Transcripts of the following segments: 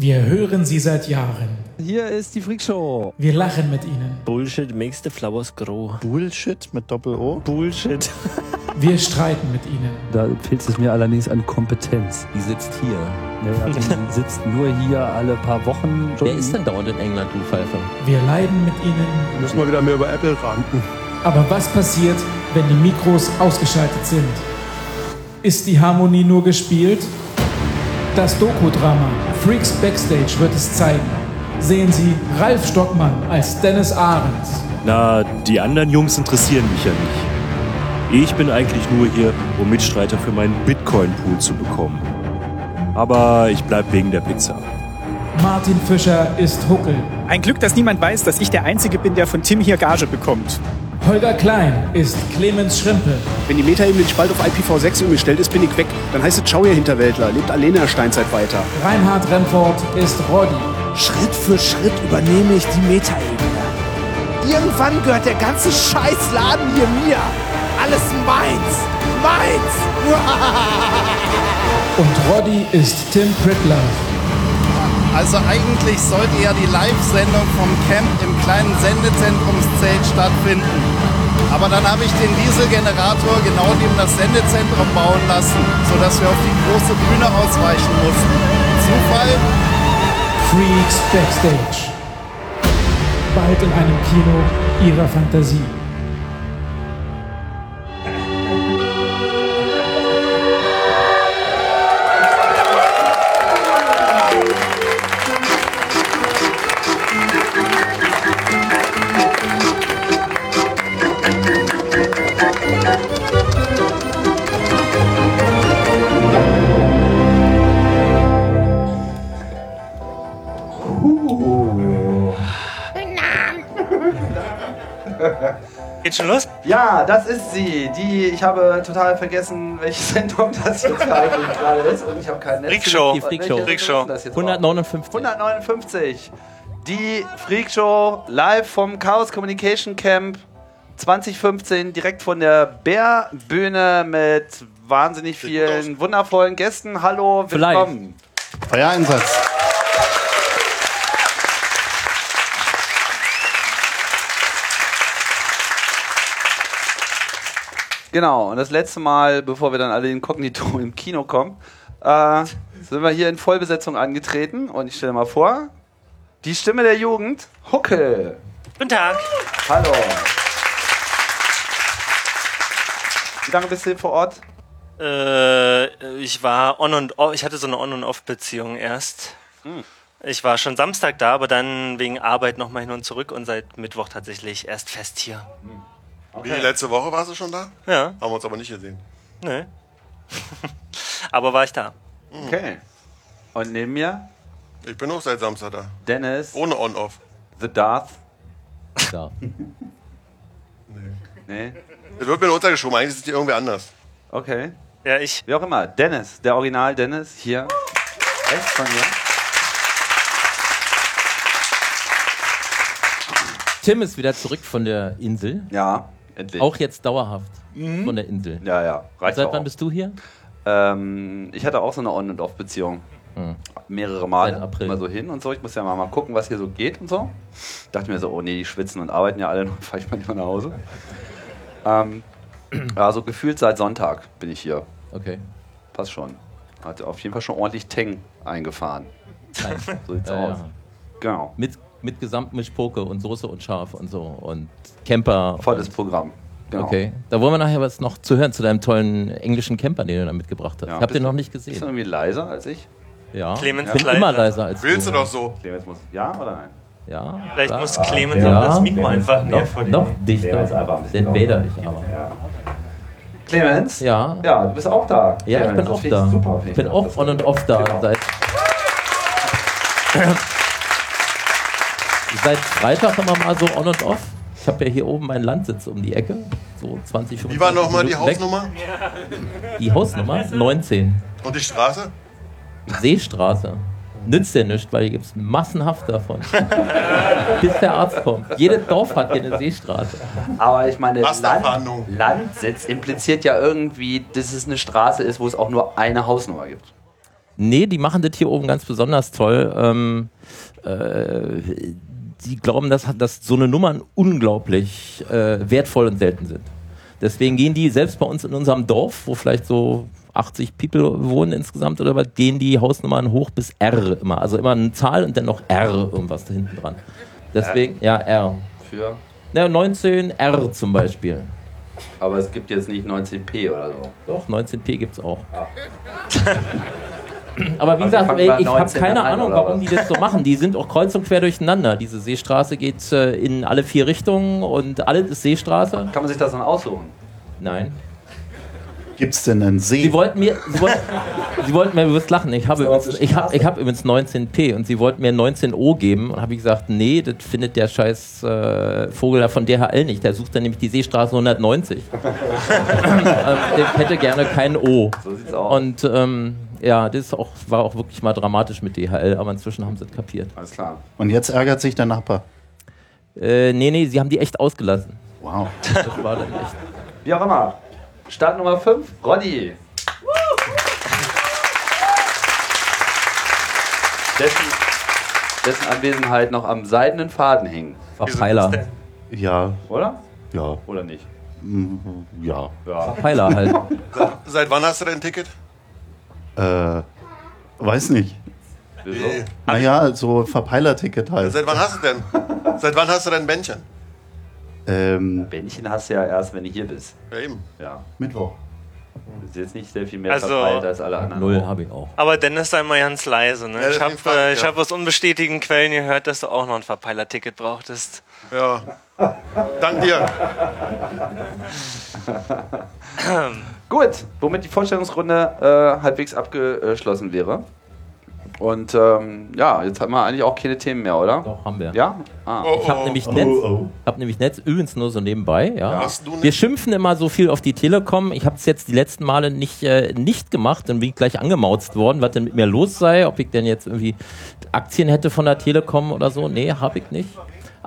Wir hören sie seit Jahren. Hier ist die Freakshow. Wir lachen mit ihnen. Bullshit makes the flowers grow. Bullshit mit Doppel-O? Bullshit. Wir streiten mit ihnen. Da fehlt es mir allerdings an Kompetenz. Die sitzt hier. Ja, also die sitzt nur hier alle paar Wochen. Wer ist denn dauernd in England, du Pfeife? Wir leiden mit ihnen. Müssen wir wieder mehr über Apple ranten. Aber was passiert, wenn die Mikros ausgeschaltet sind? Ist die Harmonie nur gespielt? Das Doku-Drama Freaks Backstage wird es zeigen. Sehen Sie Ralf Stockmann als Dennis Ahrens. Na, die anderen Jungs interessieren mich ja nicht. Ich bin eigentlich nur hier, um Mitstreiter für meinen Bitcoin-Pool zu bekommen. Aber ich bleib wegen der Pizza. Martin Fischer ist Huckel. Ein Glück, dass niemand weiß, dass ich der Einzige bin, der von Tim hier Gage bekommt. Holger Klein ist Clemens Schrimpe. Wenn die Metaebene nicht bald auf IPv6 umgestellt ist, bin ich weg. Dann heißt es Ciao, ihr Hinterwäldler. Lebt alleine in der Steinzeit weiter. Reinhard Remford ist Roddy. Schritt für Schritt übernehme ich die Metaebene. Irgendwann gehört der ganze Scheißladen hier mir. Alles meins. Meins. Und Roddy ist Tim Pritlove. Also eigentlich sollte ja die Live-Sendung vom Camp im kleinen Sendezentrumszelt stattfinden. Aber dann habe ich den Dieselgenerator genau neben das Sendezentrum bauen lassen, sodass wir auf die große Bühne ausweichen mussten. Zufall? Freaks Backstage. Bald in einem Kino Ihrer Fantasie. Geht schon los? Ja, das ist sie. Die, ich habe total vergessen, welche Sendung das jetzt eigentlich gerade ist. Und ich habe kein Netz. Freakshow. Die Freakshow. Freakshow. 159. 159. Die Freakshow live vom Chaos Communication Camp 2015 direkt von der Bärbühne mit wahnsinnig vielen wundervollen Gästen. Hallo, willkommen. Feuereinsatz. Genau, und das letzte Mal, bevor wir dann alle inkognito im Kino kommen, äh, sind wir hier in Vollbesetzung angetreten und ich stelle mal vor, die Stimme der Jugend, Huckel. Guten Tag. Hallo. Wie lange bist du hier vor Ort? Äh, ich war on und off, ich hatte so eine On- und Off-Beziehung erst. Hm. Ich war schon Samstag da, aber dann wegen Arbeit nochmal hin und zurück und seit Mittwoch tatsächlich erst fest hier. Wie, letzte Woche warst du schon da? Ja. Haben wir uns aber nicht gesehen. Nö. aber war ich da. Okay. Und neben mir Ich bin auch seit Samstag da. Dennis, Ohne On-Off. The Darth. Da. Nee. Das wird mir untergeschoben. Eigentlich ist es irgendwie anders. Okay. Ja, ich. Wie auch immer. Dennis, der Original Dennis, hier. Rechts von mir. Tim ist wieder zurück von der Insel. Ja, endlich. Auch jetzt dauerhaft von der Insel. Ja, ja. Reicht Seit auch. wann bist du hier? Ähm, ich hatte auch so eine On- und Off-Beziehung. Hm. Mehrere April. Immer so hin und so. Ich muss ja mal, mal gucken, was hier so geht und so. Dachte mir so, oh nee, die schwitzen und arbeiten ja alle, dann fahre ich mal lieber nach Hause. Ähm, also gefühlt seit Sonntag bin ich hier. Okay. Passt schon. Hat auf jeden Fall schon ordentlich Teng eingefahren. Nein. So sieht's Ja, aus. ja. Genau. Mit, mit Gesamtmischpoke und Soße und Scharf und so und Camper. Volles und, Programm. Genau. Okay. Da wollen wir nachher was noch zu hören zu deinem tollen englischen Camper, den du da mitgebracht hast. Ja, Habt ihr bist noch nicht Bist du gesehen? irgendwie leiser als ich? Ja. Clemens ich bin ist immer leiser. als Willst du du. doch so? Clemens muss. Ja oder nein? Ja. Vielleicht klar. muss Clemens Ja. das Mikro einfach näher noch, vor dir. noch dichter. Den Bader ich aber. Clemens? Ja. Ja, du bist auch da. Ja, ich bin das auch da. Super, ich bin auch on und off da. Genau. Seit, Freitag immer mal so on und off. Ich habe ja hier oben meinen Landsitz um die Ecke. So 20, 25 Wie war nochmal die. Hausnummer? Die Hausnummer? 19. Und die Straße? Seestraße. Nützt ja nichts, weil hier gibt es massenhaft davon. Bis der Arzt kommt. Jedes Dorf hat hier eine Seestraße. Aber ich meine, Land. Landsitz impliziert ja irgendwie, dass es eine Straße ist, wo es auch nur eine Hausnummer gibt. Nee, die machen das hier oben ganz besonders toll. Ähm, äh, die glauben, dass, dass so eine Nummern unglaublich äh, wertvoll und selten sind. Deswegen gehen die selbst bei uns in unserem Dorf, wo vielleicht so 80 People wohnen insgesamt oder was, gehen die Hausnummern hoch bis R immer. Also immer eine Zahl und dann noch R irgendwas da hinten dran. Deswegen, ja, R. Für? Ja, 19R zum Beispiel. Aber es gibt jetzt nicht 19p oder so. Doch, 19p gibt's auch. Aber wie Also gesagt, wir ich habe 19 keine Ahnung, warum was? die das so machen. Die sind auch kreuz und quer durcheinander. Diese Seestraße geht äh, in alle vier Richtungen und alles ist Seestraße. Kann man sich das dann aussuchen? Nein. Gibt es denn einen See? Sie wollten mir, sie wollten, sie wollten mir, du wirst lachen, ich habe übrigens, ich hab, ich hab übrigens 19p und sie wollten mir 19o geben und habe ich gesagt, nee, das findet der scheiß äh, Vogel da von DHL nicht. Der sucht dann nämlich die Seestraße 190. ähm, der hätte gerne kein O. So sieht's aus. Und ähm, ja, das auch, war auch wirklich mal dramatisch mit DHL, aber inzwischen haben sie es kapiert. Alles klar. Und jetzt ärgert sich der Nachbar. Äh, nee, nee, sie haben die echt ausgelassen. Wow. Das war dann echt. Wie auch immer. Start Nummer 5, Roddy. Dessen, dessen Anwesenheit noch am seidenen Faden hing. Verpeiler. Ja, Oder? ja, Oder nicht? mm, ja. Ja. Verpeiler halt. Seit wann hast du dein Ticket? Äh, weiß nicht. Wieso? Naja, so Verpeilerticket halt. Seit wann hast du denn? Seit wann hast du dein Bändchen? Ähm, Bändchen hast du ja erst, wenn du hier bist. Ja, eben. Ja. Mittwoch. Das ist jetzt nicht sehr viel mehr Also- verpeilt als alle anderen. Null habe ich auch. Aber Dennis sei mal ganz leise. Ne? Ja, ich habe ein äh, ich ja. hab aus unbestätigten Quellen gehört, dass du auch noch ein Verpeiler-Ticket brauchtest. Ja. Dank dir. Gut, womit die Vorstellungsrunde äh, halbwegs abgeschlossen wäre. Und ähm, ja, jetzt haben wir eigentlich auch keine Themen mehr, oder? Doch, haben wir. Ja? Ah. Oh, Ich habe oh. nämlich Netz. Hab nämlich Netz übrigens nur so nebenbei. Ja. Hast du nicht? Wir schimpfen immer so viel auf die Telekom. Ich habe es jetzt die letzten Male nicht, äh, nicht gemacht. Dann bin ich gleich angemauzt worden, was denn mit mir los sei. Ob ich denn jetzt irgendwie Aktien hätte von der Telekom oder so. Nee, habe ich nicht.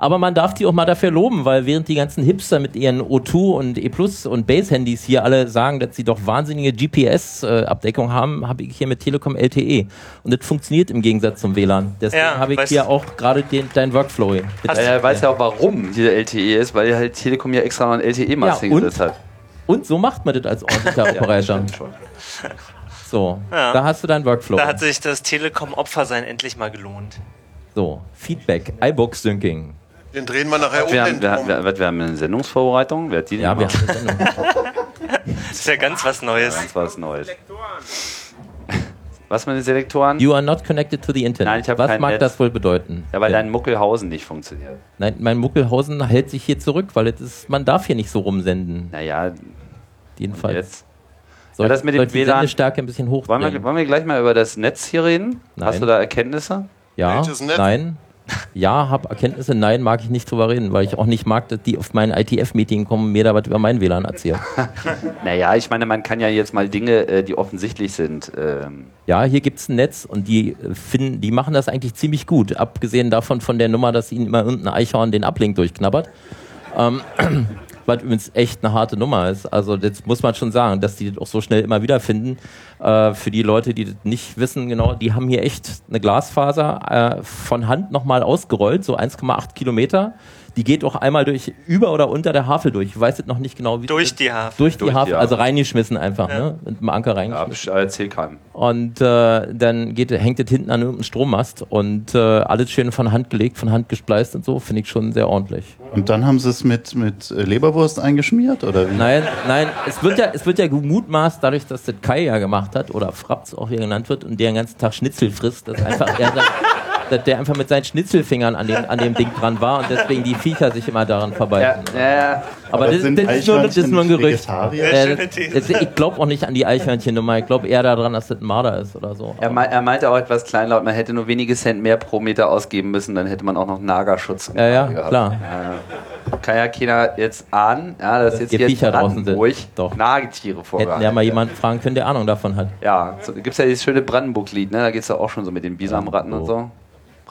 Aber man darf die auch mal dafür loben, weil während die ganzen Hipster mit ihren O2 und E Plus und Base-Handys hier alle sagen, dass sie doch wahnsinnige GPS-Abdeckung haben, habe ich hier mit Telekom LTE. Und das funktioniert im Gegensatz zum WLAN. Deswegen Ja, habe ich hier auch gerade den- deinen Workflow. hier. Äh, Er weiß ja auch, warum hier LTE ist, weil halt Telekom ja extra noch ein LTE-Mast Ja, hingesetzt und? hat. Und so macht man das als ordentlicher Operator. So, Ja. da hast du deinen Workflow. Da hat sich das Telekom-Opfersein endlich mal gelohnt. So, Feedback, iBox-Syncing. Den drehen wir nachher um. Wir haben, wir, drum. wir, wir, wir haben eine Sendungsvorbereitung. Wer hat die denn Ja, wir gemacht? haben. Das ist ja ganz was Neues. War was Neues. Was mit den Selektoren? You are not connected to the Internet. Nein, ich Was mag Netz. das wohl bedeuten? Ja, weil dein Muckelhausen nicht funktioniert. Nein, mein Muckelhausen hält sich hier zurück, weil es ist, man darf hier nicht so rumsenden. Naja, Jedenfalls. jetzt. Soll, Ja, das mit dem soll ich die WLAN Sendestärke ein bisschen Wollen wir, wollen wir gleich mal über das Netz hier reden? Nein. Hast du da Erkenntnisse? Ja, Welches Netz? nein. Ja, hab Erkenntnisse, nein, mag ich nicht drüber reden, weil ich auch nicht mag, dass die auf mein ITF-Meeting kommen und mir da was über mein WLAN erzählen. Naja, ich meine, man kann ja jetzt mal Dinge, äh, die offensichtlich sind. Ähm, Ja, hier gibt's ein Netz und die äh, finden, die machen das eigentlich ziemlich gut. Abgesehen davon von der Nummer, dass ihnen immer irgendein Eichhorn den Ablink durchknabbert. Ähm, was übrigens echt eine harte Nummer ist. Also das muss man schon sagen, dass die das auch so schnell immer wieder finden. Äh, für die Leute, die das nicht wissen, genau, die haben hier echt eine Glasfaser äh, von Hand nochmal ausgerollt, so 1,8 Kilometer. Die geht auch einmal durch über oder unter der Havel durch. Ich weiß jetzt noch nicht genau, wie Durch die Havel. durch die Durch die Havel, also reingeschmissen einfach, Ja. ne? Mit dem Anker ja, reingeschmissen. ich erzähl keinem. Und äh, dann geht, hängt das hinten an irgendeinem Strommast und äh, alles schön von Hand gelegt, von Hand gespleist und so, finde ich schon sehr ordentlich. Und dann haben sie es mit, mit äh, Leberwurst eingeschmiert, oder wie? Nein, nein, es wird ja, es wird ja gemutmaßt, dadurch, dass das Kai ja gemacht hat, oder Fraps auch hier genannt wird, und der den ganzen Tag Schnitzel frisst, dass einfach er dass der einfach mit seinen Schnitzelfingern an dem, an dem Ding dran war und deswegen die Viecher sich immer daran Ja, verbeißen. ja, Aber, das, sind das, ist nur, das ist nur ein Gerücht. Ja, Äh, das, ich glaube auch nicht an die Eichhörnchennummer, ich glaube eher daran, dass das ein Marder ist oder so. er, mei- er meinte auch etwas kleinlaut, man hätte nur wenige Cent mehr pro Meter ausgeben müssen, dann hätte man auch noch Nagerschutz Ja, ja, gehabt. klar. Ja. Kann ja keiner jetzt ahnen, ja, dass jetzt die Viecher draußen sind. Brandenburg Doch. Nagetiere Hätten vorgehalten ja mal jemanden fragen können, der Ahnung davon hat. Ja, so, gibt es ja dieses schöne Brandenburg-Lied, ne? da geht es ja auch schon so mit den Bisamratten und so.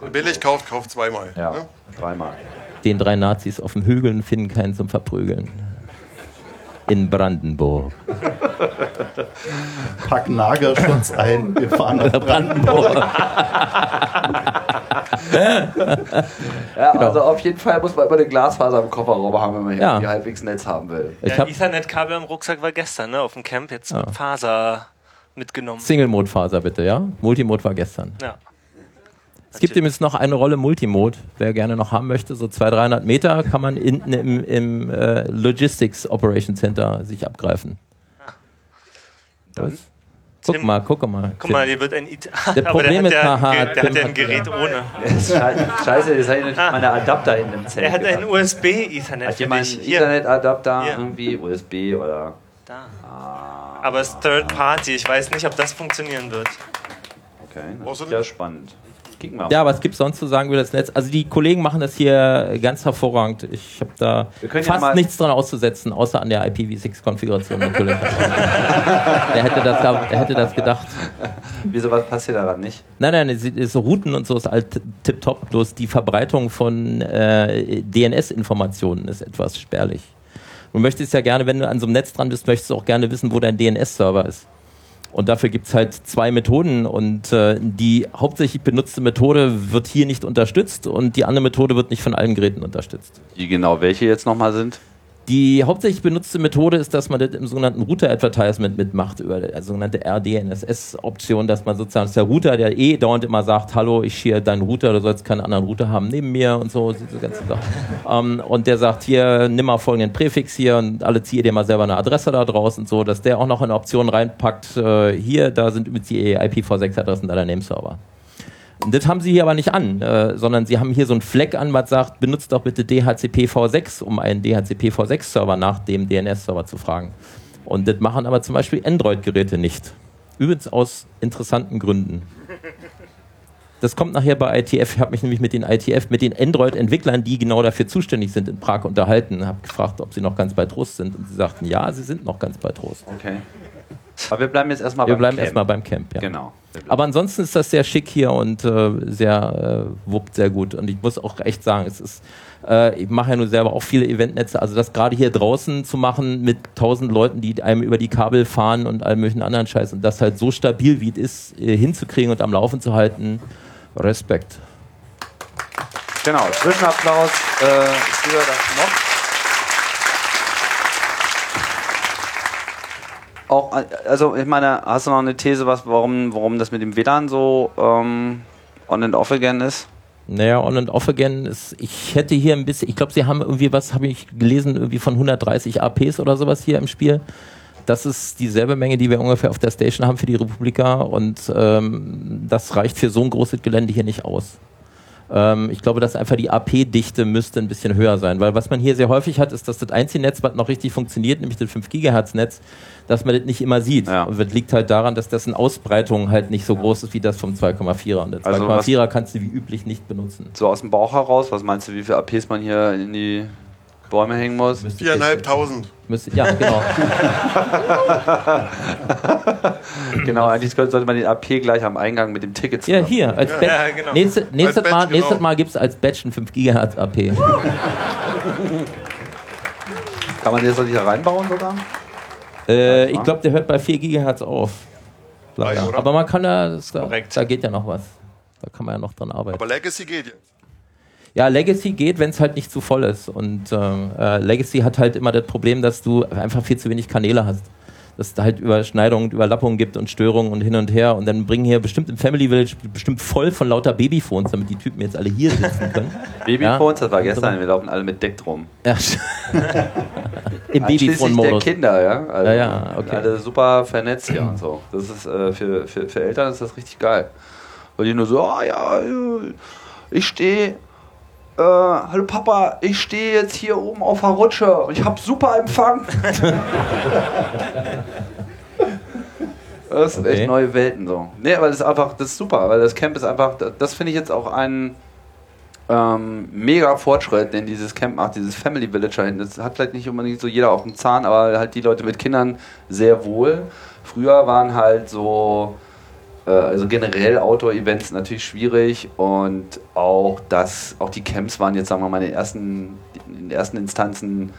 Wer billig kauft, kauft zweimal. Ja, Ne? dreimal. Den drei Nazis auf dem Hügel und finden keinen zum Verprügeln. in Brandenburg. Pack Nagelschutz ein, wir fahren nach Brandenburg. Ja, also auf jeden Fall muss man immer eine Glasfaser im Kofferraum haben, wenn man hier Ja. irgendwie halbwegs Netz haben will. Ich Ja, habe Ethernet-Kabel im Rucksack war gestern, ne? Auf dem Camp jetzt mit Faser mitgenommen. Single-Mode-Faser bitte, ja? Multimode war gestern. Ja. Es gibt übrigens noch eine Rolle Multimode, wer gerne noch haben möchte, so 200, 300 Meter kann man hinten im, im äh, Logistics Operation Center sich abgreifen. Was? Guck Tim, mal, guck mal. Guck mal, hier wird ein It Aber Problem der ist, hat ja, haha, der Tim hat ja ein Gerät ohne. Scheiße, jetzt habe ich natürlich meine Adapter in dem Zelt. Er hat einen. USB-Ethernet. Hat jemand einen. Ethernet-Adapter irgendwie, USB oder. Da. Aber es ist Third Party. Ich weiß nicht, ob das funktionieren wird. Okay, das ist ja spannend. Kicken wir. Ja, was gibt es sonst zu sagen über das Netz? Also die Kollegen machen das hier ganz hervorragend. Ich habe da ja fast mal- nichts dran auszusetzen, außer an der IPv6-Konfiguration natürlich. wer, hätte das, da- wer hätte das gedacht? Wieso, was passiert daran nicht? Nein, nein, es ist so Routen und so ist halt tipptopp. Bloß die Verbreitung von äh, DNS-Informationen ist etwas spärlich. Du möchtest ja gerne, wenn du an so einem Netz dran bist, möchtest du auch gerne wissen, wo dein DNS-Server ist. Und dafür gibt es halt zwei Methoden und äh, die hauptsächlich benutzte Methode wird hier nicht unterstützt und die andere Methode wird nicht von allen Geräten unterstützt. Die genau welche jetzt nochmal sind? Die hauptsächlich benutzte Methode ist, dass man das im sogenannten Router-Advertisement mitmacht, über die sogenannte RDNSS-Option, dass man sozusagen, dass der Router, der eh dauernd immer sagt, hallo, ich hier deinen Router, du sollst keinen anderen Router haben neben mir und so, diese ganzen Sachen. ähm, und der sagt, hier, nimm mal folgenden Präfix hier und alle ziehe dir mal selber eine Adresse da draus und so, dass der auch noch eine Option reinpackt, äh, hier, da sind übrigens die IPv6-Adressen deiner Nameserver. Das haben sie hier aber nicht an, äh, sondern sie haben hier so einen Fleck an, was sagt, benutzt doch bitte DHCP-V6, um einen DHCP-V6-Server nach dem DNS-Server zu fragen. Und das machen aber zum Beispiel Android-Geräte nicht. Übrigens aus interessanten Gründen. Das kommt nachher bei ITF. Ich habe mich nämlich mit den ITF, mit den Android-Entwicklern, die genau dafür zuständig sind, in Prag unterhalten. Habe gefragt, ob sie noch ganz bei Trost sind. Und sie sagten, ja, sie sind noch ganz bei Trost. Okay. Aber wir bleiben jetzt erstmal Wir beim bleiben Camp. erstmal beim Camp, ja. Genau. Aber ansonsten ist das sehr schick hier und äh, sehr äh, wuppt sehr gut. Und ich muss auch echt sagen, es ist, äh, ich mache ja nur selber auch viele Eventnetze, also das gerade hier draußen zu machen mit tausend Leuten, die einem über die Kabel fahren und all möglichen anderen Scheiß und das halt so stabil wie es ist, äh, hinzukriegen und am Laufen zu halten, Respekt. Genau, Zwischenapplaus äh, für das noch. Auch, also ich meine, hast du noch eine These, was, warum, warum das mit dem WLAN so ähm, on and off again ist? Naja, on and off again ist, ich hätte hier ein bisschen, ich glaube, sie haben irgendwie was, habe ich gelesen, irgendwie von 130 APs oder sowas hier im Spiel. Das ist dieselbe Menge, die wir ungefähr auf der Station haben für die Republika und ähm, das reicht für so ein großes Gelände hier nicht aus. Ähm, ich glaube, dass einfach die AP-Dichte müsste ein bisschen höher sein, weil was man hier sehr häufig hat, ist, dass das einzige Netz, was noch richtig funktioniert, nämlich das 5 Gigahertz Netz, dass man das nicht immer sieht. Und das liegt halt daran, dass das in Ausbreitung halt nicht so groß ist wie das vom 2,4er. Und der Also 2,4er kannst du wie üblich nicht benutzen. So aus dem Bauch heraus, was meinst du, wie viele APs man hier in die Bäume hängen muss? Viereinhalbtausend. Ja, genau. genau, eigentlich sollte man den AP gleich am Eingang mit dem Ticket Ja, hier, als Badge. genau. Nächste, nächstes, Badge, Mal, genau. nächstes Mal gibt es als Badge ein 5 GHz AP. Kann man den so nicht da reinbauen sogar? Äh, ich glaube, der hört bei 4 GHz auf. Leider. Aber man kann da, das, da, da geht ja noch was. Da kann man ja noch dran arbeiten. Aber Legacy geht jetzt. Ja, Legacy geht, wenn es halt nicht zu voll ist. Und ähm, äh, Legacy hat halt immer das Problem, dass du einfach viel zu wenig Kanäle hast. Dass es da halt Überschneidungen, und Überlappungen gibt und Störungen und hin und her. Und dann bringen hier bestimmt im Family Village bestimmt voll von lauter Babyphones, damit die Typen jetzt alle hier sitzen können. Babyphones, Ja? das war gestern, wir laufen alle mit Deck drum. Ja. Im Babyphone-Modus. der Kinder, ja. Also Ja, ja, okay. Alle super vernetzt hier und so. Das ist äh, für, für, für Eltern ist das richtig geil. Weil die nur so, ah ja, äh, ich stehe. Äh, hallo Papa, ich stehe jetzt hier oben auf der Rutsche und ich habe super Empfang. das sind Okay. echt neue Welten so. Nee, aber das ist einfach, das ist super, weil das Camp ist einfach, das, finde ich jetzt auch ein ähm, mega Fortschritt, den dieses Camp macht, dieses Family Village da hinten. Das hat vielleicht nicht unbedingt so jeder auf dem Zahn, aber halt die Leute mit Kindern sehr wohl. Früher waren halt so, also generell Outdoor-Events natürlich schwierig und auch das, auch die Camps waren jetzt, sagen wir mal, in den ersten, in den ersten Instanzen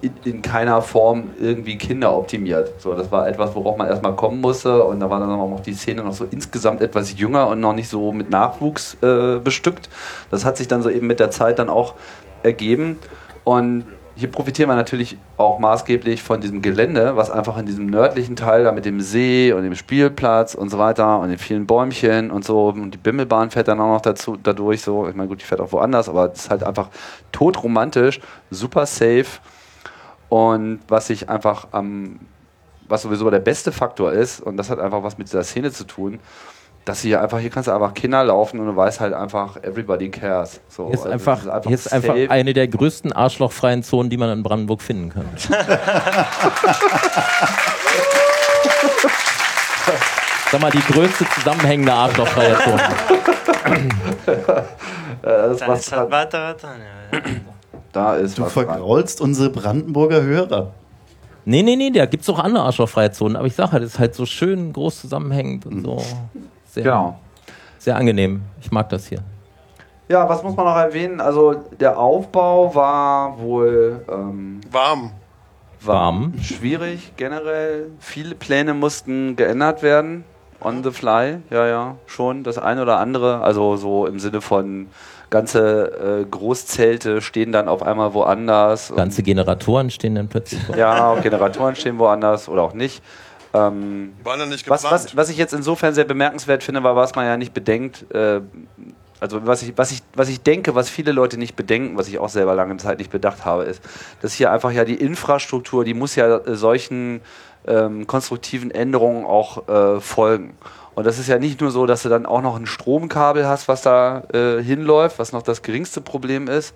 in, in keiner Form irgendwie kinderoptimiert. So, das war etwas, worauf man erstmal kommen musste und da war dann auch die Szene noch so insgesamt etwas jünger und noch nicht so mit Nachwuchs äh, bestückt. Das hat sich dann so eben mit der Zeit dann auch ergeben und hier profitieren wir natürlich auch maßgeblich von diesem Gelände, was einfach in diesem nördlichen Teil da mit dem See und dem Spielplatz und so weiter und den vielen Bäumchen und so und die Bimmelbahn fährt dann auch noch dazu dadurch so. Ich meine, gut, die fährt auch woanders, aber es ist halt einfach totromantisch, super safe und was ich einfach am was sowieso der beste Faktor ist und das hat einfach was mit dieser Szene zu tun dass hier einfach, hier kannst du einfach Kinder laufen und du weißt halt einfach, everybody cares. So, Hier ist also einfach, es ist einfach hier ist einfach eine der größten arschlochfreien Zonen, die man in Brandenburg finden kann. Sag mal, die größte zusammenhängende arschlochfreie Zone. das Dann ist halt weiter, weiter. Ja. Da ist Du vergraulst unsere Brandenburger Hörer. Nee, nee, nee, da gibt's auch andere arschlochfreie Zonen, aber ich sag halt, es ist halt so schön groß zusammenhängend und so. Sehr, Genau. sehr angenehm. Ich mag das hier. Ja, was muss man noch erwähnen? Also der Aufbau war wohl ähm, Warm. Warm. schwierig generell. Viele Pläne mussten geändert werden. On the fly, ja, ja, schon. Das eine oder andere, also so im Sinne von ganze äh, Großzelte stehen dann auf einmal woanders. Ganze Generatoren stehen dann plötzlich vor. Ja, auch Generatoren stehen woanders oder auch nicht. Ähm, War dann nicht was, geplant. was, was ich jetzt insofern sehr bemerkenswert finde, war, was man ja nicht bedenkt, äh, also was ich, was, ich, was ich denke, was viele Leute nicht bedenken, was ich auch selber lange Zeit nicht bedacht habe, ist, dass hier einfach ja die Infrastruktur, die muss ja äh, solchen ähm, konstruktiven Änderungen auch äh, folgen. Und das ist ja nicht nur so, dass du dann auch noch ein Stromkabel hast, was da äh, hinläuft, was noch das geringste Problem ist,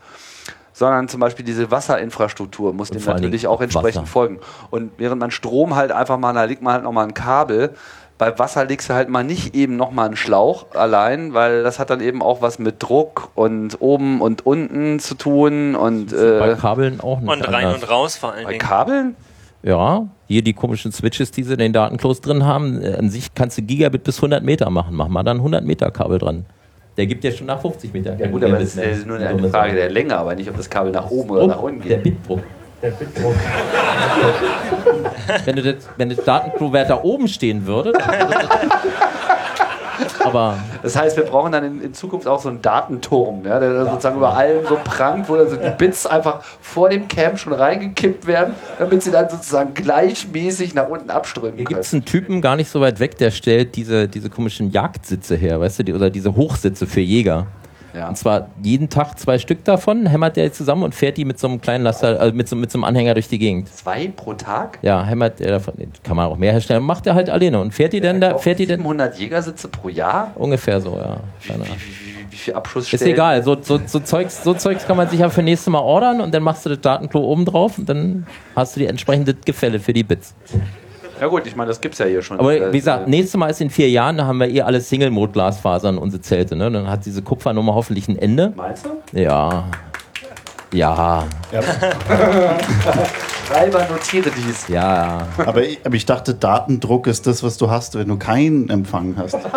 sondern zum Beispiel diese Wasserinfrastruktur muss dem natürlich Dingen auch entsprechend Wasser. folgen. Und während man Strom halt einfach mal, da liegt man halt nochmal ein Kabel, bei Wasser legst du halt mal nicht eben nochmal einen Schlauch allein, weil das hat dann eben auch was mit Druck und oben und unten zu tun und Bei äh, Kabeln auch nicht. Und rein anders. und raus vor allen bei Dingen. Kabeln? Ja, hier die komischen Switches, die sie in den Datenklos drin haben. äh, An sich kannst du Gigabit bis 100 Meter machen. Mach mal dann 100 Meter Kabel dran. Der gibt ja schon nach 50 Meter. Ja gut, aber das ist nur eine Frage der Länge, aber nicht, ob das Kabel nach oben oder nach unten Der geht. Bitdruck. Der Bitdruck. wenn, du das, wenn das Datencrew weiter oben stehen würde. aber Das heißt, wir brauchen dann in, in Zukunft auch so einen Datenturm, ja, der sozusagen über allem so prangt, wo dann so die Bits einfach vor dem Cam schon reingekippt werden, damit sie dann sozusagen gleichmäßig nach unten abströmen hier können. gibt es einen Typen gar nicht so weit weg, der stellt diese, diese komischen Jagdsitze her, weißt du, die, oder diese Hochsitze für Jäger. Ja. Und zwar jeden Tag zwei Stück davon, hämmert der zusammen und fährt die mit so einem kleinen Laster, also mit so, mit so einem Anhänger durch die Gegend. Zwei pro Tag? Ja, hämmert der davon, kann man auch mehr herstellen, macht er halt alleine und fährt die dann da, fährt die dann 700 Jägersitze pro Jahr? ungefähr so, ja. Wie, wie, wie, wie, viel Abschuss Ist egal, so, so, so, Zeugs, so Zeugs kann man sich ja für nächstes Mal ordern und dann machst du das Datenklo oben drauf und dann hast du die entsprechende Gefälle für die Bits. Ja gut, ich meine, das gibt's ja hier schon. Aber Äh, wie gesagt, nächstes Mal ist in vier Jahren, da haben wir eh alle Single-Mode-Glasfasern, unsere Zelte. Ne? Dann hat diese Kupfernummer hoffentlich ein Ende. Meinst du? Ja. Ja. Treiber notiere dies. Ja. Aber ich, aber ich dachte, Datendruck ist das, was du hast, wenn du keinen Empfang hast.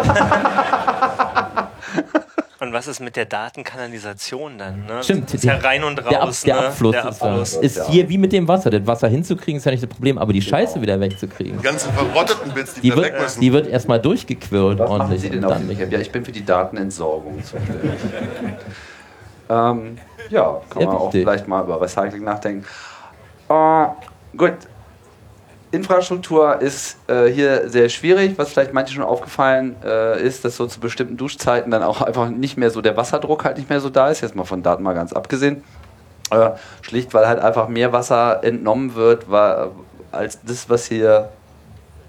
Und was ist mit der Datenkanalisation dann? Ne? Stimmt. Das ist ja rein und raus. Der, Ab, der ne? Abfluss, Der ist, Abfluss. ja- ist hier wie mit dem Wasser. Das Wasser hinzukriegen ist ja nicht das Problem, aber die Scheiße wieder wegzukriegen. Die ganzen verrotteten Bits, die, Die wieder weg wird, müssen. die wird erstmal durchgequirlt Was machen ordentlich. Sie denn und auf dann? Ja, ich bin für die Datenentsorgung zuständig. ähm, ja, kann Ja, man auch vielleicht mal über Recycling nachdenken. Äh, gut. Infrastruktur ist äh, hier sehr schwierig. Was vielleicht manchen schon aufgefallen äh, ist, dass so zu bestimmten Duschzeiten dann auch einfach nicht mehr so der Wasserdruck halt nicht mehr so da ist. Jetzt mal von Daten mal ganz abgesehen. Äh, schlicht, weil halt einfach mehr Wasser entnommen wird, weil, als das, was hier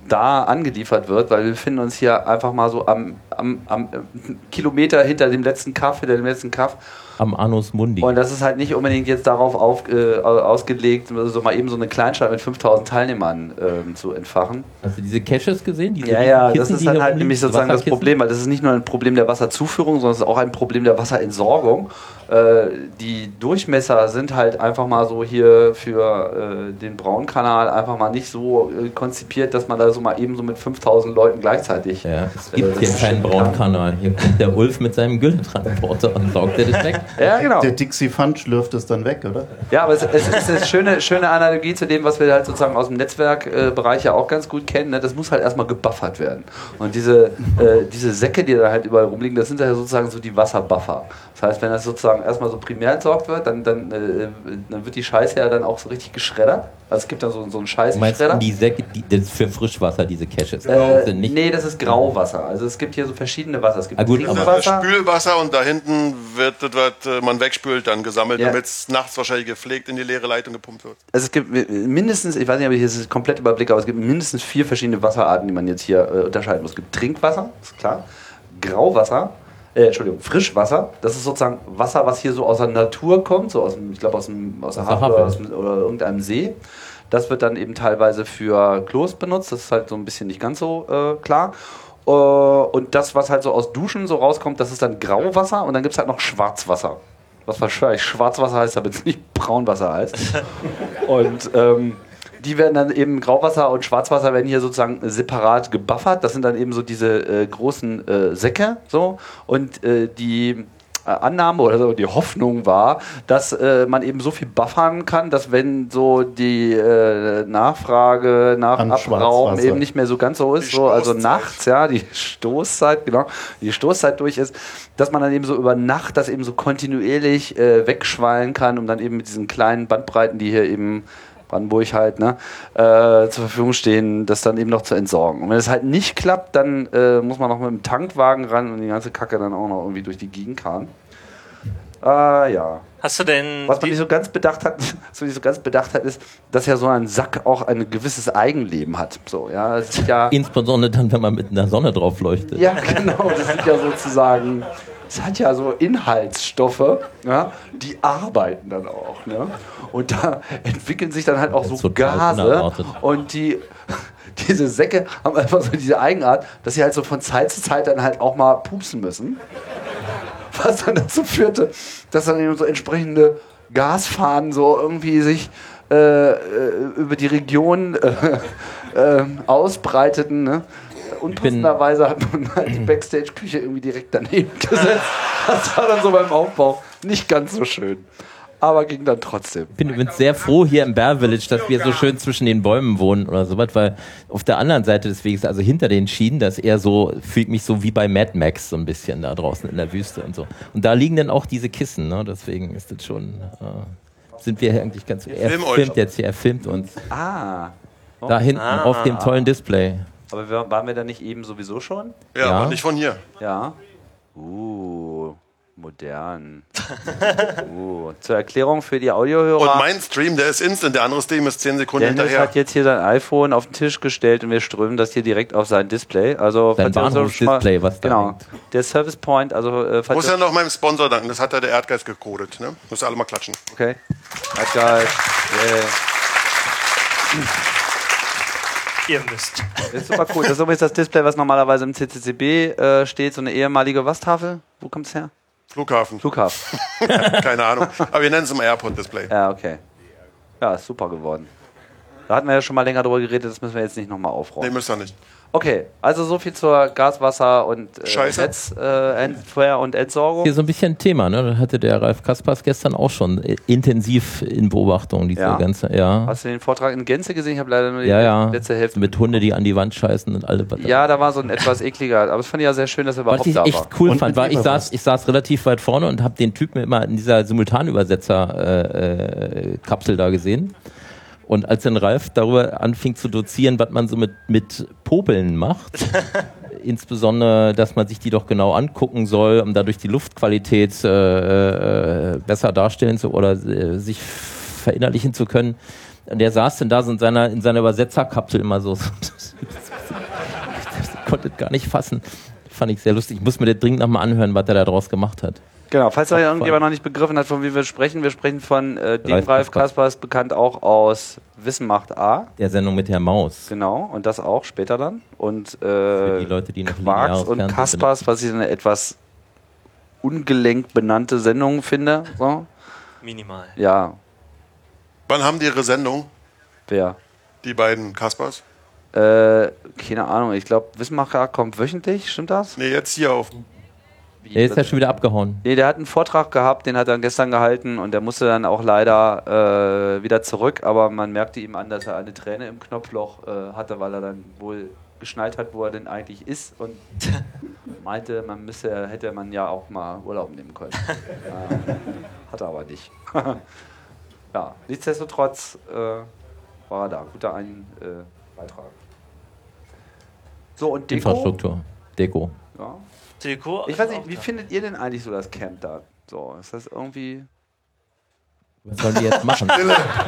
da angeliefert wird, weil wir befinden uns hier einfach mal so am, am, am äh, Kilometer hinter dem letzten Kaff, hinter dem letzten Kaff. Am Anus Mundi. Und das ist halt nicht unbedingt jetzt darauf auf, äh, ausgelegt, so mal eben so eine Kleinstadt mit 5000 Teilnehmern ähm, zu entfachen. Hast du diese Caches gesehen? Diese Ja, ja, das Kissen, ist die dann halt rumliegen? nämlich sozusagen das? Problem, weil das ist nicht nur ein Problem der Wasserzuführung, sondern es ist auch ein Problem der Wasserentsorgung. Äh, die Durchmesser sind halt einfach mal so hier für äh, den Braunkanal einfach mal nicht so äh, konzipiert, dass man da so mal eben so mit 5000 Leuten gleichzeitig. Ja, es gibt hier keinen Braunkanal. Hier kommt der Ulf mit seinem Gülletransporter und saugt das weg. Ja, genau. Der Dixie Fund schlürft es dann weg, oder? Ja, aber es, es ist eine schöne, schöne Analogie zu dem, was wir halt sozusagen aus dem Netzwerkbereich ja auch ganz gut kennen. Ne? Das muss halt erstmal gebuffert werden. Und diese, äh, diese Säcke, die da halt überall rumliegen, das sind ja sozusagen so die Wasserbuffer. Das heißt, wenn das sozusagen erstmal so primär entsorgt wird, dann, dann, äh, dann wird die Scheiße ja dann auch so richtig geschreddert. Also es gibt da so, so einen Du meinst Scheißenschredder. die Säcke, die, das ist für Frischwasser, diese Caches. Äh, nicht nee, das ist Grauwasser. Also es gibt hier so verschiedene Wasser. Es gibt Ah, gut, Das Trinkwasser. Spülwasser und da hinten wird das, was äh, man wegspült, dann gesammelt, Ja. damit es nachts wahrscheinlich gepflegt in die leere Leitung gepumpt wird. Also es gibt mindestens, ich weiß nicht, ob ich jetzt komplett überblicke, aber es gibt mindestens vier verschiedene Wasserarten, die man jetzt hier äh, unterscheiden muss. Es gibt Trinkwasser, ist klar. Grauwasser, äh, Entschuldigung, Frischwasser. Das ist sozusagen Wasser, was hier so aus der Natur kommt, so aus dem, ich glaube aus, dem, aus der Havel oder, Havel. aus dem, oder irgendeinem See. Das wird dann eben teilweise für Klos benutzt. Das ist halt so ein bisschen nicht ganz so äh, klar. Äh, und das, was halt so aus Duschen so rauskommt, das ist dann Grauwasser. Und dann gibt es halt noch Schwarzwasser. Was wahrscheinlich Schwarzwasser heißt, damit es nicht Braunwasser heißt. Und ähm, die werden dann eben Grauwasser und Schwarzwasser werden hier sozusagen separat gebuffert. Das sind dann eben so diese äh, großen äh, Säcke. So. Und äh, die äh, Annahme oder so, die Hoffnung war, dass äh, man eben so viel buffern kann, dass wenn so die äh, Nachfrage nach An Abraum eben nicht mehr so ganz so ist, so, also nachts, ja, die Stoßzeit, genau, die Stoßzeit durch ist, dass man dann eben so über Nacht das eben so kontinuierlich äh, wegschwallen kann, um dann eben mit diesen kleinen Bandbreiten, die hier eben Brandenburg halt, ne, äh, zur Verfügung stehen, das dann eben noch zu entsorgen. Und wenn es halt nicht klappt, dann äh, muss man noch mit dem Tankwagen ran und die ganze Kacke dann auch noch irgendwie durch die Gegend karren. Ah ja. Hast du denn. Was man nicht so ganz bedacht hat, was man nicht so ganz bedacht hat, ist, dass ja so ein Sack auch ein gewisses Eigenleben hat. So, ja, ist ja, Insbesondere dann, wenn man mit einer Sonne drauf leuchtet. ja genau, das sind ja sozusagen, es hat ja so Inhaltsstoffe, ja, die arbeiten dann auch, ne? Und da entwickeln sich dann halt auch so Gase und die diese Säcke haben einfach so diese Eigenart, dass sie halt so von Zeit zu Zeit dann halt auch mal pupsen müssen. Was dann dazu führte, dass dann eben so entsprechende Gasfahnen so irgendwie sich äh, äh, über die Region äh, äh, ausbreiteten. Ne? Unpassenderweise hat man halt die Backstage-Küche irgendwie direkt daneben gesetzt. Das war dann so beim Aufbau nicht ganz so schön. Aber ging dann trotzdem. Ich bin übrigens sehr froh hier im Bear Village, dass wir so schön zwischen den Bäumen wohnen oder sowas, weil auf der anderen Seite des Weges, also hinter den Schienen, das eher so, fühlt mich so wie bei Mad Max so ein bisschen da draußen in der Wüste und so. Und da liegen dann auch diese Kissen, ne? deswegen ist das schon, äh, sind wir eigentlich ganz, er filmt jetzt hier, er filmt uns. Ah. Da hinten Ah. auf dem tollen Display. Aber wir, waren wir da nicht eben sowieso schon? Ja, Ja. aber nicht von hier. Ja. Uh, modern. uh, zur Erklärung für die Audiohörer. Und mein Stream, der ist instant, der andere Stream ist 10 Sekunden Dennis hinterher. hat jetzt hier sein iPhone auf den Tisch gestellt und wir strömen das hier direkt auf sein Display. Also Sein Bahnhofsdisplay, was da Genau. hängt. Der Service Point, also äh, Muss ja noch meinem Sponsor danken, das hat ja der Erdgeist gecodet. Ne? Muss alle mal klatschen. Okay. Geil. Yeah. Ihr müsst. Das ist super cool. Das ist übrigens das Display, was normalerweise im CCCB äh, steht, so eine ehemalige Was-Tafel. Wo kommt es her? Flughafen. Flughafen. Keine Ahnung. Aber wir nennen es im Airport-Display. Ja, okay. Ja, ist super geworden. Da hatten wir ja schon mal länger drüber geredet, das müssen wir jetzt nicht nochmal aufräumen. Nee, müsst ihr nicht. Okay, also so viel zur Gaswasser und äh, Scheiße. Netz, äh, Entfeuer und Entsorgung. Hier so ein bisschen ein Thema, ne? Da hatte der Ralf Kaspers gestern auch schon äh, intensiv in Beobachtung, diese Ja? ganze, ja. Hast du den Vortrag in Gänze gesehen? Ich habe leider nur die Ja, ja. letzte Hälfte. Mit Hunde, die an die Wand scheißen und alle. Ja, da war so ein etwas ekliger, aber es fand ich ja sehr schön, dass er überhaupt Was ich da echt war. cool Und fand, war, ich saß, ich saß relativ weit vorne und habe den Typen immer in dieser Simultanübersetzer-Kapsel da gesehen. Und als dann Ralf darüber anfing zu dozieren, was man so mit, mit Popeln macht, insbesondere, dass man sich die doch genau angucken soll, um dadurch die Luftqualität äh, äh, besser darstellen zu oder äh, sich verinnerlichen zu können. Und der saß dann da so in seiner, in seiner Übersetzerkapsel immer so. ich konnte es gar nicht fassen. Fand ich sehr lustig. Ich muss mir das dringend nochmal anhören, was er da draus gemacht hat. Genau, falls da irgendjemand noch nicht begriffen hat, von wie wir sprechen, wir sprechen von äh, dem Ralf Ralf Kaspers. Kaspers, bekannt auch aus Wissen macht A. Der Sendung mit der Maus. Genau, und das auch später dann. Und Für äh, die Leute, die noch Quarks und Kaspers, was ich eine etwas ungelenkt benannte Sendung finde. So. Minimal. Ja, Wann haben die ihre Sendung, wer? die beiden Kaspers? Äh, keine Ahnung, ich glaube, Wismacher kommt wöchentlich, stimmt das? Nee, jetzt hier auf. Der ist ja schon wieder abgehauen. Nee, der hat einen Vortrag gehabt, den hat er gestern gehalten und der musste dann auch leider äh, wieder zurück, aber man merkte ihm an, dass er eine Träne im Knopfloch äh, hatte, weil er dann wohl geschnallt hat, wo er denn eigentlich ist und meinte, man müsse, hätte man ja auch mal Urlaub nehmen können. äh, hat er aber nicht. ja, nichtsdestotrotz äh, war er da. Guter ein, äh, Beitrag. So, und Deko? Infrastruktur. Deko. Ja. Deko. Ich weiß nicht, wie findet ihr denn eigentlich so das Camp da? So, ist das irgendwie Was sollen die jetzt machen?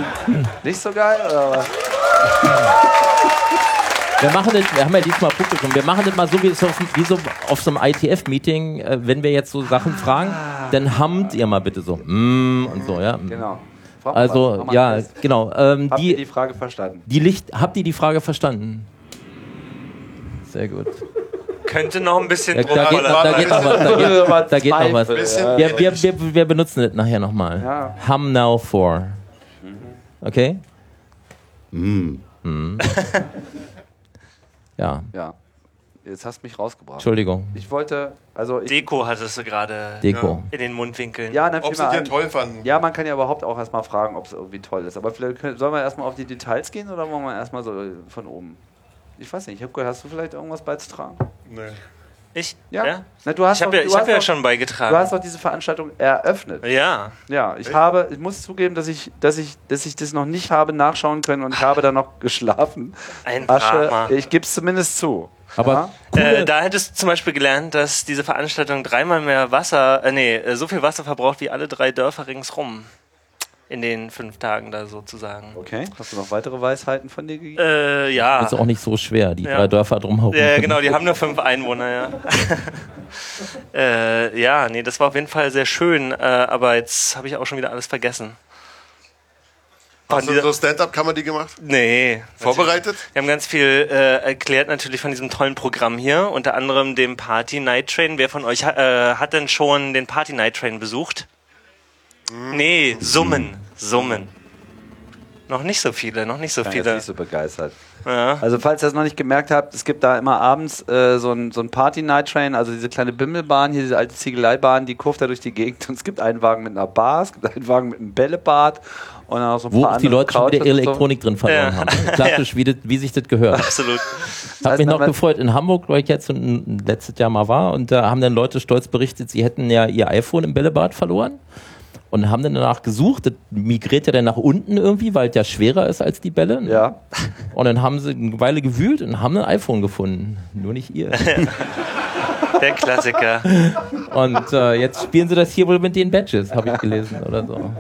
nicht so geil oder was? Wir machen das, wir haben ja diesmal Publikum, wir machen das mal so wie, so auf, wie so auf so einem ITF-Meeting, äh, wenn wir jetzt so Sachen fragen, dann hammt ihr mal bitte so, mm, und so, ja. Genau. Mal Also, mal ja, Test. genau. Ähm, Habt ihr die, die Frage verstanden? die Licht, habt ihr die Frage verstanden? Sehr gut. Könnte noch ein bisschen Ja, da, geht noch, da geht noch was. Da geht, da geht noch was. Bisschen Wir, wir, wir, wir benutzen das nachher nochmal. Ja. Hum now for. Okay? Hm. Hm. Ja, Ja. Jetzt hast du mich rausgebracht. Entschuldigung. Ich wollte, also ich, Deko hattest du gerade Deko. in den Mundwinkeln. ja, dann Ob sie dir toll fanden. ja, man kann ja überhaupt auch erstmal fragen, ob es irgendwie toll ist. Aber vielleicht können, sollen wir erstmal auf die Details gehen oder wollen wir erstmal so von oben? Ich weiß nicht, ich habe gehört, hast du vielleicht irgendwas beizutragen? Nee. Ich? Ja. Na, du hast ich habe ja, du ich hab hast ja schon Du beigetragen. hast doch diese Veranstaltung eröffnet. ja. Ja, ich habe, ich muss zugeben, dass ich, dass ich, dass ich das noch nicht habe nachschauen können und ich habe da noch geschlafen. Ein Asche, Drama. ich gebe es zumindest zu. Aber Ja? Äh, da hättest du zum Beispiel gelernt, dass diese Veranstaltung dreimal mehr Wasser, äh, nee, äh, so viel Wasser verbraucht wie alle drei Dörfer ringsrum. In den fünf Tagen da sozusagen. Okay, hast du noch weitere Weisheiten von dir gegeben? Äh, ja. ist auch nicht so schwer, die Ja. drei Dörfer drumherum. Ja, genau, die haben nur fünf Einwohner, ja. äh, ja, nee, das war auf jeden Fall sehr schön, äh, aber jetzt habe ich auch schon wieder alles vergessen. Hast du so Stand-Up-Comedy gemacht? Nee. Vorbereitet? Wir haben ganz viel äh, erklärt natürlich von diesem tollen Programm hier, unter anderem dem Party Night Train. Wer von euch äh, hat denn schon den Party Night Train besucht? Nee, Summen, Summen. Noch nicht so viele, noch nicht so Ich bin jetzt viele. nicht so begeistert. Ja. Also falls ihr das noch nicht gemerkt habt, es gibt da immer abends äh, so ein, so ein Party-Night-Train, also diese kleine Bimmelbahn, hier diese alte Ziegeleibahn, die kurft da durch die Gegend. Und es gibt einen Wagen mit einer Bar, es gibt einen Wagen mit einem Bällebad und dann auch so ein Wo paar auch die andere Leute schon wieder Couches und so. Elektronik drin verloren Ja. haben. Klassisch, wie, das, wie sich das gehört. Absolut. Ich habe mich noch gefreut, in Hamburg, wo ich jetzt letztes Jahr mal war, und da haben dann Leute stolz berichtet, sie hätten ja ihr iPhone im Bällebad verloren und haben dann danach gesucht. Das migriert ja dann nach unten irgendwie, weil es ja schwerer ist als die Bälle. Ja. Und dann haben sie eine Weile gewühlt und haben ein iPhone gefunden. Nur nicht ihr. Der Klassiker. Und äh, jetzt spielen sie das hier wohl mit den Badges, habe ich gelesen oder so.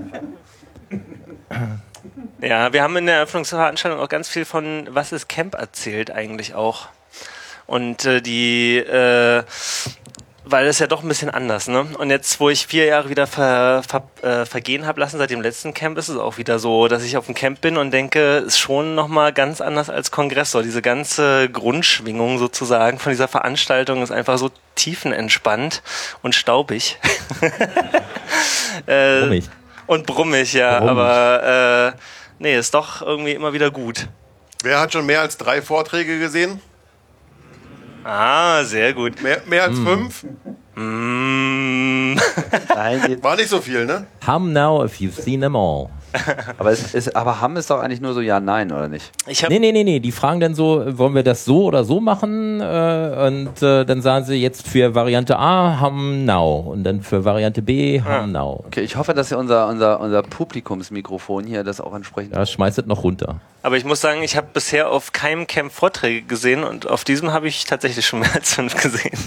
Ja, wir haben in der Eröffnungsveranstaltung auch ganz viel von Was ist Camp erzählt eigentlich auch. Und äh, die, äh, weil das ist ja doch ein bisschen anders, ne? Und jetzt, wo ich vier Jahre wieder ver, ver, äh, vergehen habe lassen seit dem letzten Camp, ist es auch wieder so, dass ich auf dem Camp bin und denke, ist schon nochmal ganz anders als Kongress. So diese ganze Grundschwingung sozusagen von dieser Veranstaltung ist einfach so tiefenentspannt und staubig. äh, Brummig. Und brummig, ja, Brummig. aber äh, nee, ist doch irgendwie immer wieder gut. Wer hat schon mehr als drei Vorträge gesehen? Ah, sehr gut. Mehr, mehr als Hm. fünf? Mm. War nicht so viel, ne? Hum now if you've seen them all. aber, es ist, aber Hamm ist doch eigentlich nur so Ja, Nein, oder nicht? Ich hab, Nee, nee, nee, nee. Die fragen dann so, wollen wir das so oder so machen? Äh, und äh, dann sagen sie jetzt für Variante A, hum now. Und dann für Variante B, hum Ah. now. Okay, ich hoffe, dass ihr unser, unser, unser Publikumsmikrofon hier das auch entsprechend. Ja, schmeißt es noch runter. aber ich muss sagen, ich habe bisher auf keinem Camp Vorträge gesehen und auf diesem habe ich tatsächlich schon mehr als fünf gesehen.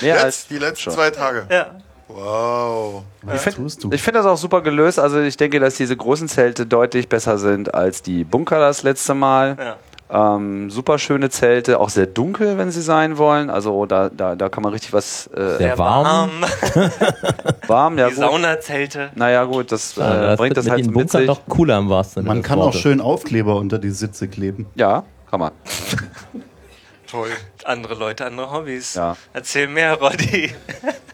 Mehr Jetzt, als die letzten schon. zwei Tage. Ja. Wow. Was tust du? Ich finde das auch super gelöst. Also ich denke, dass diese großen Zelte deutlich besser sind als die Bunker das letzte Mal. Ja. Ähm, super schöne Zelte, auch sehr dunkel, wenn sie sein wollen. Also da, da, da kann man richtig was äh, Sehr warm. warm. Ja, Die gut. Saunazelte. Naja gut, das, äh, das bringt das mit halt den so mit sich. noch cooler im wahrsten Sinne Man kann auch Wortes. schön Aufkleber unter die Sitze kleben. Ja, kann man. Toll. Andere Leute, andere Hobbys. Ja. Erzähl mehr, Roddy.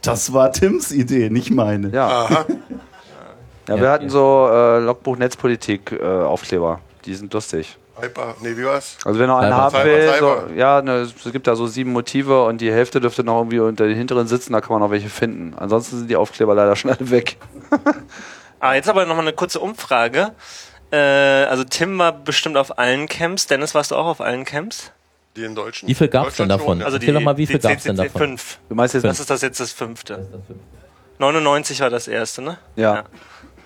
Das war Tims Idee, nicht meine. Ja. Aha. Ja, wir hatten so äh, Logbuch Netzpolitik äh, Aufkleber. Die sind lustig. Hyper, nee, wie war's? Also wenn noch Cyber, haben will, so, ja, ne, es gibt da so sieben Motive und die Hälfte dürfte noch irgendwie unter den hinteren sitzen, da kann man noch welche finden. Ansonsten sind die Aufkleber leider schon alle weg. Ah, jetzt aber nochmal eine kurze Umfrage. Äh, also Tim war bestimmt auf allen Camps. Dennis, warst du auch auf allen Camps? Die in Deutschen? Wie viel gab's denn davon? Also Erzähl die, doch mal, wie viel gab's denn CCC davon? 5. Du meinst jetzt Das ist das jetzt das fünfte. 99 war das erste, ne? Ja.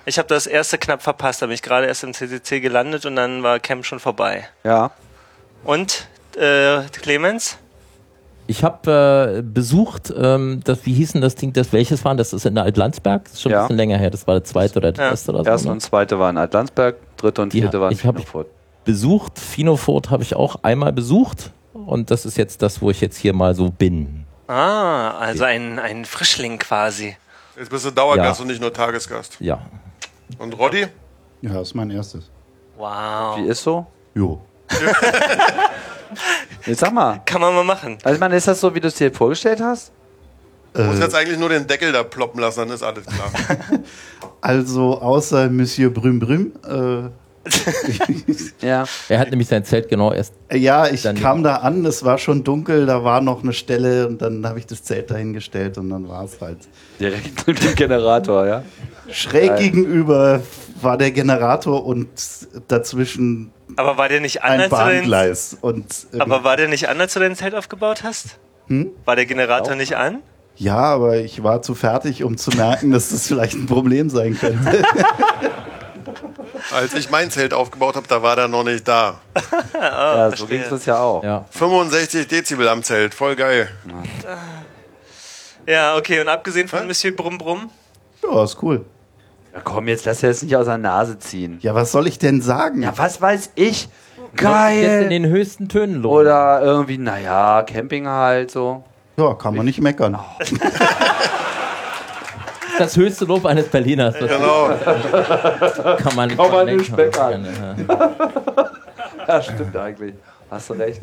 Ich habe das erste knapp verpasst, da bin ich gerade erst im CCC gelandet und dann war Camp schon vorbei. Ja. Und äh, Clemens? Ich habe äh, besucht, ähm, das, wie hieß denn das Ding, das welches war? Das ist in Altlandsberg, das ist schon Ja. ein bisschen länger her, das war der zweite oder der Ja. erste oder so. Erste ne? und zweite waren Atlantsberg, dritte und vierte hab- waren ich hab- Finofurt. Besucht. Finofurt habe ich auch einmal besucht und das ist jetzt das, wo ich jetzt hier mal so bin. Ah, also ein, ein Frischling quasi. Jetzt bist du Dauergast Ja. und nicht nur Tagesgast. Ja. Und Roddy? Ja, das ist mein erstes. Wow. Wie ist so? Jo. Jetzt sag mal. Kann man mal machen. Also ich meine, ist das so, wie du es dir vorgestellt hast? Du musst Äh, jetzt eigentlich nur den Deckel da ploppen lassen, dann ist alles klar. also außer Monsieur Brüm Brüm. Äh, ja. Er hat nämlich sein Zelt genau erst. ja, ich Dann- kam da an, es war schon dunkel, da war noch eine Stelle und dann habe ich das Zelt dahingestellt und dann war es halt. Direkt mit dem Generator, ja? Schräg Geil. gegenüber war der Generator und dazwischen Aber war der nicht an, ein als du dein, Bahngleis. Und, ähm, aber war der nicht an, als du dein Zelt aufgebaut hast? Hm? War der Generator nicht an? ja, aber ich war zu fertig, um zu merken, dass das vielleicht ein Problem sein könnte. Als ich mein Zelt aufgebaut habe, da war der noch nicht da. ja, so ging es ja auch. Ja. 65 Dezibel am Zelt, voll geil. Ja, okay. Und abgesehen von Monsieur Brumm Brumm? ja, ist cool. Ja, komm, jetzt lass dir das nicht aus der Nase ziehen. Ja, was soll ich denn sagen? Ja, was weiß ich? Jetzt in Geil. den höchsten Tönen los. Oder irgendwie, naja, Camping halt so. Ja, kann man nicht meckern. Das höchste Lob eines Berliners. Das Genau. kann man, Kann man nicht meckern. Ja, stimmt eigentlich. Hast du recht.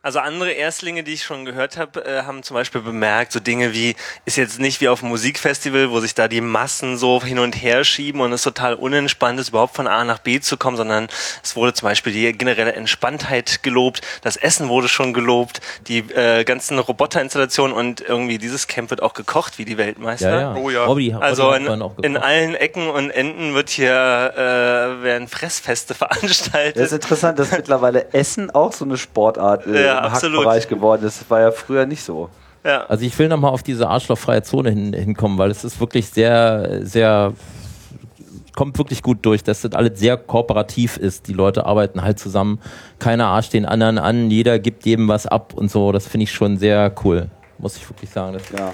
Also andere Erstlinge, die ich schon gehört habe, äh, haben zum Beispiel bemerkt, so Dinge wie, ist jetzt nicht wie auf einem Musikfestival, wo sich da die Massen so hin und her schieben und es total unentspannt ist, überhaupt von A nach B zu kommen, sondern es wurde zum Beispiel die generelle Entspanntheit gelobt, das Essen wurde schon gelobt, die äh, ganzen Roboterinstallationen und irgendwie dieses Camp wird auch gekocht wie die Weltmeister. Ja, ja. Oh ja. Robby, Also in, in allen Ecken und Enden wird hier äh, werden Fressfeste veranstaltet. Das ist interessant, dass mittlerweile Essen auch so eine Sportart äh, Ja, im absolut. Hackbereich geworden ist. Das war ja früher nicht so. ja. Also ich will nochmal auf diese arschlochfreie Zone hin, hinkommen, weil es ist wirklich sehr, sehr, kommt wirklich gut durch, dass das alles sehr kooperativ ist. Die Leute arbeiten halt zusammen, keiner arscht den anderen an, jeder gibt jedem was ab und so. Das finde ich schon sehr cool, muss ich wirklich sagen. Das, Ja.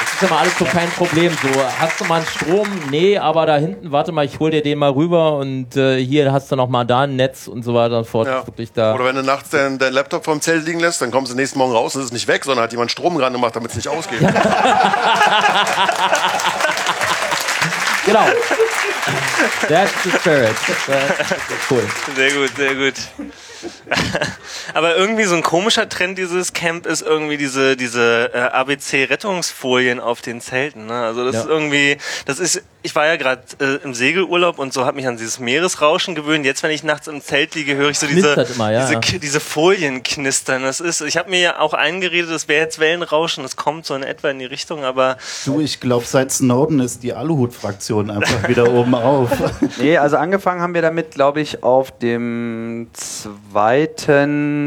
das ist immer alles so kein Problem. So, hast du mal einen Strom? Nee, aber da hinten, warte mal, ich hol dir den mal rüber und äh, hier hast du noch mal da ein Netz und so weiter und so fort. Ja. Wirklich da. Oder wenn du nachts deinen dein Laptop vom Zelt liegen lässt, dann kommst du nächsten Morgen raus und es ist nicht weg, sondern hat jemand Strom dran gemacht, damit es nicht ausgeht. Genau. That's the spirit. That's cool. Sehr gut, sehr gut. Aber irgendwie so ein komischer Trend dieses Camp ist irgendwie diese diese äh, ABC Rettungsfolien auf den Zelten. Ne? Also das Ja. ist irgendwie, das ist, ich war ja gerade äh, im Segelurlaub und so habe mich an dieses Meeresrauschen gewöhnt. Jetzt, wenn ich nachts im Zelt liege, höre ich so diese immer, ja, diese, ja. Diese Folien knistern. Das ist, ich habe mir ja auch eingeredet, das wäre jetzt Wellenrauschen. Das kommt so in etwa in die Richtung, aber Du, ich glaube, seit Snowden ist die Aluhut-Fraktion einfach wieder oben auf. Nee, also angefangen haben wir damit, glaube ich, auf dem zweiten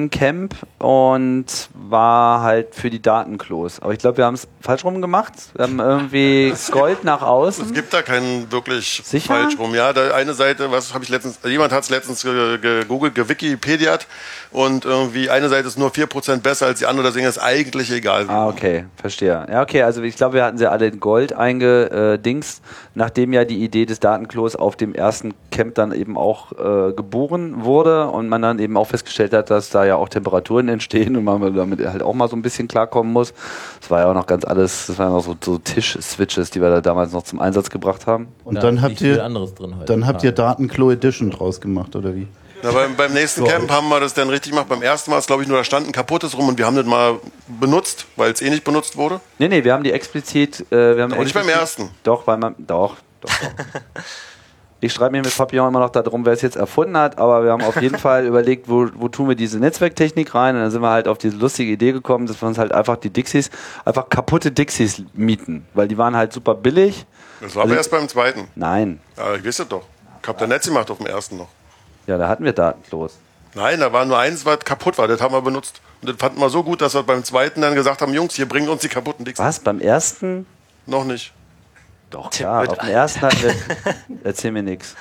Camp und war halt für die Datenklos. Aber ich glaube, wir haben es falsch rum gemacht. Wir haben irgendwie Gold nach Es außen. gibt da keinen wirklich Sicher? falsch rum. Ja, da eine Seite, was habe ich letztens, jemand hat es letztens ge- gegoogelt, gewikipediat und irgendwie eine Seite ist nur 4% besser als die andere, deswegen ist eigentlich egal. wie Ah, okay, verstehe. Ja, okay, also ich glaube, wir hatten sie alle in Gold eingedingst, nachdem ja die Idee des Datenklos auf dem ersten Camp dann eben auch äh, geboren wurde und man dann eben auch festgestellt hat, dass da ja auch Temperaturen entstehen und man damit halt auch mal so ein bisschen klarkommen muss. Das war ja auch noch ganz alles, das waren auch so, so Tisch-Switches, die wir da damals noch zum Einsatz gebracht haben. Und Da dann habt ihr, anderes drin heute. dann habt ihr Datenklo Edition draus gemacht, oder wie? Na, beim, beim nächsten So. Camp haben wir das dann richtig gemacht. Beim ersten Mal ist, glaube ich, nur da stand ein kaputtes rum und wir haben das mal benutzt, weil es eh nicht benutzt wurde. Nee, nee, wir haben die explizit. Äh, wir haben Aber nicht beim ersten. Doch, weil man. Doch, doch, doch. Ich schreibe mir mit Papillon immer noch darum, wer es jetzt erfunden hat, aber wir haben auf jeden Fall überlegt, wo, wo tun wir diese Netzwerktechnik rein und dann sind wir halt auf diese lustige Idee gekommen, dass wir uns halt einfach die Dixies, einfach kaputte Dixies mieten, weil die waren halt super billig. Das war aber Also- erst beim zweiten. Nein, Ja, ich es doch. Ich hab der Netz gemacht auf dem ersten noch. Ja, da hatten wir datenlos. Nein, da war nur eins, was kaputt war. Das haben wir benutzt. Und das fanden wir so gut, dass wir beim zweiten dann gesagt haben, Jungs, hier bringen uns die kaputten Dicks. Was, beim ersten? Noch nicht. Doch, klar, auf dem ersten hatten wir, erzähl mir nix.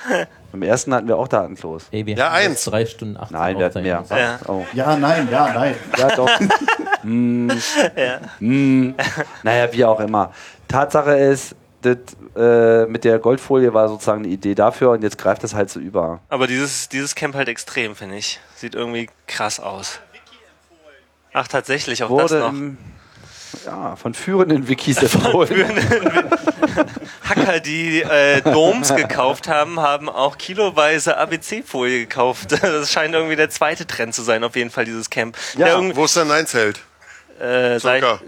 Beim ersten hatten wir auch datenlos. Ey, wir Ja, eins. drei Stunden 18 Nein, wir hatten mehr. Ja. Oh. Ja, nein, ja, nein. Ja, doch. hm. Hm. Naja, wie auch immer. Tatsache ist, das, äh, mit der Goldfolie war sozusagen eine Idee dafür und jetzt greift das halt so über. Aber dieses, dieses Camp halt extrem, finde ich. Sieht irgendwie krass aus. Ach, tatsächlich, auch das Wurde noch. im, ja, von führenden Wikis empfohlen. Hacker, die äh, Domes gekauft haben, haben auch kiloweise ABC-Folie gekauft. Das scheint irgendwie der zweite Trend zu sein, auf jeden Fall, dieses Camp. Ja, wo ist denn ein Zelt? äh, seit, Circa.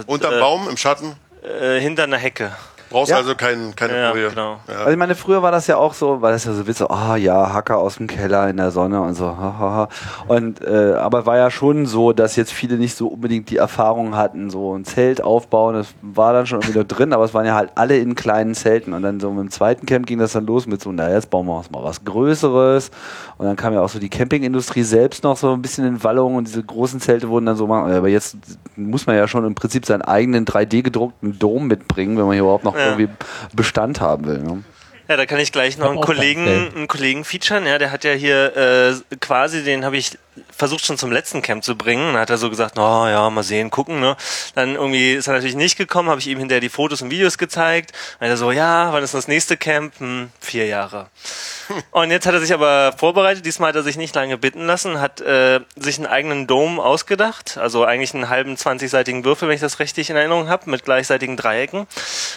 äh, Unterm äh, Baum, im Schatten? Äh, hinter einer Hecke. Brauchst Ja. also kein, keine Ja, Folie. genau. Ja. Also ich meine, früher war das ja auch so, weil das ja so Witze, ah ja, Hacker aus dem Keller in der Sonne und so, hahaha. Und äh, aber war ja schon so, dass jetzt viele nicht so unbedingt die Erfahrung hatten, so ein Zelt aufbauen, das war dann schon irgendwie da drin, aber es waren ja halt alle in kleinen Zelten. Und dann so mit dem zweiten Camp ging das dann los mit so, na jetzt bauen wir uns mal was Größeres. Und dann kam ja auch so die Campingindustrie selbst noch so ein bisschen in Wallung und diese großen Zelte wurden dann so machen. Aber jetzt muss man ja schon im Prinzip seinen eigenen 3D gedruckten Dom mitbringen, wenn man hier überhaupt noch Ja. irgendwie Bestand haben will. Ne? Ja, da kann ich gleich noch hab einen Kollegen, einen Kollegen featuren. Ja, der hat ja hier äh, quasi, den habe ich versucht schon zum letzten Camp zu bringen. Dann hat er so gesagt, oh ja, mal sehen, gucken. Ne? Dann irgendwie ist er natürlich nicht gekommen, habe ich ihm hinterher die Fotos und Videos gezeigt. Dann hat er so, ja, wann ist das nächste Camp? Hm, vier Jahre. Und jetzt hat er sich aber vorbereitet. Diesmal hat er sich nicht lange bitten lassen, hat äh, sich einen eigenen Dom ausgedacht. Also eigentlich einen halben 20-seitigen Würfel, wenn ich das richtig in Erinnerung habe, mit gleichseitigen Dreiecken.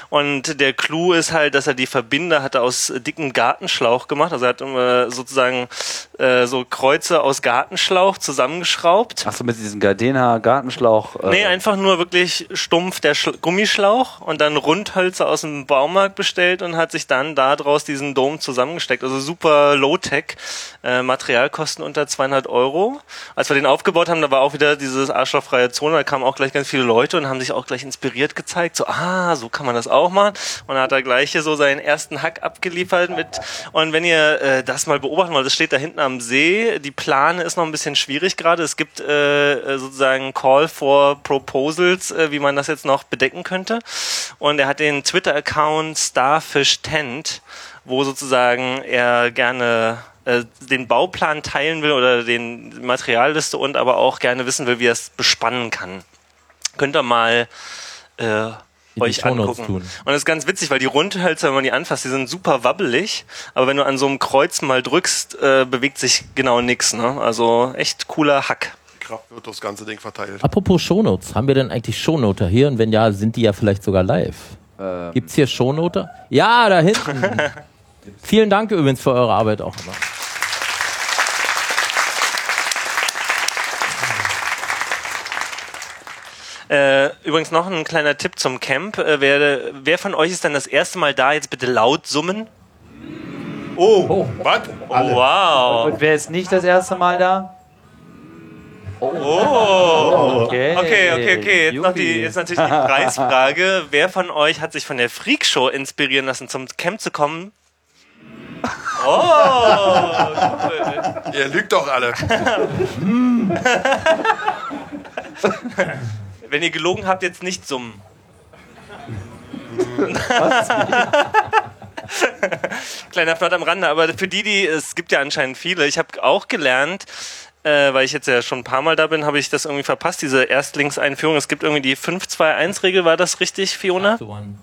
Und der Clou ist halt, dass er die Verbinder hatte aus dicken Gartenschlauch gemacht. Also er hat äh, sozusagen äh, so Kreuze aus Gartenschlauch zusammengeschraubt. Ach so, mit diesem Gardena Gartenschlauch. Äh, Nee, einfach nur wirklich stumpf der Schl Gummischlauch und dann Rundhölzer aus dem Baumarkt bestellt und hat sich dann daraus diesen Dom zusammengesteckt. Also super Low-Tech. Äh, Materialkosten unter 200 Euro. Als wir den aufgebaut haben, da war auch wieder dieses arschlochfreie Zone. Da kamen auch gleich ganz viele Leute und haben sich auch gleich inspiriert gezeigt. So, ah, so kann man das auch machen. Und dann hat er gleich hier so seinen ersten Hack abgeliefert mit. Und wenn ihr äh, das mal beobachten wollt, das steht da hinten am See. Die Plane ist noch ein bisschen schwierig gerade. Es gibt äh, äh, sozusagen Call for Proposals, äh, wie man das jetzt noch bedecken könnte. Und er hat den Twitter-Account Starfish Tent, wo sozusagen er gerne äh, den Bauplan teilen will oder den Materialliste und aber auch gerne wissen will, wie er es bespannen kann. Könnt ihr mal äh, euch angucken. tun. Und das ist ganz witzig, weil die Rundhölzer, wenn man die anfasst, die sind super wabbelig, aber wenn du an so einem Kreuz mal drückst, äh, bewegt sich genau nix. Ne? Also echt cooler Hack. Kraft wird das ganze Ding verteilt. Apropos Shownotes, haben wir denn eigentlich Shownoter hier? Und wenn ja, sind die ja vielleicht sogar live? Ähm. Gibt's hier Shownoter? Ja, da hinten. Vielen Dank übrigens für eure Arbeit auch immer. Äh, übrigens noch ein kleiner Tipp zum Camp. Äh, wer, wer von euch ist dann das erste Mal da? Jetzt bitte laut summen. Oh, Was? oh wow. Und wer ist nicht das erste Mal da? Oh. Okay, Okay, okay, okay. Jetzt, noch die, jetzt natürlich die Preisfrage. Wer von euch hat sich von der Freakshow inspirieren lassen, zum Camp zu kommen? Oh, cool. Ihr lügt doch alle. Wenn ihr gelogen habt, jetzt nicht summen. Kleiner Plot am Rande, aber für die, die, es gibt ja anscheinend viele, ich habe auch gelernt, äh, weil ich jetzt ja schon ein paar Mal da bin, habe ich das irgendwie verpasst, diese Erstlingseinführung. Es gibt irgendwie die 5-2-1-Regel, war das richtig, Fiona? So ein-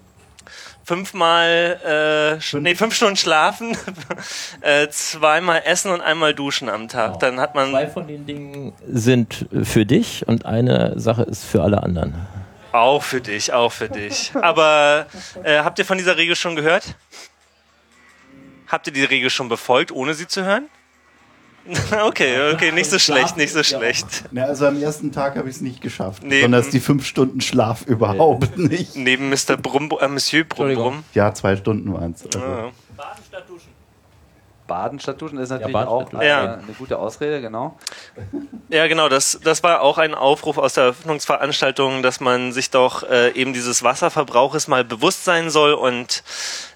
Fünfmal, äh, sch nee, fünf Stunden schlafen, äh, zweimal essen und einmal duschen am Tag. Dann hat man Zwei von den Dingen sind für dich und eine Sache ist für alle anderen. Auch für dich, auch für dich. Aber äh, habt ihr von dieser Regel schon gehört? Habt ihr die Regel schon befolgt, ohne sie zu hören? okay, okay, nicht so schlecht, nicht so schlecht. Na, also am ersten Tag habe ich es nicht geschafft. Nee. Besonders die fünf Stunden Schlaf überhaupt nicht. Neben Mr. Brumm, äh, Monsieur Brumm Brumm. Ja, zwei Stunden waren es. Also. Ja. Baden statt duschen ist natürlich baden auch eine, Ja. eine gute Ausrede, genau. Ja, genau, das, das war auch ein Aufruf aus der Öffnungsveranstaltung, dass man sich doch äh, eben dieses Wasserverbrauches mal bewusst sein soll und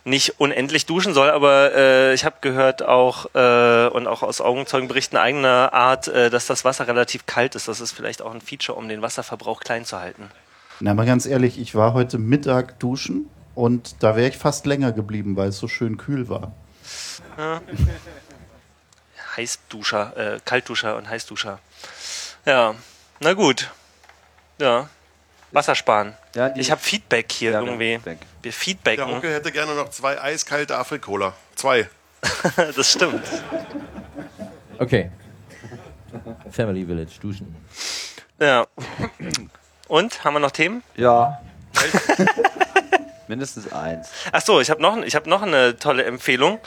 nicht unendlich duschen soll. Aber äh, ich habe gehört auch äh, und auch aus Augenzeugenberichten eigener Art, äh, dass das Wasser relativ kalt ist. Das ist vielleicht auch ein Feature, um den Wasserverbrauch klein zu halten. Na, mal ganz ehrlich, ich war heute Mittag duschen und da wäre ich fast länger geblieben, weil es so schön kühl war. Ja. Heißduscher, äh, Kaltduscher und Heißduscher. Ja, na gut. Ja. Wasser sparen. Ja, ich habe Feedback hier Ja, irgendwie. Feedback. Wir Der feedbacken. Onkel hätte gerne noch zwei eiskalte Afrikola. Zwei. das stimmt. Okay. Family Village, duschen. Ja. Und haben wir noch Themen? Ja. Mindestens eins. Ach so, ich habe noch, ich hab noch eine tolle Empfehlung.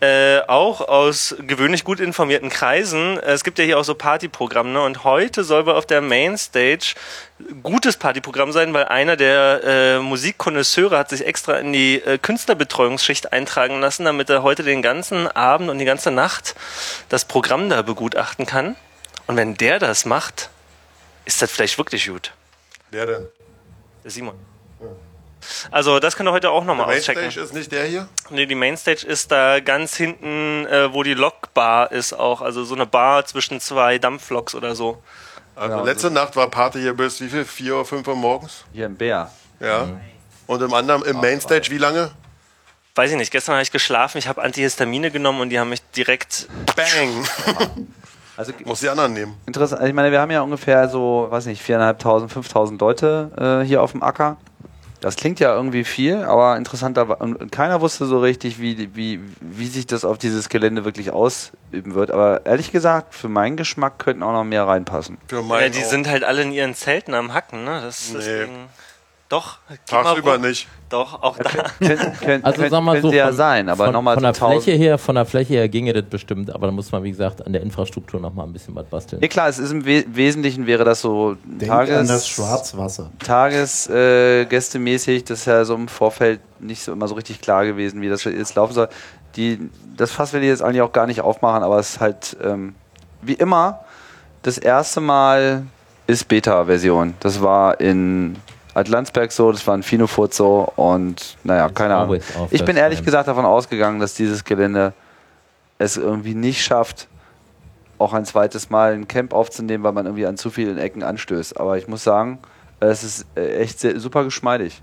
Äh, auch aus gewöhnlich gut informierten Kreisen. Äh, Es gibt ja hier auch so Partyprogramme. Ne? Und heute soll wohl auf der Mainstage gutes Partyprogramm sein, weil einer der äh, Musikkonnoisseure hat sich extra in die äh, Künstlerbetreuungsschicht eintragen lassen, damit er heute den ganzen Abend und die ganze Nacht das Programm da begutachten kann. Und wenn der das macht, ist das vielleicht wirklich gut. Wer denn? Der Simon. Also das könnt ihr heute auch nochmal auschecken. Mainstage ist nicht der hier? Nee, die Mainstage ist da ganz hinten, äh, wo die Lokbar ist auch. Also so eine Bar zwischen zwei Dampfloks oder so. Also letzte Nacht war Party hier bis wie viel? Vier oder fünf Uhr morgens? Hier im Bär. Ja. Und im anderen, im Mainstage, wie lange? Weiß ich nicht, gestern habe ich geschlafen, ich habe Antihistamine genommen und die haben mich direkt... Bang! Also Muss die anderen nehmen. interessant, ich meine, wir haben ja ungefähr so, weiß nicht, 4.500, 5.000 Leute äh, hier auf dem Acker. Das klingt ja irgendwie viel, aber interessanter war- und keiner wusste so richtig, wie, wie, wie sich das auf dieses Gelände wirklich ausüben wird. Aber ehrlich gesagt, für meinen Geschmack könnten auch noch mehr reinpassen. Für Ja, die auch. sind halt alle in ihren Zelten am Hacken, ne? Das, Nee. deswegen... Doch, tagsüber nicht. Doch, auch da. Können, können, Also sag mal so, könnte ja von, sein, aber von, nochmal von der 1000 Fläche her, von der Fläche her ginge das bestimmt, aber da muss man, wie gesagt, an der Infrastruktur noch mal ein bisschen was basteln. Nee, klar, es ist im We Wesentlichen wäre das so Denk an das Tages, Schwarzwasser. Tagesgästemäßig. Äh, das ist ja so im Vorfeld nicht so immer so richtig klar gewesen, wie das jetzt laufen soll. Die, das Fass will ich jetzt eigentlich auch gar nicht aufmachen, aber es ist halt ähm, wie immer das erste Mal ist Beta-Version. Das war in Atlantsberg so, das war in Finofurt so und naja, keine Ahnung. Ich bin ehrlich gesagt davon ausgegangen, dass dieses Gelände es irgendwie nicht schafft, auch ein zweites Mal ein Camp aufzunehmen, weil man irgendwie an zu vielen Ecken anstößt. Aber ich muss sagen, es ist äh, echt sehr, super geschmeidig.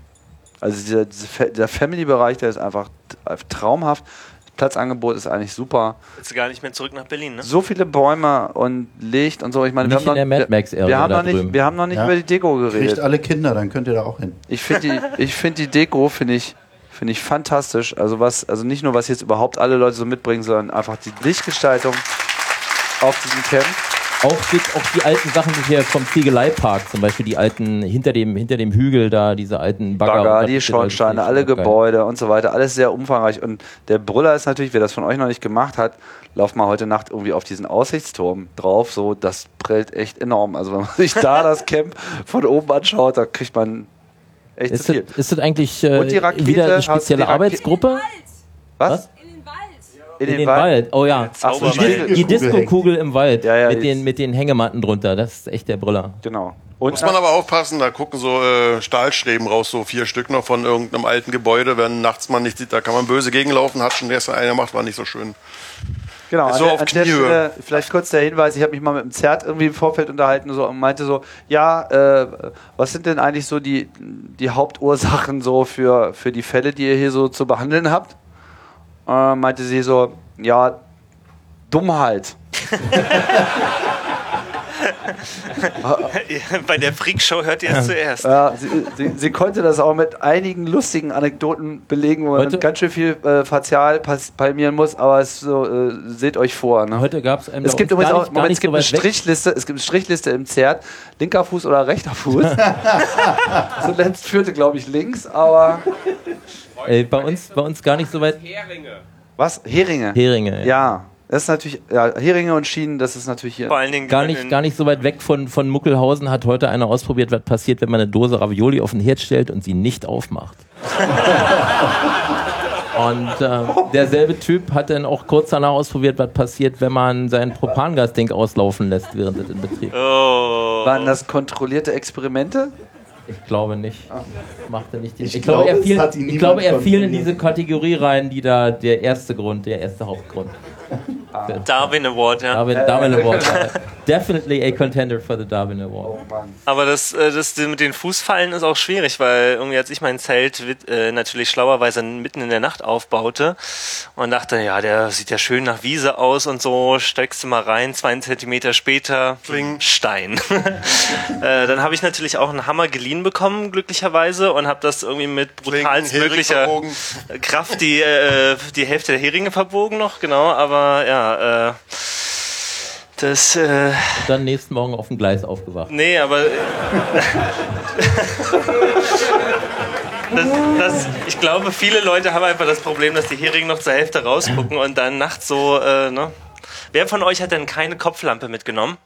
Also dieser, dieser Family-Bereich, der ist einfach traumhaft. Das Platzangebot ist eigentlich super. Jetzt gar nicht mehr zurück nach Berlin, ne? So viele Bäume und Licht und so. Ich meine, wir haben, noch, Max-Area wir, haben noch nicht, wir haben noch nicht Ja. über die Deko Kriegt geredet. alle Kinder, dann könnt ihr da auch hin. Ich finde die, ich find die Deko finde ich, finde ich fantastisch. Also was, also nicht nur was jetzt überhaupt alle Leute so mitbringen, sondern einfach die Lichtgestaltung auf diesem Camp. Auch die, auch die alten Sachen hier vom Ziegeleipark, zum Beispiel die alten, hinter dem, hinter dem Hügel da, diese alten Bagger. Bagger, das die Schornsteine, alle. Gebäude und so weiter, alles sehr umfangreich. Und der Brüller ist natürlich, wer das von euch noch nicht gemacht hat, lauft mal heute Nacht irgendwie auf diesen Aussichtsturm drauf. So, das prellt echt enorm. Also wenn man sich da das Camp von oben anschaut, da kriegt man echt Ist zu viel. das, ist das eigentlich äh, Und die Rakete, wieder eine spezielle die Arbeitsgruppe? Was? Was? In, In den Wald. Oh ja. Ach so, Die, die Disco-Kugel im Wald Ja, ja, mit, den, mit den Hängematten drunter. Das ist echt der Brüller. Genau. Und Muss man aber aufpassen, da gucken so äh, Stahlstreben raus, so vier Stück noch von irgendeinem alten Gebäude. Wenn nachts man nicht sieht, da kann man böse gegenlaufen. Hat schon gestern einer gemacht, war nicht so schön. Genau, So an, der, auf an der. Stelle vielleicht kurz der Hinweis, ich habe mich mal mit dem Zert irgendwie im Vorfeld unterhalten so, und meinte so, ja, äh, was sind denn eigentlich so die, die Hauptursachen so für, für die Fälle, die ihr hier so zu behandeln habt? Äh, meinte sie so, ja, Dummheit. Bei der Freakshow hört ihr es zuerst. Ja, sie, sie, sie konnte das auch mit einigen lustigen Anekdoten belegen, wo man Heute- ganz schön viel äh, facial pas- palmieren muss, aber es so, äh, seht euch vor. Ne? Heute gab es Es gibt übrigens gar auch, Moment, es gibt so eine weit weg. Strichliste, es gibt eine Strichliste im Zert, linker Fuß oder rechter Fuß. Zuletzt führte, glaube ich, links, aber Äh, bei, uns, bei uns gar nicht so weit. was? Heringe. Heringe. Ja. Ja, das ist natürlich, ja, Heringe und Schienen, das ist natürlich hier. Vor allen Dingen Gar nicht, gar nicht so weit weg von, von Muckelhausen hat heute einer ausprobiert, was passiert, wenn man eine Dose Ravioli auf den Herd stellt und sie nicht aufmacht. Und äh, derselbe Typ hat dann auch kurz danach ausprobiert, was passiert, wenn man sein Propangasding auslaufen lässt während es in Betrieb. Oh. Waren das kontrollierte Experimente? Ich glaube nicht. Macht er nicht den, Ich ich, glaube, glaube, er fiel, ich glaube, er fiel in diese Kategorie rein, die da der erste Grund, der erste Hauptgrund. Thank you. Darwin Award, ja. Darwin, Darwin Award. Definitely a contender for the Darwin Award. Aber das, äh, das mit den Fußfallen ist auch schwierig, weil irgendwie als ich mein Zelt äh, natürlich schlauerweise mitten in der Nacht aufbaute und dachte, ja, der sieht ja schön nach Wiese aus und so, steckst du mal rein, zwei Zentimeter später, Stein. äh, dann habe ich natürlich auch einen Hammer geliehen bekommen, glücklicherweise, und habe das irgendwie mit brutalst Hering möglicher verbogen. Kraft die, äh, die Hälfte der Heringe verbogen noch, genau, aber ja, äh, das, äh, Dann nächsten Morgen auf dem Gleis aufgewacht. Nee, aber. Das, das, ich glaube, viele Leute haben einfach das Problem, dass die Heringe noch zur Hälfte rausgucken und dann nachts so, äh, ne? Wer von euch hat denn keine Kopflampe mitgenommen?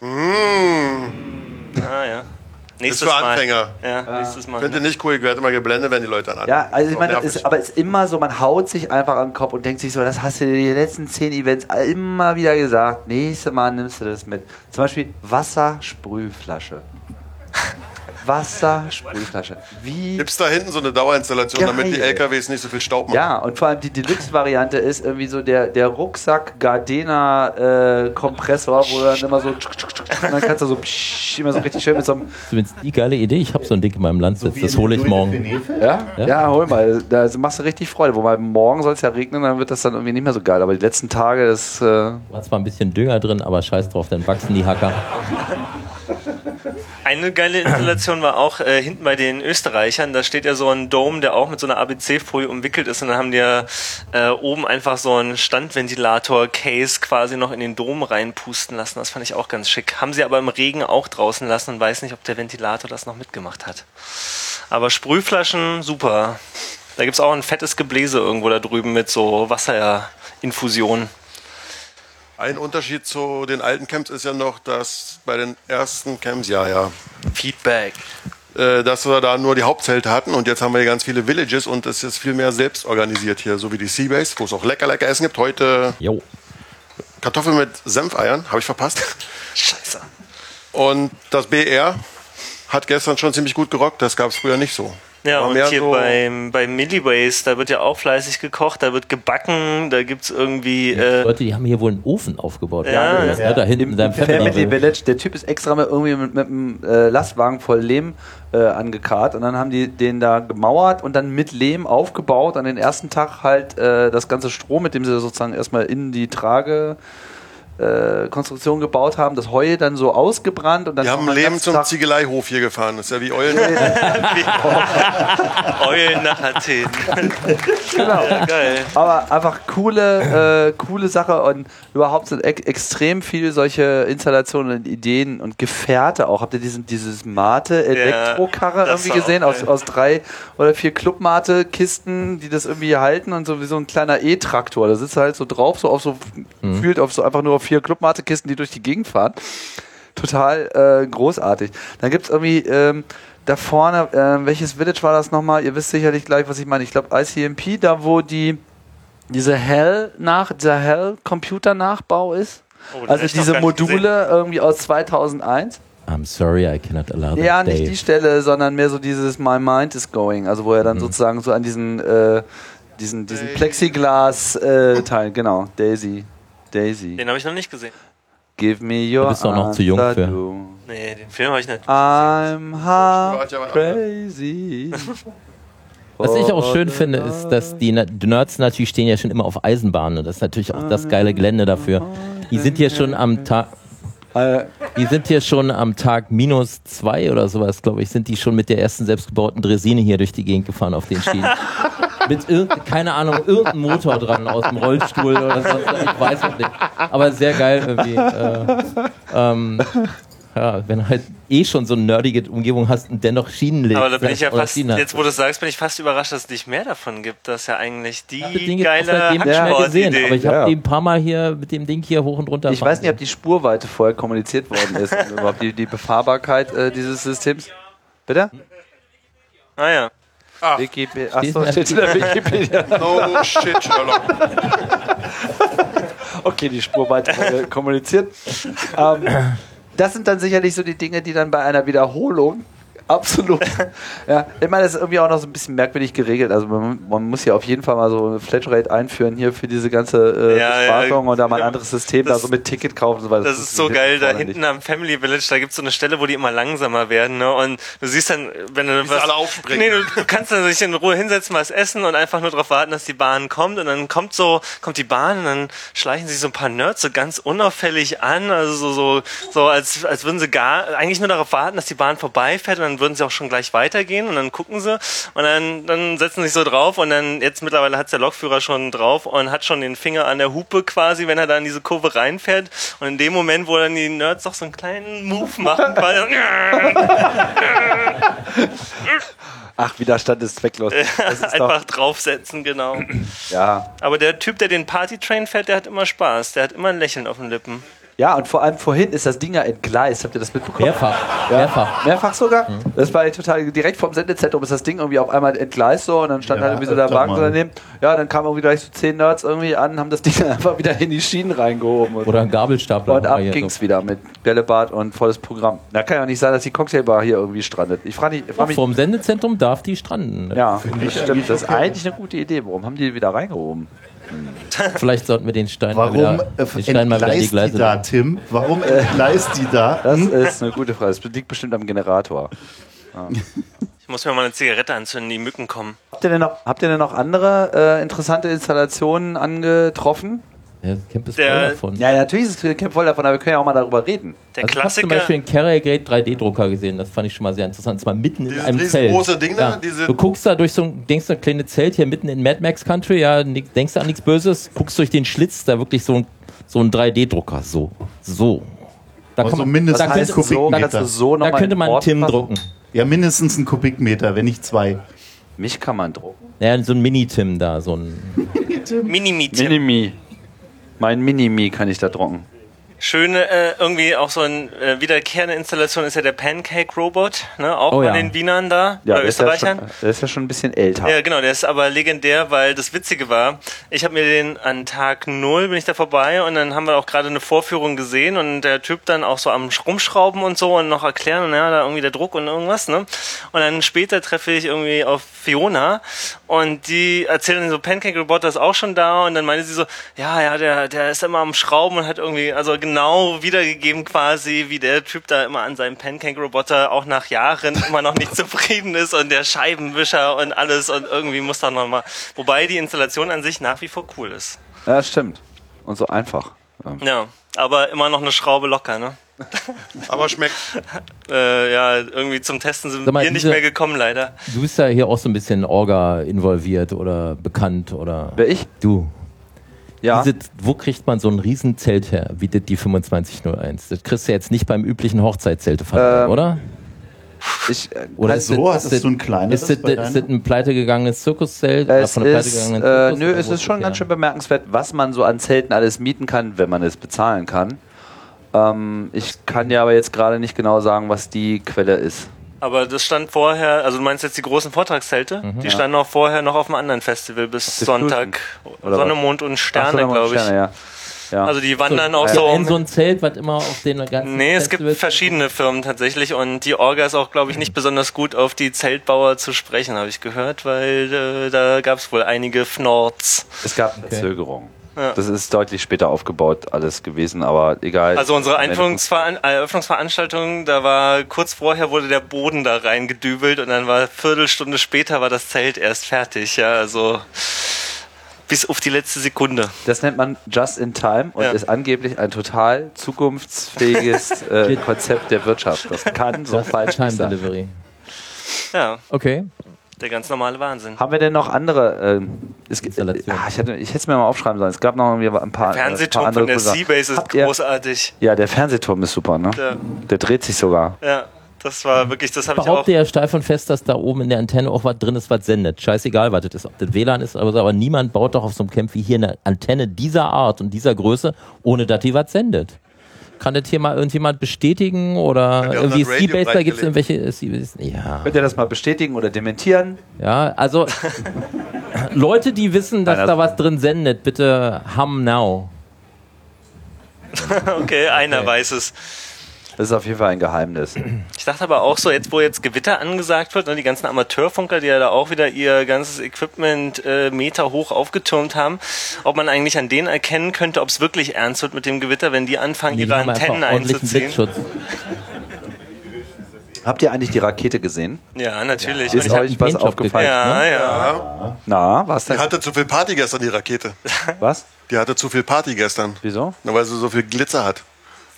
Mmh. Ah, ja. Ist Nächstes für Mal. Anfänger. Ja, nächstes Mal. Finde nicht cool, ich werde immer geblendet, wenn die Leute an. Ja, also ich meine, das ist, aber es ist immer so, man haut sich einfach an den Kopf und denkt sich so, das hast du dir die letzten zehn Events immer wieder gesagt. Nächstes Mal nimmst du das mit. Zum Beispiel Wassersprühflasche. Wassersprühflasche. Wie Gibt's da hinten so eine Dauerinstallation, damit die Geil. LKWs nicht so viel Staub machen? Ja, und vor allem die Deluxe-Variante ist irgendwie so der, der Rucksack Gardena äh, Kompressor, wo du dann immer so und dann kannst du so immer so richtig schön mit so einem Zumindest die geile Idee. Ich habe so ein Ding in meinem Landsitz. Das hole ich morgen. ja, Ja? ja, hol mal. Da machst du richtig Freude. Wobei morgen soll es ja regnen, dann wird das dann irgendwie nicht mehr so geil. Aber die letzten Tage, das äh, War zwar ein bisschen Dünger drin, aber scheiß drauf, dann wachsen die Hacker. Eine geile Installation war auch äh, hinten bei den Österreichern. Da steht ja so ein Dome, der auch mit so einer ABC-Folie umwickelt ist. Und dann haben die ja äh, oben einfach so einen Standventilator-Case quasi noch in den Dom reinpusten lassen. Das fand ich auch ganz schick. Haben sie aber im Regen auch draußen lassen und weiß nicht, ob der Ventilator das noch mitgemacht hat. Aber Sprühflaschen, super. Da gibt's auch ein fettes Gebläse irgendwo da drüben mit so Wasserinfusion. Ein Unterschied zu den alten Camps ist ja noch, dass bei den ersten Camps, ja, ja, Feedback. äh, dass wir da nur die Hauptzelte hatten und jetzt haben wir hier ganz viele Villages und es ist viel mehr selbst organisiert hier, so wie die Seabase, wo es auch lecker, lecker Essen gibt. Heute Jo. Kartoffeln mit Senfeiern, habe ich verpasst. Scheiße. Und das BR hat gestern schon ziemlich gut gerockt, das gab es früher nicht so. Ja, und hier so- beim, beim Milliways, da wird ja auch fleißig gekocht, da wird gebacken, da gibt's irgendwie. Äh, Leute, die haben hier wohl einen Ofen aufgebaut. Ja, ja, ja. da hinten in seinem Family Family Village. Der Typ ist extra mit, irgendwie mit, mit einem äh, Lastwagen voll Lehm äh, angekarrt und dann haben die den da gemauert und dann mit Lehm aufgebaut. An den ersten Tag halt äh, das ganze Stroh, mit dem sie sozusagen erstmal in die Trage äh, Konstruktion gebaut haben, das Heu dann so ausgebrannt und dann Die haben am Leben zum Tag- Ziegeleihof hier gefahren. Das ist ja wie Eulen. Eulen nach Athen. Genau. Ja, geil. Aber einfach coole, äh, coole Sache und überhaupt sind ex extrem viel solche Installationen und Ideen und Gefährte auch. Habt ihr diesen, dieses Mate Elektrokarre das irgendwie gesehen? Aus, aus drei oder vier Clubmate-Kisten, die das irgendwie halten und so wie so ein kleiner E-Traktor. Da sitzt er halt so drauf, so auf so, fühlt auf so einfach nur auf vier Clubmate-Kisten, die durch die Gegend fahren. Total äh, großartig. Dann gibt's irgendwie ähm, da vorne, äh, welches Village war das nochmal? Ihr wisst sicherlich gleich, was ich meine. Ich glaube ICMP, da wo die diese Hell nach dieser Hell Computer Nachbau ist. Oh, also diese Module irgendwie aus 2001. I'm sorry, I cannot allow that. Ja, nicht Dave. die Stelle, sondern mehr so dieses My Mind is Going, also wo er Mhm. dann sozusagen so an diesen äh, diesen diesen Plexiglas äh, Teil, genau, Daisy, Daisy. Den habe ich noch nicht gesehen. Give me your Du bist doch noch zu jung für. to- Nee, den Film habe ich nicht. I'm half crazy. Was ich auch schön finde, ist, dass die, Nerds natürlich stehen ja schon immer auf Eisenbahnen und das ist natürlich auch das geile Gelände dafür. Die sind hier schon am Tag, Äh, die sind hier schon am Tag minus zwei oder sowas, glaube ich, sind die schon mit der ersten selbstgebauten Dresine hier durch die Gegend gefahren auf den Schienen. mit irgend, keine Ahnung, irgendein Motor dran aus dem Rollstuhl oder sonst, ich weiß noch nicht. Aber sehr geil irgendwie. Äh, ähm, ja, wenn du halt eh schon so eine nerdige Umgebung hast und dennoch Schienen legst. Aber da bin ich ja fast, jetzt wo du es sagst, bin ich fast überrascht, dass es nicht mehr davon gibt. Das ist ja eigentlich die jetzt geile nicht mehr gesehen, aber ich habe Ja. die ein paar Mal hier mit dem Ding hier hoch und runter Ich weiß nicht, ob die Spurweite vorher kommuniziert worden ist, überhaupt die, die Befahrbarkeit äh, dieses Systems. Bitte? Ah ja. Ah. Wikipedia. Achso, steht in der Wikipedia. No shit, Sherlock. Okay, die Spur weiter äh, kommuniziert. Ähm, das sind dann sicherlich so die Dinge, die dann bei einer Wiederholung absolut. ja, ich meine, das ist irgendwie auch noch so ein bisschen merkwürdig geregelt. Also man, man muss ja auf jeden Fall mal so eine Flatrate einführen hier für diese ganze äh, Ja, Bespaßung ja, und da mal ein anderes System, da Das- so mit Ticket kaufen und so weiter. Das ist so geil, da hinten am Family Village, da gibt's so eine Stelle, wo die immer langsamer werden, ne? Und du siehst dann, wenn du was. alle aufspringen. Nee, du, du kannst dann sich in Ruhe hinsetzen, was essen und einfach nur darauf warten, dass die Bahn kommt. Und dann kommt so, kommt die Bahn und dann schleichen sich so ein paar Nerds so ganz unauffällig an, also so, so, so als, als würden sie gar, eigentlich nur darauf warten, dass die Bahn vorbeifährt und dann würden sie auch schon gleich weitergehen und dann gucken sie und dann, dann setzen sie sich so drauf und dann, jetzt mittlerweile hat's der Lokführer schon drauf und hat schon den Finger an der Hupe quasi, wenn er da in diese Kurve reinfährt und in dem Moment, wo dann die Nerds doch so einen kleinen Move machen, Ach, Widerstand ist zwecklos. Das ist einfach draufsetzen, genau. ja. Aber der Typ, der den Partytrain fährt, der hat immer Spaß, der hat immer ein Lächeln auf den Lippen. Ja, und vor allem vorhin ist das Ding ja entgleist. Habt ihr das mitbekommen? Mehrfach. Ja. Mehrfach. Mehrfach sogar? Das war total direkt vom Sendezentrum ist das Ding irgendwie auf einmal entgleist so und dann stand Ja, halt irgendwie so der Wagen daneben. Ja, dann kamen irgendwie gleich so zehn Nerds irgendwie an, haben das Ding dann einfach wieder in die Schienen reingehoben. Und, Oder ein Gabelstapler. und ab ging's so. wieder mit Bällebad und volles Programm. Da kann ja auch nicht sein, dass die Cocktailbar hier irgendwie strandet. Ich frage mich, frag mich Vom Sendezentrum darf die stranden. ja, das stimmt. Das ist eigentlich eine gute Idee. Warum haben die die wieder reingehoben? Vielleicht sollten wir den Stein Warum mal wieder, äh, den Stein mal wieder die entgleist die Gleise da. Tim? Warum entgleist die da? Das ist eine gute Frage. Das liegt bestimmt am Generator. Ich muss mir mal eine Zigarette anzünden, die Mücken kommen. Habt ihr denn noch, habt ihr denn noch andere äh, interessante Installationen angetroffen? Ja, das Camp ist Der- voll davon. Ja, natürlich ist das Camp voll davon, aber wir können ja auch mal darüber reden. Der Also ich habe zum Klassiker. Beispiel einen Carrier Gate 3D-Drucker gesehen, das fand ich schon mal sehr interessant. Das war mitten in einem Zelt. riesengroße Ding da, ja. diese- Du guckst da durch so ein, denkst du, ein kleines Zelt hier mitten in Mad Max Country, ja, denkst du an nichts Böses, guckst durch den Schlitz, da wirklich so ein, so ein 3D-Drucker, so, so. Da Also man- mindestens da ein könnte, Kubikmeter. kannst du so noch da mal könnte man Tim fassen? drucken. Ja, mindestens ein Kubikmeter, wenn nicht zwei. Mich kann man drucken. Ja, so ein Mini-Tim da, so ein. Mini-Meet. Minimi. Mein Minimi kann ich da drucken. Schöne, äh, irgendwie auch so eine äh, wiederkehrende Installation ist ja der Pancake Robot, ne? auch Oh ja. den Wienern da, Ja, bei der ist ja, Österreichern. schon, der ist ja schon ein bisschen älter. Ja, genau, der ist aber legendär, weil das Witzige war, ich habe mir den an Tag null bin ich da vorbei und dann haben wir auch gerade eine Vorführung gesehen und der Typ dann auch so am Rumschrauben und so und noch erklären und ja, da irgendwie der Druck und irgendwas, ne? Und dann später treffe ich irgendwie auf Fiona und die erzählen dann so, Pancake Roboter ist auch schon da und dann meinte sie so, ja, ja, der, der ist immer am Schrauben und hat irgendwie, also genau wiedergegeben quasi, wie der Typ da immer an seinem Pancake Roboter auch nach Jahren immer noch nicht zufrieden ist und der Scheibenwischer und alles und irgendwie muss da nochmal, wobei die Installation an sich nach wie vor cool ist. Ja, stimmt. Und so einfach. Ja, aber immer noch eine Schraube locker, ne? Aber schmeckt. Äh, ja, irgendwie zum Testen sind mal, wir nicht diese- mehr gekommen, leider. Du bist ja hier auch so ein bisschen Orga involviert oder bekannt oder. Wer ich? Du. Ja. Diese, wo kriegt man so ein Riesenzelt her, wie das die 2501? Das kriegst du jetzt nicht beim üblichen Hochzeitszelteverleih, Ähm, oder? Ich, äh, Oder Also so, hattest du ein kleineres Ist das, ist ein pleitegegangenen Zirkuszelt? Es einem ist, pleitegegangenen äh, Zirkus? nö, Oder es ist schon ganz schön bemerkenswert, was man so an Zelten alles mieten kann, wenn man es bezahlen kann. Ähm, ich kann dir aber jetzt gerade nicht genau sagen, was die Quelle ist. Aber das stand vorher, also du meinst jetzt die großen Vortragszelte? Mhm. Die standen auch vorher noch auf einem anderen Festival bis Sonntag. Oder Sonne? Mond und so, Sterne, glaube ich. Sterne, ja. Ja. Also die wandern auch Ist so. ja ein so ein Zelt, was immer auf den ganzen Nee, es gibt verschiedene Firmen tatsächlich und die Orga ist auch, glaube ich, nicht besonders gut auf die Zeltbauer zu sprechen, habe ich gehört, weil äh, da gab es wohl einige Fnords. es gab eine Verzögerung. Ja. Das ist deutlich später aufgebaut alles gewesen, aber egal. Also unsere Einführungsveran Eröffnungsveranstaltung, da war kurz vorher wurde der Boden da reingedübelt und dann war eine Viertelstunde später war das Zelt erst fertig, ja, also bis auf die letzte Sekunde. Das nennt man Just in Time und Ja. ist angeblich ein total zukunftsfähiges äh, Konzept der Wirtschaft. Das kann so Just falsch sein. Delivery. Ja, Okay. Der ganz normale Wahnsinn. Haben wir denn noch andere? Ähm, es, gibt- Installationen. ah, ich, hätte, ich hätte es mir mal aufschreiben sollen. Es gab noch irgendwie ein paar, äh, ein Fernsehturm paar von der. Seabase ist Habt ihr- großartig. Ja, der Fernsehturm ist super, ne? Ja. Der dreht sich sogar. Ja, das war wirklich, das habe ich auch. Behaupte ja steif und fest, dass da oben in der Antenne auch was drin ist, was sendet. Scheißegal, was das ist. Ob das WLAN ist, aber, so, aber niemand baut doch auf so einem Camp wie hier eine Antenne dieser Art und dieser Größe, ohne dass die was sendet. Kann das hier mal irgendjemand bestätigen oder Ja, irgendwie das Radio Seabase, da gibt es irgendwelche Seabase? Ja. Könnt ihr das mal bestätigen oder dementieren? Ja, also Leute, die wissen, dass Einer- da was drin sendet, bitte hum now. okay, einer weiß es. Das ist auf jeden Fall ein Geheimnis. Ich dachte aber auch so, jetzt wo jetzt Gewitter angesagt wird, ne, die ganzen Amateurfunker, die ja da auch wieder ihr ganzes Equipment äh, Meter hoch aufgetürmt haben, ob man eigentlich an denen erkennen könnte, ob es wirklich ernst wird mit dem Gewitter, wenn die anfangen, die ihre Antennen ordentlichen einzuziehen. Blitzschutz. Habt ihr eigentlich die Rakete gesehen? Ja, natürlich. Ist Ich hab euch was aufgefallen? gekriegt, ne? Ja, ja. Na, was Die denn? hatte zu viel Party gestern, die Rakete. Was? Die hatte zu viel Party gestern. Wieso? Na, weil sie so viel Glitzer hat.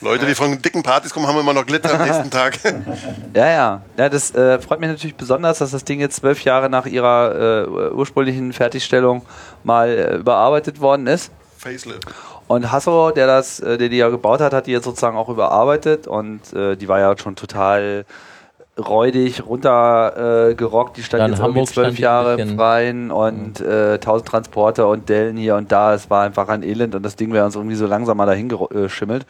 Leute, die von dicken Partys kommen, haben immer noch Glitzer am nächsten Tag. Ja, ja. Ja, das äh, freut mich natürlich besonders, dass das Ding jetzt zwölf Jahre nach ihrer äh, ursprünglichen Fertigstellung mal äh, überarbeitet worden ist. Facelift. Und Hasso, der das, äh, der die ja gebaut hat, hat die jetzt sozusagen auch überarbeitet und äh, die war ja schon total räudig runtergerockt. Äh, die stand Ja, jetzt irgendwie Hamburg zwölf Jahre im Freien und äh, tausend Transporter und Dellen hier und da. Es war einfach ein Elend und das Ding wäre uns irgendwie so langsam mal dahin geschimmelt.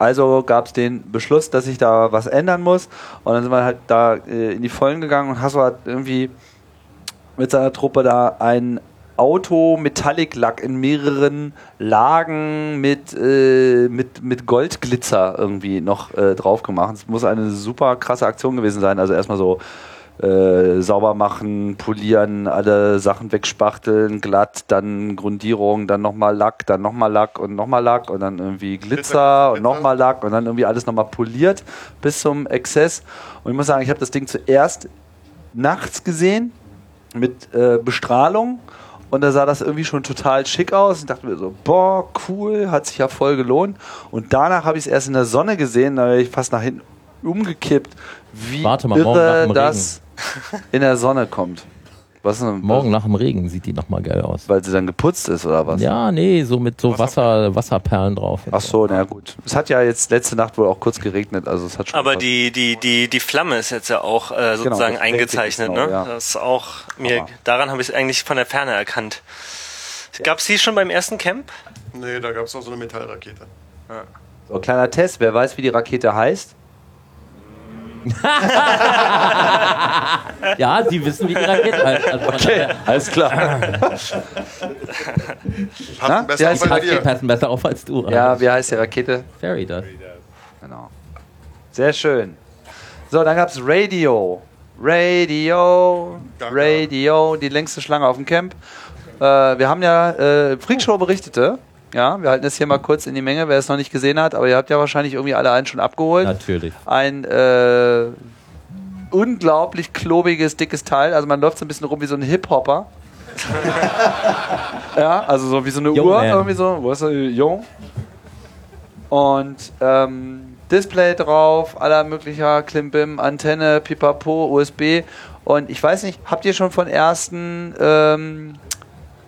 Also gab es den Beschluss, dass sich da was ändern muss. Und dann sind wir halt da äh, in die Vollen gegangen und Hasso hat irgendwie mit seiner Truppe da ein Auto Metallic Lack in mehreren Lagen mit, äh, mit, mit Goldglitzer irgendwie noch äh, drauf gemacht. Es muss eine super krasse Aktion gewesen sein. Also erstmal so äh, sauber machen, polieren, alle Sachen wegspachteln, glatt, dann Grundierung, dann nochmal Lack, dann nochmal Lack und nochmal Lack und dann irgendwie Glitzer und nochmal Lack und dann irgendwie alles nochmal poliert bis zum Exzess. Und ich muss sagen, ich habe das Ding zuerst nachts gesehen mit äh, Bestrahlung und da sah das irgendwie schon total schick aus und dachte mir so, boah, cool, hat sich ja voll gelohnt. Und danach habe ich es erst in der Sonne gesehen, da wäre ich fast nach hinten umgekippt, wie Warte mal, morgen nach irre dem das in der Sonne kommt. Was denn, Morgen nach dem Regen sieht die nochmal geil aus. Weil sie dann geputzt ist oder was? Ja, nee, so mit so Wasser, Wasserperlen drauf. Ach so, na gut. Es hat ja jetzt letzte Nacht wohl auch kurz geregnet, also es hat schon. Aber die, die, die, die Flamme ist jetzt ja auch äh, sozusagen das eingezeichnet, ist ne? ja. Das ist auch mir, Hammer. daran habe ich es eigentlich von der Ferne erkannt. Gab es die schon beim ersten Camp? nee, da gab es noch so eine Metallrakete. So, kleiner Test, wer weiß, wie die Rakete heißt? Ja, die wissen, wie die Rakete heißt. Also daher- alles klar. Besser wie heißt auf als ihr. passen besser auf als du. Ja, wie heißt die Rakete? Fairy das. Genau. Sehr schön. So, dann gab es Radio. Radio. Radio, die längste Schlange auf dem Camp. Äh, wir haben ja, äh, Freakshow berichtete, ja, wir halten das hier mal kurz in die Menge, wer es noch nicht gesehen hat, aber ihr habt ja wahrscheinlich irgendwie alle einen schon abgeholt. Natürlich. Ein äh, unglaublich klobiges, dickes Teil. Also man läuft so ein bisschen rum wie so ein Hip-Hopper. ja, also so wie so eine Young Uhr, Man. irgendwie so. Wo ist er? Jung. Und ähm, Display drauf, aller möglicher Klimbim, Antenne, Pipapo, USB. Und ich weiß nicht, habt ihr schon von ersten ähm,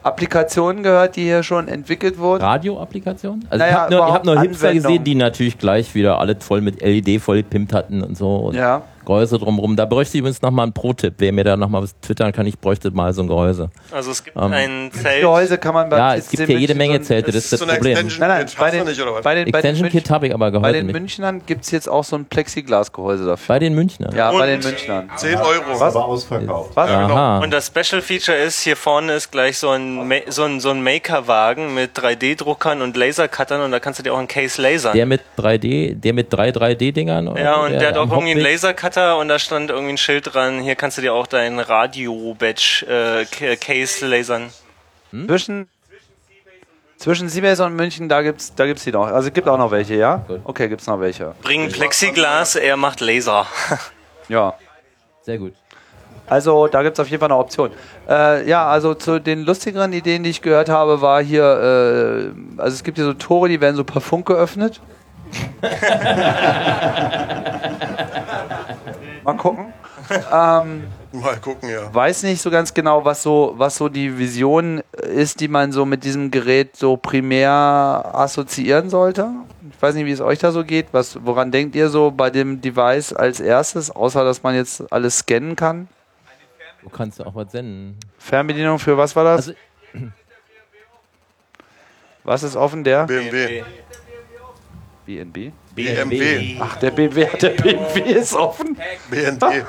Applikationen gehört, die hier schon entwickelt wurden? Radio-Applikation? Also Naja, ich habe nur, hab nur Hipster gesehen, die natürlich gleich wieder alle voll mit LED voll gepimpt hatten und so. Und Ja. Gehäuse drumrum. Da bräuchte ich übrigens nochmal einen Pro-Tipp. Wer mir da nochmal was twittern kann, ich bräuchte mal so ein Gehäuse. Also es gibt Ähm, ein Zelt. Gehäuse kann man bei Ja, es gibt ja jede Menge Zelte, das ist das so Problem. Extension Nein, nein, Kit. bei den, nicht, oder was? bei den, bei den, Extension Kit habe ich aber bei Gehäuse den nicht. Münchnern gibt es jetzt auch so ein Plexiglas-Gehäuse dafür. Bei den Münchnern? Ja, bei den Und- Münchnern. 10 Euro. Was? Aber ausverkauft. Was? Aha. Und das Special Feature ist, hier vorne ist gleich so ein, Ma so ein, so ein Maker-Wagen mit 3D-Druckern und Lasercuttern und da kannst du dir auch ein Case lasern. Der mit 3D, der mit drei 3D-Dingern? ja, und der hat auch irgendwie einen Hauptweg? Lasercutter und da stand irgendwie ein Schild dran, hier kannst du dir auch dein Radio-Badge äh, Ca- Case lasern. Zwischen, zwischen Siebes und München, da gibt's, da gibt's die noch. Also es gibt auch noch welche, ja? Gut. Okay, gibt's noch welche. Bringen Plexiglas, er macht Laser. Ja. Sehr gut. Also da gibt's auf jeden Fall eine Option. Äh, ja, also zu den lustigeren Ideen, die ich gehört habe, war hier, äh, also es gibt hier so Tore, die werden so per Funk geöffnet. Mal gucken. Ähm, Mal gucken, ja. weiß nicht so ganz genau, was so, was so die Vision ist, die man so mit diesem Gerät so primär assoziieren sollte. Ich weiß nicht, wie es euch da so geht. Was, woran denkt ihr so bei dem Device als erstes, außer dass man jetzt alles scannen kann? Du kannst auch was senden. Fernbedienung für was war das? Also, was ist offen? Der? BMW. BNB? BMW. Ach, der BMW, der BMW ist offen. BND.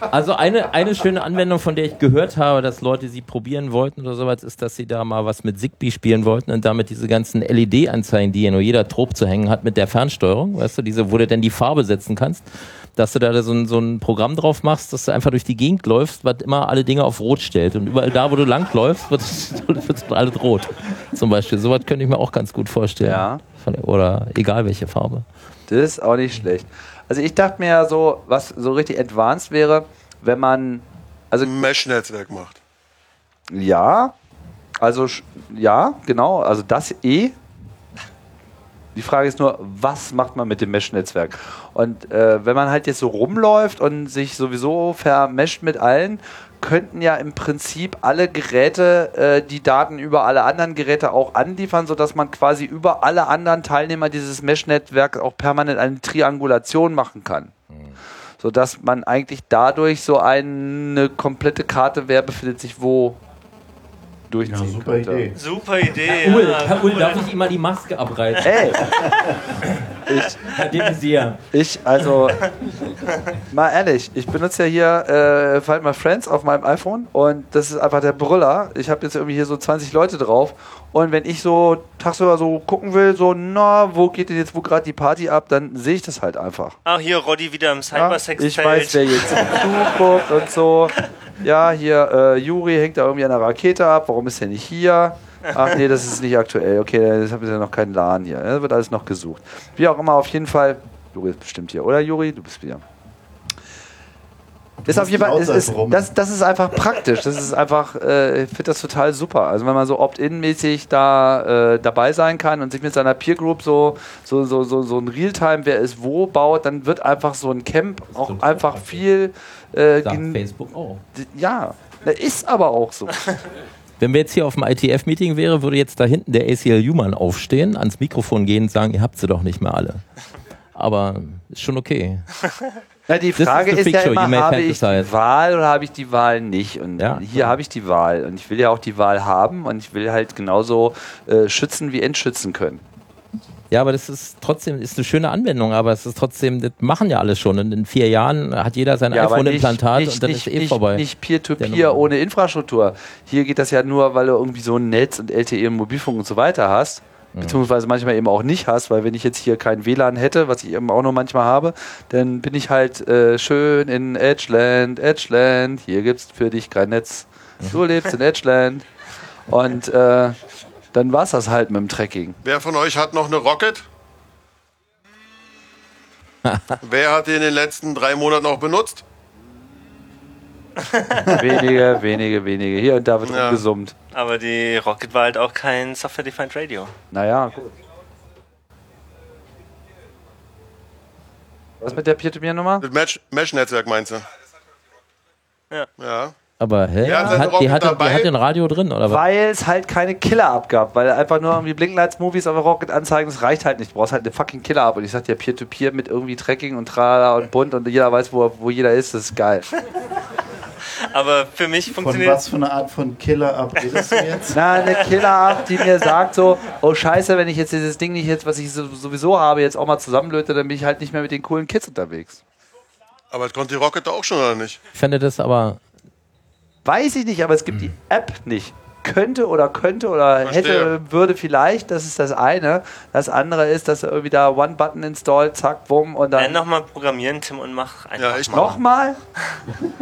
Also eine, eine schöne Anwendung, von der ich gehört habe, dass Leute sie probieren wollten oder sowas, ist, dass sie da mal was mit Zigbee spielen wollten und damit diese ganzen LED-Anzeigen, die ja nur jeder Trop zu hängen hat mit der Fernsteuerung, weißt du, diese, wo du denn die Farbe setzen kannst, dass du da so ein, so ein Programm drauf machst, dass du einfach durch die Gegend läufst, was immer alle Dinge auf Rot stellt. Und überall da, wo du langläufst, wird es alles rot. Zum Beispiel. Sowas könnte ich mir auch ganz gut vorstellen. Ja. Von, oder egal welche Farbe. Das ist auch nicht schlecht. Also ich dachte mir ja so, was so richtig advanced wäre, wenn man, also Mesh-Netzwerk macht. ja, also ja, genau, also das eh. Die Frage ist nur, was macht man mit dem Mesh-Netzwerk? Und äh, wenn man halt jetzt so rumläuft und sich sowieso vermescht mit allen, könnten ja im Prinzip alle Geräte äh, die Daten über alle anderen Geräte auch anliefern, sodass man quasi über alle anderen Teilnehmer dieses Mesh-Netzwerks auch permanent eine Triangulation machen kann. Sodass man eigentlich dadurch so eine komplette Karte, wer befindet sich wo, durchziehen super könnte. Idee. Super Idee. Herr Ull, ja, Herr Ull, cool. darf ich ihm mal die Maske abreißen? Ey, Herr Maizière. ich, also, mal ehrlich, ich benutze ja hier äh, Find My Friends auf meinem iPhone und das ist einfach der Brüller. Ich habe jetzt irgendwie hier so 20 Leute drauf und wenn ich so tagsüber so gucken will, so, na, wo geht denn jetzt wo gerade die Party ab, dann sehe ich das halt einfach. Ach, hier Roddy wieder im Ja, Cybersex-Feld. ich weiß, wer jetzt zuguckt und so. Ja, hier, äh, Juri hängt da irgendwie an der Rakete ab. Warum ist er nicht hier? Ach nee, das ist nicht aktuell. Okay, das haben wir ja noch keinen Laden hier. Das wird alles noch gesucht. Wie auch immer, auf jeden Fall. Juri ist bestimmt hier, oder Juri? Du bist wieder. Ist auf jeden Fall, ist, ist, das, das ist einfach praktisch. Das ist einfach, äh, ich finde das total super. Also wenn man so opt-in-mäßig da äh, dabei sein kann und sich mit seiner Peer Group so, so, so, so, so ein Realtime, wer ist wo baut, dann wird einfach so ein Camp auch einfach viel äh, Facebook auch. ja, das ist aber auch so. Wenn wir jetzt hier auf dem ITF-Meeting wäre, würde jetzt da hinten der ACLU-Mann aufstehen, ans Mikrofon gehen und sagen, ihr habt sie doch nicht mehr alle. Aber ist schon okay. Na, die Frage ist ja immer, habe ich die Wahl oder habe ich die Wahl nicht? Und Ja. hier habe ich die Wahl. Und ich will ja auch die Wahl haben und ich will halt genauso äh, schützen wie entschützen können. Ja, aber das ist trotzdem ist eine schöne Anwendung, aber es ist trotzdem, das machen ja alle schon. Und in vier Jahren hat jeder sein Ja, iPhone-Implantat und dann nicht, ist eh nicht, vorbei. Nicht Peer-to-Peer ohne Infrastruktur. Hier geht das ja nur, weil du irgendwie so ein Netz und LTE und Mobilfunk und so weiter hast. Beziehungsweise manchmal eben auch nicht hast, weil wenn ich jetzt hier kein WLAN hätte, was ich eben auch noch manchmal habe, dann bin ich halt äh, schön in Edgeland, Edgeland, hier gibt's für dich kein Netz. Du lebst in Edgeland. Und äh, dann war's das halt mit dem Trekking. Wer von euch hat noch eine Rocket? Wer hat die in den letzten drei Monaten auch benutzt? wenige, wenige, wenige. Hier und da wird Ja. rumgesummt. Aber die Rocket war halt auch kein Software-Defined Radio. Naja, gut. Was mit der Peer-to-Peer-Nummer? Mesh- Mesh-Netzwerk meinst du? Ja. Ja. aber hä? Hat seine hat, die, Rocket hatte, die dabei? hat ein Radio drin, oder was? Weil es halt keine Killer-App gab, weil einfach nur irgendwie Blinklights-Movies auf der Rocket anzeigen, das reicht halt nicht. Du brauchst halt eine fucking Killer-App. Und ich sag dir, Peer-to-Peer mit irgendwie Tracking und Trala und bunt und jeder weiß, wo, wo jeder ist, das ist geil. Aber für mich Von funktioniert was für eine Art von Killer-Up redest du jetzt? Na, eine Killer-App, die mir sagt so, oh scheiße, wenn ich jetzt dieses Ding nicht jetzt, was ich so- sowieso habe, jetzt auch mal zusammenlöte, dann bin ich halt nicht mehr mit den coolen Kids unterwegs. Aber das konnte die Rocket auch schon, oder nicht? Ich fände das aber, Weiß ich nicht, aber es gibt die App nicht. Könnte oder könnte oder Verstehe. hätte, würde vielleicht, das ist das eine. Das andere ist, dass er irgendwie da One-Button install, zack, bumm und äh, dann. nochmal programmieren, Tim, und mach einfach Ja, ich mal. Nochmal?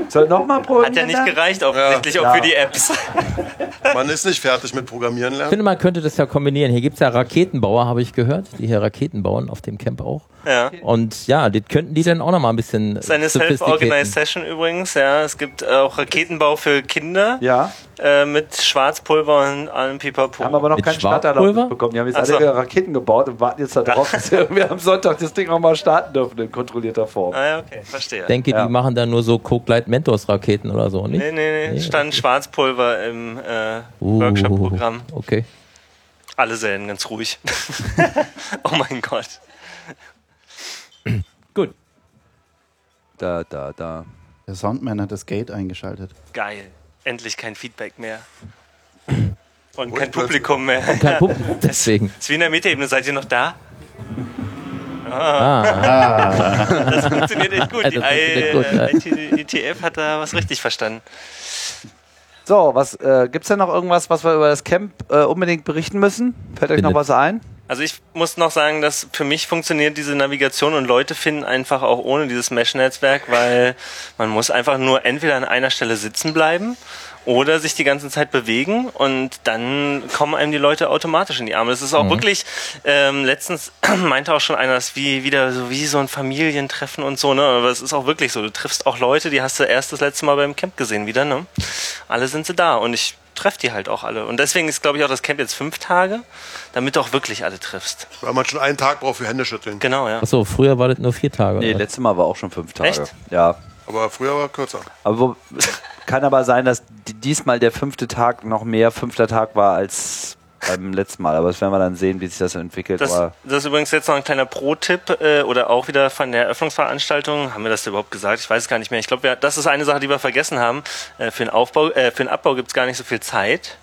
Soll nochmal programmieren? Hat ja nicht dann? gereicht, offensichtlich, Ja. auch für die Apps. Man ist nicht fertig mit Programmieren ich lernen. finde, man könnte das ja kombinieren. Hier gibt es ja Raketenbauer, habe ich gehört, die hier Raketen bauen, auf dem Camp auch. Ja. Und ja, das könnten die dann auch noch mal ein bisschen Das ist eine. Self-Organized Session übrigens, ja. Es gibt auch Raketenbau für Kinder Ja, äh, mit Schwarzpulver und allem Pipapo. haben aber noch Mit keinen Schwarzpulver? Starterlaubnis bekommen. Die haben jetzt Ach so. alle ihre Raketen gebaut und warten jetzt darauf, dass wir am Sonntag das Ding auch mal starten dürfen in kontrollierter Form. Ah ja, okay, verstehe. denke, Ja. die machen dann nur so Coke Light Mentos Raketen oder so, nicht? nee, nee, nee, stand Schwarzpulver im äh, Uh, Workshop-Programm. Okay. Alle sähen ganz ruhig. oh mein Gott. Gut. Da, da, da. Der Soundman hat das Gate eingeschaltet. Geil. Endlich kein Feedback mehr. Und kein. Publikum mehr. Kein Publikum, deswegen. Ist wie in der Metaebene. Seid ihr noch da? Ah. Das funktioniert echt gut. Die funktioniert gut, ja. I- ITF hat da was richtig verstanden. So, was äh, gibt's denn noch irgendwas, was wir über das Camp äh, unbedingt berichten müssen? Fällt euch noch was ein? Also ich muss noch sagen, dass für mich funktioniert diese Navigation und Leute finden einfach auch ohne dieses Mesh-Netzwerk, weil man muss einfach nur entweder an einer Stelle sitzen bleiben oder sich die ganze Zeit bewegen und dann kommen einem die Leute automatisch in die Arme. Das ist auch Mhm. wirklich, ähm, letztens meinte auch schon einer, das ist wie wieder so wie so ein Familientreffen und so, ne? Aber es ist auch wirklich so. Du triffst auch Leute, die hast du erst das letzte Mal beim Camp gesehen wieder, ne? Alle sind sie da und ich treffe die halt auch alle. Und deswegen ist, glaube ich, auch das Camp jetzt fünf Tage, damit du auch wirklich alle triffst. Weil man schon einen Tag braucht für Händeschütteln. Genau, ja. Achso, früher war das nur vier Tage. Nee, letztes Mal war auch schon fünf Tage. Echt? Ja. Aber früher war kürzer. Aber wo, kann aber sein, dass di- diesmal der fünfte Tag noch mehr fünfter Tag war als beim letzten Mal. Aber das werden wir dann sehen, wie sich das entwickelt. Das, das ist übrigens jetzt noch ein kleiner Pro-Tipp äh, oder auch wieder von der Eröffnungsveranstaltung. Haben wir das überhaupt gesagt? Ich weiß es gar nicht mehr. Ich glaube, das ist eine Sache, die wir vergessen haben. Äh, für den Aufbau, äh, für den Abbau gibt es gar nicht so viel Zeit.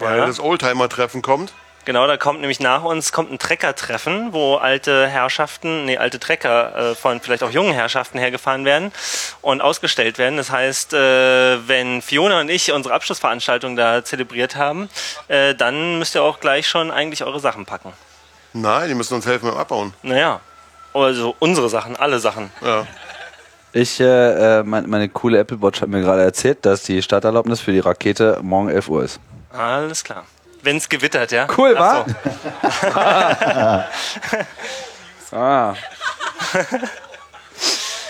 Weil Ja. das Oldtimer-Treffen kommt. Genau, da kommt nämlich nach uns kommt ein Trecker-Treffen, wo alte Herrschaften, nee, alte Trecker äh, von vielleicht auch jungen Herrschaften hergefahren werden und ausgestellt werden. Das heißt, äh, wenn Fiona und ich unsere Abschlussveranstaltung da zelebriert haben, äh, dann müsst ihr auch gleich schon eigentlich eure Sachen packen. Nein, die müssen uns helfen beim Abbauen. Naja, also unsere Sachen, alle Sachen. Ja. ich, äh, äh, mein, meine coole Apple Watch hat mir gerade erzählt, dass die Starterlaubnis für die Rakete morgen 11 Uhr ist. Alles klar. Wenn es gewittert, ja? Cool, wa? so. Ah.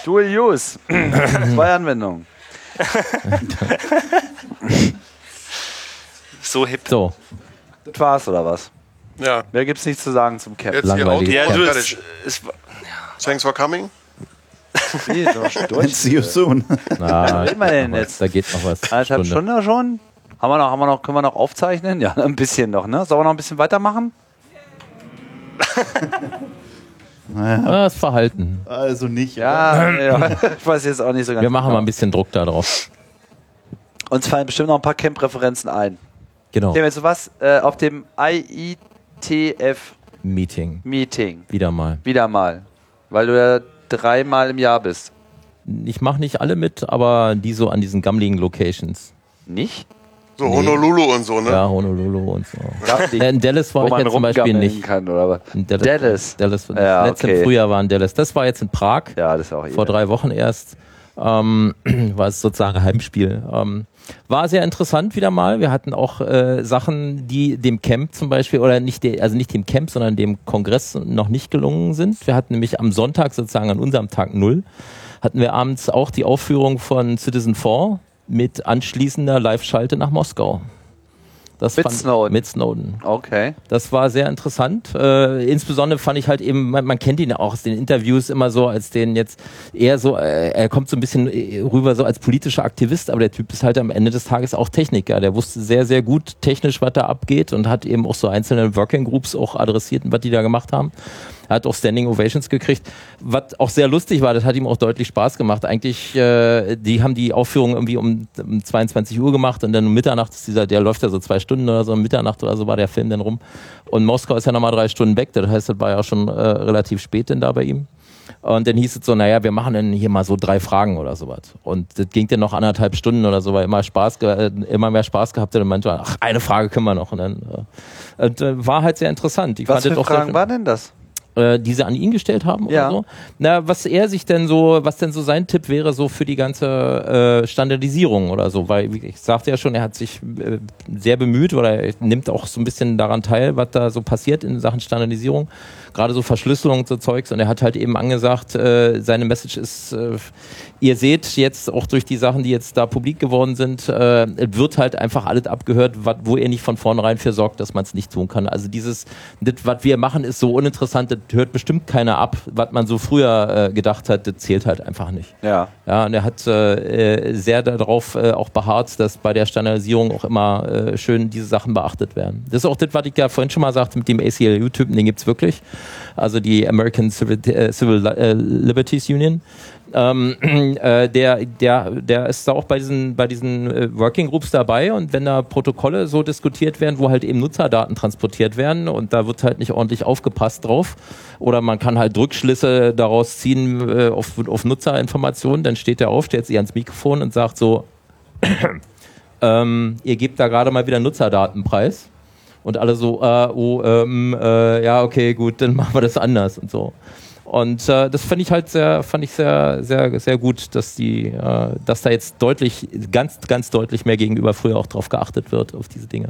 Dual Use. Zwei Anwendungen. So hip. So, Das war's, oder was? Ja. Mehr gibt's nichts zu sagen zum Camp. Jetzt Langweilig. hier Ja, du, es, es, Thanks for coming. Schon. See you soon. na, wir denn jetzt? da geht noch was. Eineinhalb Stunden schon? Haben wir noch, haben wir noch, können wir noch aufzeichnen? Ja, ein bisschen noch, ne? Sollen wir noch ein bisschen weitermachen? Ah, das Verhalten. Also nicht. Ja, ja. ich weiß jetzt auch nicht so ganz Wir machen genau. mal ein bisschen Druck da drauf. Uns fallen bestimmt noch ein paar Camp-Referenzen ein. Genau. Dem jetzt was äh, auf dem IETF-Meeting. Meeting. Wieder mal. Wieder mal. Weil du ja dreimal im Jahr bist. Ich mache nicht alle mit, aber die so an diesen gammeligen Locations. Nicht? So Honolulu und so, ne? Ja, Honolulu und so. Ja, in Dallas war Wo ich man jetzt zum Beispiel nicht. Kann, oder was? In Dallas. Dallas. Dallas. Das Ja, letzte okay. Frühjahr war in Dallas. Das war jetzt in Prag. Ja, das ist auch Vor drei Wochen erst. Ähm, war es sozusagen Heimspiel. Ähm, war sehr interessant wieder mal. Wir hatten auch äh, Sachen, die dem Camp zum Beispiel, oder nicht, de, also nicht dem Camp, sondern dem Kongress noch nicht gelungen sind. Wir hatten nämlich am Sonntag sozusagen an unserem Tag Null, hatten wir abends auch die Aufführung von Citizen 4 mit anschließender Live-Schalte nach Moskau. Das Mit fand- Snowden. Mit Snowden. Okay. Das war sehr interessant. Äh, insbesondere fand ich halt eben, man, man kennt ihn ja auch aus den Interviews immer so, als den jetzt eher so, äh, er kommt so ein bisschen äh, rüber so als politischer Aktivist, aber der Typ ist halt am Ende des Tages auch Techniker. Der wusste sehr, sehr gut technisch, was da abgeht und hat eben auch so einzelne Working Groups auch adressiert, was die da gemacht haben. Er hat auch Standing Ovations gekriegt. Was auch sehr lustig war, das hat ihm auch deutlich Spaß gemacht. Eigentlich, äh, die haben die Aufführung irgendwie um, um 22 Uhr gemacht und dann um Mitternacht ist dieser, der läuft ja so zwei Stunden oder so, um Mitternacht oder so war der Film dann rum. Und Moskau ist ja nochmal drei Stunden weg, das heißt, das war ja schon äh, relativ spät denn da bei ihm. Und dann hieß es so, naja, wir machen dann hier mal so drei Fragen oder sowas. Und das ging dann noch anderthalb Stunden oder so, weil immer Spaß, äh, immer mehr Spaß gehabt hat und manchmal, ach, eine Frage können wir noch. Und dann äh, und, äh, war halt sehr interessant. Ich Was für auch Fragen waren denn das? Äh, die sie an ihn gestellt haben Ja. oder so. Na, was er sich denn so, was denn so sein Tipp wäre so für die ganze äh, Standardisierung oder so, weil wie ich sagte ja schon, er hat sich äh, sehr bemüht oder er nimmt auch so ein bisschen daran teil, was da so passiert in Sachen Standardisierung, gerade so Verschlüsselung und so Zeugs und er hat halt eben angesagt, äh, seine Message ist, äh, ihr seht jetzt auch durch die Sachen, die jetzt da publik geworden sind, äh, es wird halt einfach alles abgehört, wat, wo er nicht von vornherein für sorgt, dass man es nicht tun kann. Also dieses, das, was wir machen, ist so uninteressant, das hört bestimmt keiner ab. Was man so früher äh, gedacht hat, das zählt halt einfach nicht. Ja. Ja, und er hat äh, äh, sehr darauf äh, auch beharrt, dass bei der Standardisierung auch immer äh, schön diese Sachen beachtet werden. Das ist auch das, was ich ja vorhin schon mal sagte mit dem ACLU-Typen, den gibt's wirklich. also die American Civil, äh, Civil äh, Liberties Union. Ähm, äh, der, der, der ist da auch bei diesen, bei diesen äh, Working Groups dabei und wenn da Protokolle so diskutiert werden, wo halt eben Nutzerdaten transportiert werden und da wird halt nicht ordentlich aufgepasst drauf oder man kann halt Rückschlüsse daraus ziehen äh, auf, auf Nutzerinformationen, dann steht er auf, stellt sich ans Mikrofon und sagt so, ähm, ihr gebt da gerade mal wieder Nutzerdatenpreis und alle so, äh, oh, ähm, äh, ja, okay, gut, dann machen wir das anders und so. Und äh, das fand ich halt sehr, fand ich sehr, sehr, sehr gut, dass die, äh, dass da jetzt deutlich, ganz, ganz deutlich mehr gegenüber früher auch drauf geachtet wird auf diese Dinge.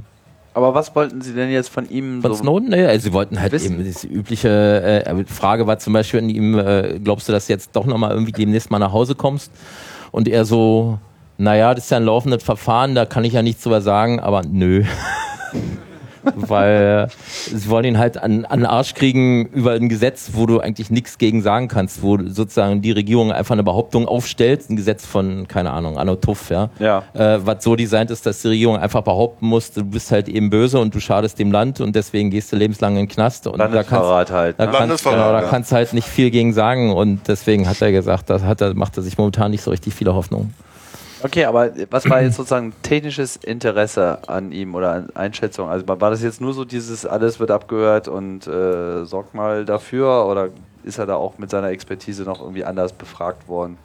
Aber was wollten Sie denn jetzt von ihm? Von so Snowden? Naja, also sie wollten halt wissen? eben, die übliche äh, Frage war zum Beispiel an ihm, äh, glaubst du, dass du jetzt doch nochmal irgendwie demnächst mal nach Hause kommst? Und er so, naja, das ist ja ein laufendes Verfahren, da kann ich ja nichts drüber sagen, aber nö. Weil sie wollen ihn halt an, an den Arsch kriegen über ein Gesetz, wo du eigentlich nichts gegen sagen kannst, wo sozusagen die Regierung einfach eine Behauptung aufstellt, ein Gesetz von, keine Ahnung, Anno Tuff, ja. Ja. Äh, was so designt ist, dass die Regierung einfach behaupten muss, du bist halt eben böse und du schadest dem Land und deswegen gehst du lebenslang in den Knast. Und Landesverrat da kannst, halt, Da ne? kannst, Landesverrat, genau, da kannst halt nicht viel gegen sagen und deswegen hat er gesagt, da hat er, macht er sich momentan nicht so richtig viele Hoffnungen. Okay, aber was war jetzt sozusagen technisches Interesse an ihm oder an Einschätzung? Also war das jetzt nur so dieses, alles wird abgehört und äh, sorgt mal dafür oder ist er da auch mit seiner Expertise noch irgendwie anders befragt worden?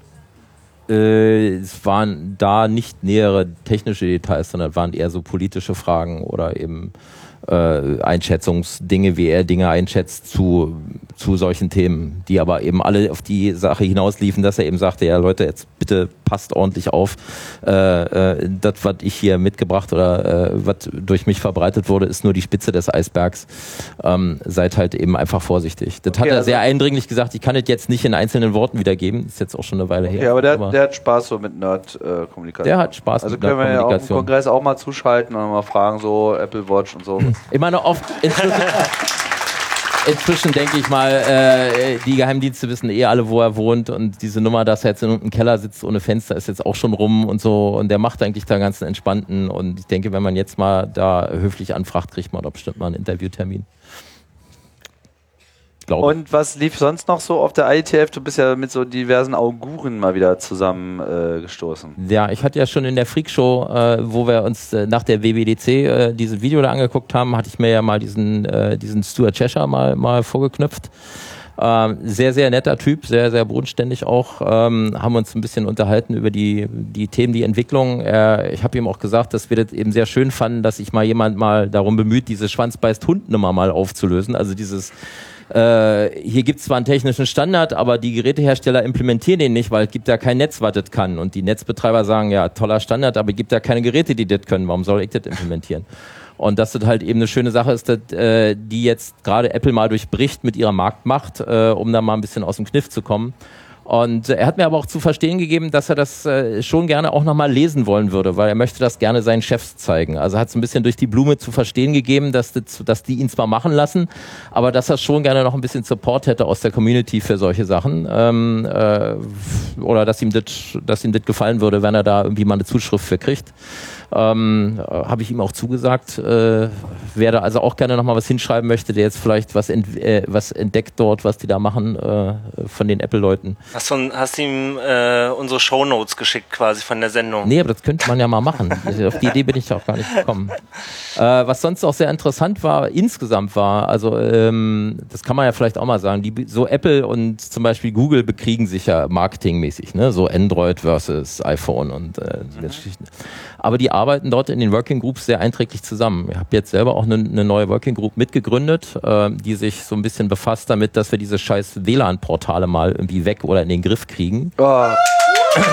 Äh, es waren da nicht nähere technische Details, sondern waren eher so politische Fragen oder eben äh, Einschätzungsdinge, wie er Dinge einschätzt zu, zu solchen Themen, die aber eben alle auf die Sache hinausliefen, dass er eben sagte, ja Leute, jetzt bitte passt ordentlich auf. Äh, äh, das, was ich hier mitgebracht oder äh, was durch mich verbreitet wurde, ist nur die Spitze des Eisbergs. Ähm, seid halt eben einfach vorsichtig. Das hat Okay, er also- sehr eindringlich gesagt, ich kann es jetzt nicht in einzelnen Worten wiedergeben, ist jetzt auch schon eine Weile her. Okay, aber der, der hat Spaß so mit Nerd-Kommunikation. Der hat Spaß also mit können wir ja auch im Nerd-Kommunikation. Kongress auch mal zuschalten und mal fragen, so Apple Watch und so. Ich meine, oft inzwischen, inzwischen denke ich mal, äh, die Geheimdienste wissen eh alle, wo er wohnt und diese Nummer, dass er jetzt in einem Keller sitzt ohne Fenster, ist jetzt auch schon rum und so und der macht eigentlich da ganz entspannten und ich denke, wenn man jetzt mal da höflich anfragt, kriegt man doch bestimmt mal einen Interviewtermin. Glaube Und was lief sonst noch so auf der IETF? Du bist ja mit so diversen Auguren mal wieder zusammengestoßen. Äh. Ja, ich hatte ja schon in der Freakshow, äh, wo wir uns äh, nach der WWDC äh, dieses Video da angeguckt haben, hatte ich mir ja mal diesen, äh, diesen Stuart Cheshire mal, mal vorgeknüpft. Ähm, sehr, sehr netter Typ, sehr, sehr bodenständig auch. Ähm, haben uns ein bisschen unterhalten über die, die Themen, die Entwicklung. Äh, ich habe ihm auch gesagt, dass wir das eben sehr schön fanden, dass sich mal jemand mal darum bemüht, diese Schwanzbeißt-Hund-Nummer mal aufzulösen. Also dieses äh, hier gibt es zwar einen technischen Standard, aber die Gerätehersteller implementieren den nicht, weil es gibt ja kein Netz, was das kann. Und die Netzbetreiber sagen, ja, toller Standard, aber es gibt ja keine Geräte, die das können. Warum soll ich das implementieren? Und dass das halt eben eine schöne Sache ist, dass, äh, die jetzt gerade Apple mal durchbricht mit ihrer Marktmacht, äh, um da mal ein bisschen aus dem Kniff zu kommen. Und äh, er hat mir aber auch zu verstehen gegeben, dass er das äh, schon gerne auch nochmal lesen wollen würde, weil er möchte das gerne seinen Chefs zeigen. Also hat es ein bisschen durch die Blume zu verstehen gegeben, dass, das, dass die ihn zwar machen lassen, aber dass er schon gerne noch ein bisschen Support hätte aus der Community für solche Sachen. Ähm, äh, oder dass ihm das dass ihm das gefallen würde, wenn er da irgendwie mal eine Zuschrift für kriegt. Ähm, äh, Habe ich ihm auch zugesagt. Äh, wer da also auch gerne nochmal was hinschreiben möchte, der jetzt vielleicht was, ent äh, was entdeckt dort, was die da machen äh, von den Apple-Leuten. Hast du hast ihm äh, unsere Shownotes geschickt quasi von der Sendung? Nee, aber das könnte man ja mal machen. Auf die Idee bin ich auch gar nicht gekommen. Äh, was sonst auch sehr interessant war, insgesamt war, also ähm, das kann man ja vielleicht auch mal sagen, die, so Apple und zum Beispiel Google bekriegen sich ja marketingmäßig, ne? so Android versus iPhone und äh, die ganzen Geschichten. Aber die arbeiten dort in den Working Groups sehr einträglich zusammen. Ich habe jetzt selber auch eine, eine neue Working Group mitgegründet, äh, die sich so ein bisschen befasst damit, dass wir diese scheiß WLAN-Portale mal irgendwie weg oder in den Griff kriegen. Oh.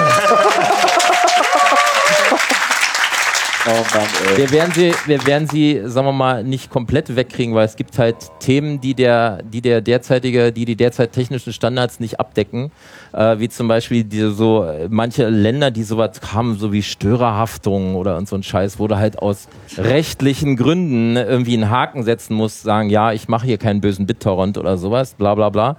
Oh Mann, ey. Wir werden sie, wir werden sie, sagen wir mal, nicht komplett wegkriegen, weil es gibt halt Themen, die der, die der derzeitige, die die derzeit technischen Standards nicht abdecken, äh, wie zum Beispiel diese so äh, manche Länder, die sowas haben, so wie Störerhaftung oder so ein Scheiß, wo du halt aus rechtlichen Gründen irgendwie einen Haken setzen musst, sagen, ja, ich mache hier keinen bösen BitTorrent oder sowas, bla bla bla.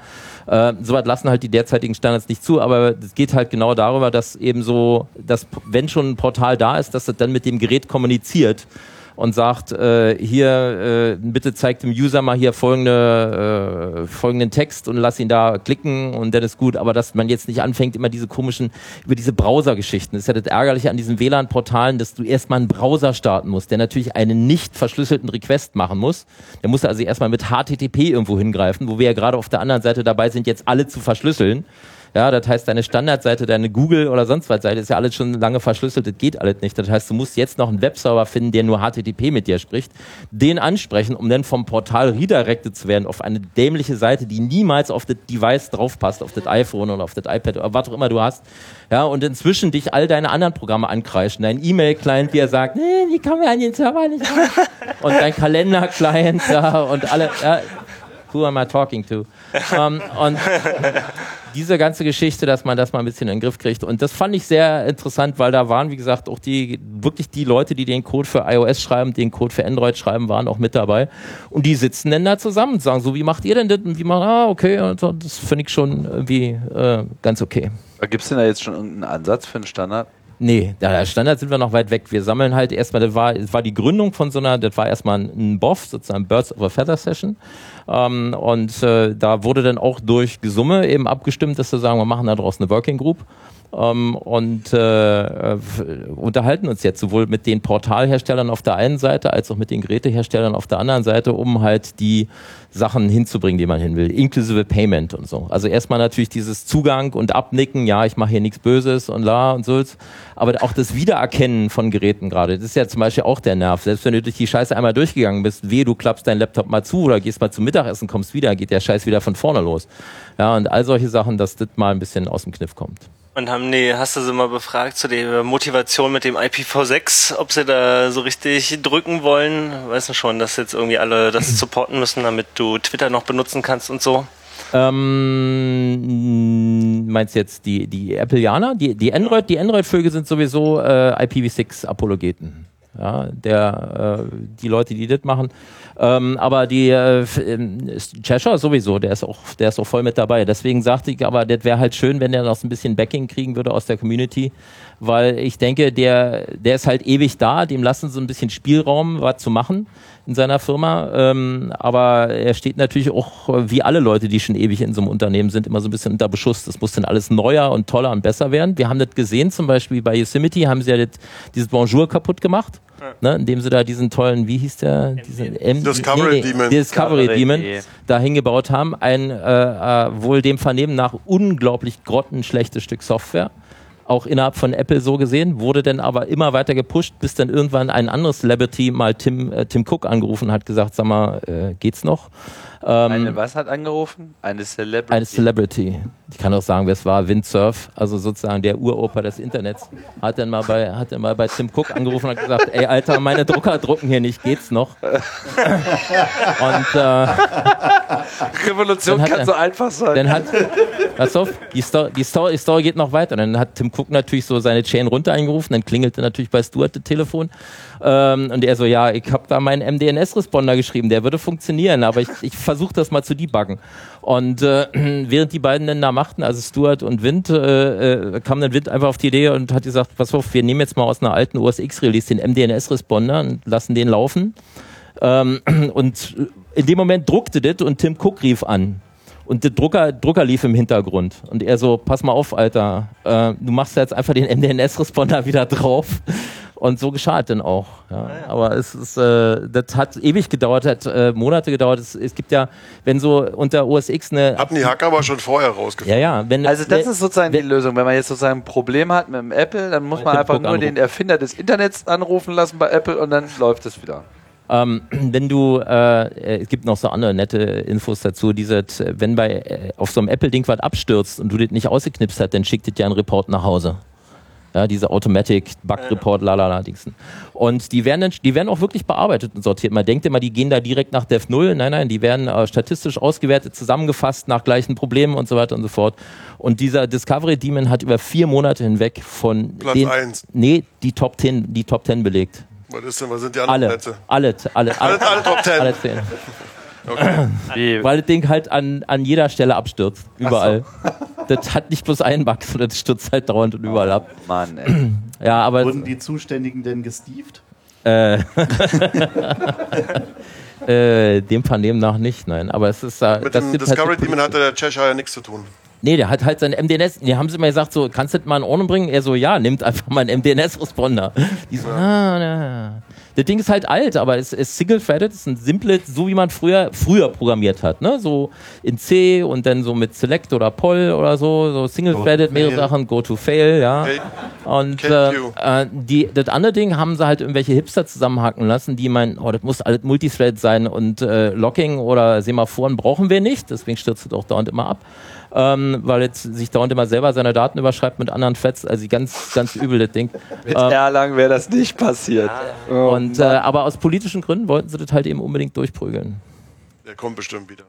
Äh, Soweit lassen halt die derzeitigen Standards nicht zu, aber es geht halt genau darüber, dass eben so, dass wenn schon ein Portal da ist, dass es dann mit dem Gerät kommuniziert und sagt, äh, hier, äh, bitte zeigt dem User mal hier folgende, äh, folgenden Text und lass ihn da klicken und dann ist gut. Aber dass man jetzt nicht anfängt, immer diese komischen, über diese Browser-Geschichten. Das ist ja das Ärgerliche an diesen WLAN-Portalen, dass du erstmal einen Browser starten musst, der natürlich einen nicht verschlüsselten Request machen muss. Der muss also erstmal mit HTTP irgendwo hingreifen, wo wir ja gerade auf der anderen Seite dabei sind, jetzt alle zu verschlüsseln. Ja, das heißt, deine Standardseite, deine Google oder sonst was Seite ist ja alles schon lange verschlüsselt, das geht alles nicht. Das heißt, du musst jetzt noch einen Webserver finden, der nur HTTP mit dir spricht, den ansprechen, um dann vom Portal redirected zu werden auf eine dämliche Seite, die niemals auf das Device draufpasst, auf das iPhone oder auf das iPad oder was auch immer du hast. Ja, und inzwischen dich all deine anderen Programme ankreischen. Dein E-Mail-Client, der sagt, nee, die kann man an den Server nicht. Und dein Kalender-Client, ja, und alle, ja, who am I talking to? Um, und diese ganze Geschichte, dass man das mal ein bisschen in den Griff kriegt. Und das fand ich sehr interessant, weil da waren, wie gesagt, auch die, wirklich die Leute, die den Code für iOS schreiben, den Code für Android schreiben, waren auch mit dabei. Und die sitzen dann da zusammen und sagen so, wie macht ihr denn das? Und wie machen, ah, okay, und so, das finde ich schon irgendwie äh, ganz okay. Gibt es denn da jetzt schon irgendeinen Ansatz für einen Standard? Nee, der Standard sind wir noch weit weg. Wir sammeln halt erstmal, das war, das war die Gründung von so einer, das war erstmal ein BOF, sozusagen Birds of a Feather Session. Ähm, und äh, da wurde dann auch durch Gesumme eben abgestimmt, dass wir sagen, wir machen da draußen eine Working Group. Ähm, und äh, unterhalten uns jetzt sowohl mit den Portalherstellern auf der einen Seite als auch mit den Geräteherstellern auf der anderen Seite, um halt die Sachen hinzubringen, die man hin will, inklusive Payment und so. Also erstmal natürlich dieses Zugang und Abnicken, ja, ich mache hier nichts Böses und la und so, aber auch das Wiedererkennen von Geräten gerade, das ist ja zum Beispiel auch der Nerv. Selbst wenn du durch die Scheiße einmal durchgegangen bist, weh, du klappst deinen Laptop mal zu oder gehst mal zum Mittagessen, kommst wieder, geht der Scheiß wieder von vorne los. Ja, und all solche Sachen, dass das mal ein bisschen aus dem Kniff kommt. Und haben die, hast du sie mal befragt zu der Motivation mit dem IPv6, ob sie da so richtig drücken wollen? Weißt du schon, dass jetzt irgendwie alle das supporten müssen, damit du Twitter noch benutzen kannst und so? Ähm, meinst du jetzt die, die Appleianer? Die, die Android, die Android-Vögel sind sowieso äh, IPv6-Apologeten. Ja, der, äh, die Leute, die das machen. Ähm, aber die äh, Cheshire sowieso, der ist auch, der ist auch voll mit dabei. Deswegen sagte ich, aber das wäre halt schön, wenn der noch so ein bisschen Backing kriegen würde aus der Community, weil ich denke, der, der ist halt ewig da, dem lassen sie ein bisschen Spielraum, was zu machen in seiner Firma. Ähm, aber er steht natürlich auch, wie alle Leute, die schon ewig in so einem Unternehmen sind, immer so ein bisschen unter Beschuss. Das muss dann alles neuer und toller und besser werden. Wir haben das gesehen, zum Beispiel bei Yosemite haben sie ja das, dieses Bonjour kaputt gemacht. Ne, indem sie da diesen tollen, wie hieß der? Diesen M Discovery nee, nee, Demon. Discovery Demon da hingebaut haben. Ein äh, äh, wohl dem Vernehmen nach unglaublich grottenschlechtes Stück Software auch innerhalb von Apple so gesehen, wurde dann aber immer weiter gepusht, bis dann irgendwann ein anderes Celebrity mal Tim, äh, Tim Cook angerufen hat, gesagt, sag mal, äh, geht's noch? Ähm, eine was hat angerufen? Eine Celebrity. Eine Celebrity. Ich kann auch sagen, wer es war, Windsurf, also sozusagen der Uroper des Internets, hat dann mal bei, hat dann mal bei Tim Cook angerufen und hat gesagt, ey Alter, meine Drucker drucken hier nicht, geht's noch? und äh, Revolution kann er, so einfach sein. Dann hat, pass auf, die Story, die, Story, die Story geht noch weiter. Dann hat Tim Cook natürlich so seine Chain runter eingerufen, dann klingelte natürlich bei Stuart das Telefon ähm, und er so, ja, ich habe da meinen MDNS-Responder geschrieben, der würde funktionieren, aber ich, ich versuche das mal zu debuggen. Und äh, während die beiden dann da machten, also Stuart und Wind, äh, äh, kam dann Wind einfach auf die Idee und hat gesagt, pass auf, wir nehmen jetzt mal aus einer alten OS X-Release den MDNS-Responder und lassen den laufen. Ähm, und in dem Moment druckte das und Tim Cook rief an. Und der Drucker, Drucker lief im Hintergrund. Und er so, pass mal auf, Alter, äh, du machst jetzt einfach den MDNS-Responder wieder drauf. Und so geschah es dann auch. Ja. Ah, ja. Aber es ist, äh, das hat ewig gedauert, hat äh, Monate gedauert. Es, es, gibt ja, wenn so unter OS X eine. Hatten die Hacker aber schon vorher rausgefunden. Ja, ja. Wenn, also das ist sozusagen wenn, die Lösung. Wenn man jetzt sozusagen ein Problem hat mit dem Apple, dann muss man einfach nur anrufen. den Erfinder des Internets anrufen lassen bei Apple und dann läuft es wieder. Ähm, wenn du, äh, es gibt noch so andere nette Infos dazu, diese, wenn bei äh, auf so einem Apple-Ding was abstürzt und du das nicht ausgeknipst hast, dann schickt dir ja einen Report nach Hause. Ja, diese Automatic Bug Report, lalala Dingsen. Und die werden, dann, die werden auch wirklich bearbeitet und sortiert. Man denkt immer, die gehen da direkt nach Dev 0. Nein, nein, die werden äh, statistisch ausgewertet, zusammengefasst nach gleichen Problemen und so weiter und so fort. Und dieser Discovery Demon hat über vier Monate hinweg von Platz den, 1. Nee, die Top 10, die Top 10 belegt. Was ist denn, was sind die anderen alle, Plätze? Alle, alle, alle, alle, alle Top 10. Alle 10. Okay. Weil das Ding halt an, an jeder Stelle abstürzt. Überall. So. Das hat nicht bloß einen Bug, sondern das stürzt halt dauernd und überall ab. Mann, ey. Ja, aber Wurden die Zuständigen denn gestieft? Äh, äh, dem Vernehmen nach nicht, nein. Aber es ist. Äh, Mit das dem halt Discovery so Demon hatte der Cheshire nichts zu tun. Nee, der hat halt sein MDNS. Die haben sie mir gesagt, so, kannst du das mal in Ordnung bringen? Er so, ja, nimmt einfach mal einen MDNS-Responder. Die so, ah, na. Das Ding ist halt alt, aber es ist single-threaded, ist ein simples, so wie man früher, früher programmiert hat, ne? So in C und dann so mit Select oder Poll oder so, so single-threaded, mehrere. Sachen, go to fail, ja. Okay. Und äh, äh, die, das andere Ding haben sie halt irgendwelche Hipster zusammenhacken lassen, die meinen, oh, das muss alles Multithread sein und äh, Locking oder Semaphoren brauchen wir nicht, deswegen stürzt es auch dauernd immer ab. Ähm, weil jetzt sich dauernd immer selber seine Daten überschreibt mit anderen Threads, also ganz, ganz übel das Ding. Mit Ähm, Erlang wäre das nicht passiert. Oh, und äh, aber aus politischen Gründen wollten sie das halt eben unbedingt durchprügeln. Der kommt bestimmt wieder.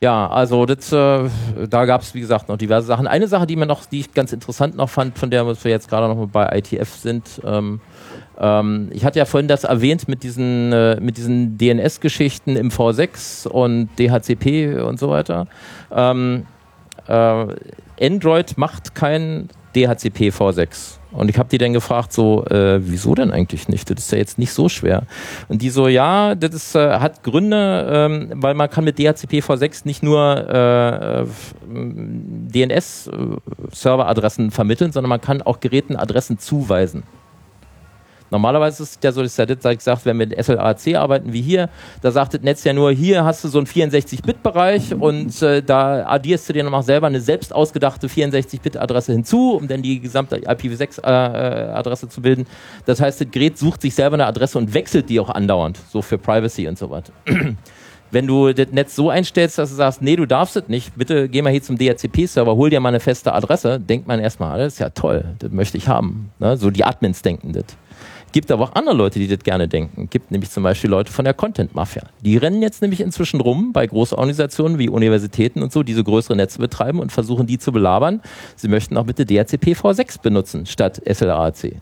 Ja, also das, äh, da gab es wie gesagt noch diverse Sachen. Eine Sache, die mir noch, die ich ganz interessant noch fand, von der wir jetzt gerade noch mal bei ITF sind. Ähm, ähm, ich hatte ja vorhin das erwähnt mit diesen, äh, diesen DNS-Geschichten im V6 und DHCP und so weiter. Ähm, äh, Android macht kein DHCP V6. Und ich habe die dann gefragt, so, äh, wieso denn eigentlich nicht? Das ist ja jetzt nicht so schwer. Und die so, ja, das ist, äh, hat Gründe, ähm, weil man kann mit DHCP V6 nicht nur äh, DNS-Serveradressen vermitteln, sondern man kann auch Geräten Adressen zuweisen. Normalerweise ist es ja so, dass ja das, sag ich gesagt, wenn wir mit SLAC arbeiten wie hier, da sagt das Netz ja nur, hier hast du so einen 64-Bit-Bereich und äh, da addierst du dir nochmal selber eine selbst ausgedachte 64-Bit-Adresse hinzu, um dann die gesamte IPv6-Adresse zu bilden. Das heißt, das Gerät sucht sich selber eine Adresse und wechselt die auch andauernd, so für Privacy und so weiter. Wenn du das Netz so einstellst, dass du sagst, nee, du darfst es nicht, bitte geh mal hier zum DHCP-Server, hol dir mal eine feste Adresse, denkt man erstmal, das ist ja toll, das möchte ich haben. Ne? So die Admins denken das. Gibt aber auch andere Leute, die das gerne denken. Gibt nämlich zum Beispiel Leute von der Content Mafia. Die rennen jetzt nämlich inzwischen rum bei Großorganisationen wie Universitäten und so, die so größere Netze betreiben und versuchen die zu belabern. Sie möchten auch bitte DHCP V6 benutzen statt SLAC.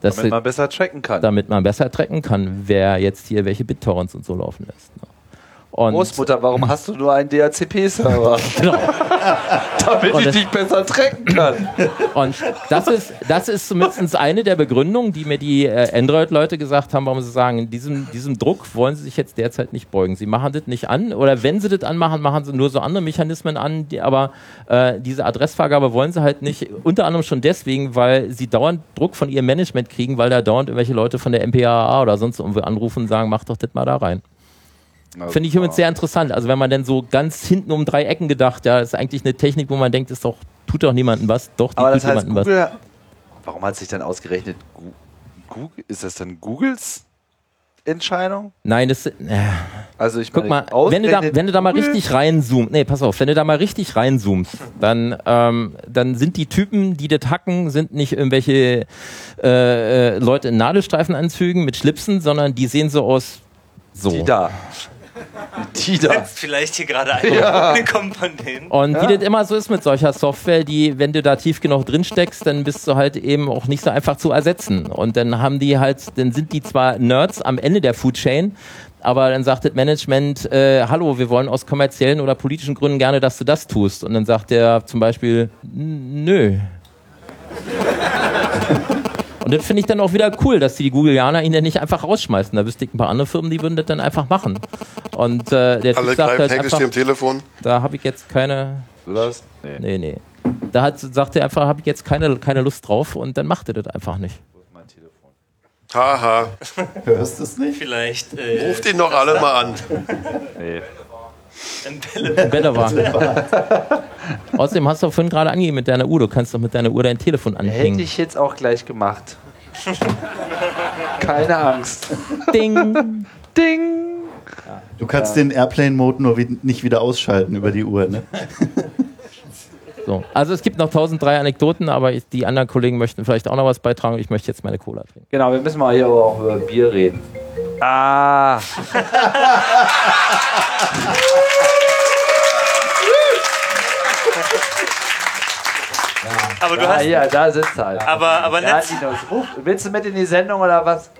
Das Damit man besser tracken kann. damit man besser tracken kann, wer jetzt hier welche BitTorrents und so laufen lässt. Und Großmutter, warum hast du nur einen DHCP-Server? Genau. Damit Und ich dich besser tracken kann. Und das ist, das ist zumindest eine der Begründungen, die mir die äh, Android-Leute gesagt haben, warum sie sagen, in diesem, diesem Druck wollen sie sich jetzt derzeit nicht beugen. Sie machen das nicht an oder wenn sie das anmachen, machen sie nur so andere Mechanismen an, die, aber äh, diese Adressvergabe wollen sie halt nicht, unter anderem schon deswegen, weil sie dauernd Druck von ihrem Management kriegen, weil da dauernd irgendwelche Leute von der MPAA oder sonst irgendwo anrufen und sagen, mach doch das mal da rein. Finde ich übrigens sehr interessant. Also wenn man dann so ganz hinten um drei Ecken gedacht, ja, ist eigentlich eine Technik, wo man denkt, ist doch, tut doch niemandem was. Doch, die Aber tut das heißt, niemandem was. Google. Warum hat sich dann ausgerechnet Google? Ist das dann Googles Entscheidung? Nein, das. Äh, Also ich guck meine, mal, wenn du, da, wenn du da mal Google? richtig reinzoomst, nee, pass auf, wenn du da mal richtig reinzoomst, dann, ähm, dann sind die Typen, die das hacken, sind nicht irgendwelche äh, äh, Leute in Nadelstreifenanzügen mit Schlipsen, sondern die sehen so aus. So. Die da. Die da. Jetzt vielleicht hier gerade ein Ja. von denen. Und wie das immer so ist mit solcher Software, die, wenn du da tief genug drin steckst, dann bist du halt eben auch nicht so einfach zu ersetzen. Und dann haben die halt, dann sind die zwar Nerds am Ende der Food Chain, aber dann sagt das Management, äh, hallo, wir wollen aus kommerziellen oder politischen Gründen gerne, dass du das tust. Und dann sagt der zum Beispiel, "N- nö. Und das finde ich dann auch wieder cool, dass die, die Googleianer ihn dann nicht einfach rausschmeißen. Da wüsste ich ein paar andere Firmen, die würden das dann einfach machen. Und äh, der Alle Typ sagt greifen halt einfach, dem Telefon. da habe ich jetzt keine, Was? Nee, nee. Da hat, sagt er einfach, habe ich jetzt keine, keine Lust drauf und dann macht er das einfach nicht. Haha. Hörst du es nicht? Vielleicht. Äh, Ruft ihn doch alle mal an. Nee. Ein war. Außerdem hast du auch vorhin gerade angegeben mit deiner Uhr. Du kannst doch mit deiner Uhr dein Telefon Hätte anhängen. ich jetzt auch gleich gemacht. Keine Angst. Ding. Ding. Du kannst den Airplane-Mode nur wie, nicht wieder ausschalten über die Uhr, ne? So. Also es gibt noch 1003 Anekdoten, aber ich, die anderen Kollegen möchten vielleicht auch noch was beitragen. Ich möchte jetzt meine Cola trinken. Genau, wir müssen mal hier aber auch über Bier reden. Ah. Aber du ja, hast. hier, da sitzt er halt. Aber, aber Ja, Netz, Linus, ruf, willst du mit in die Sendung oder was?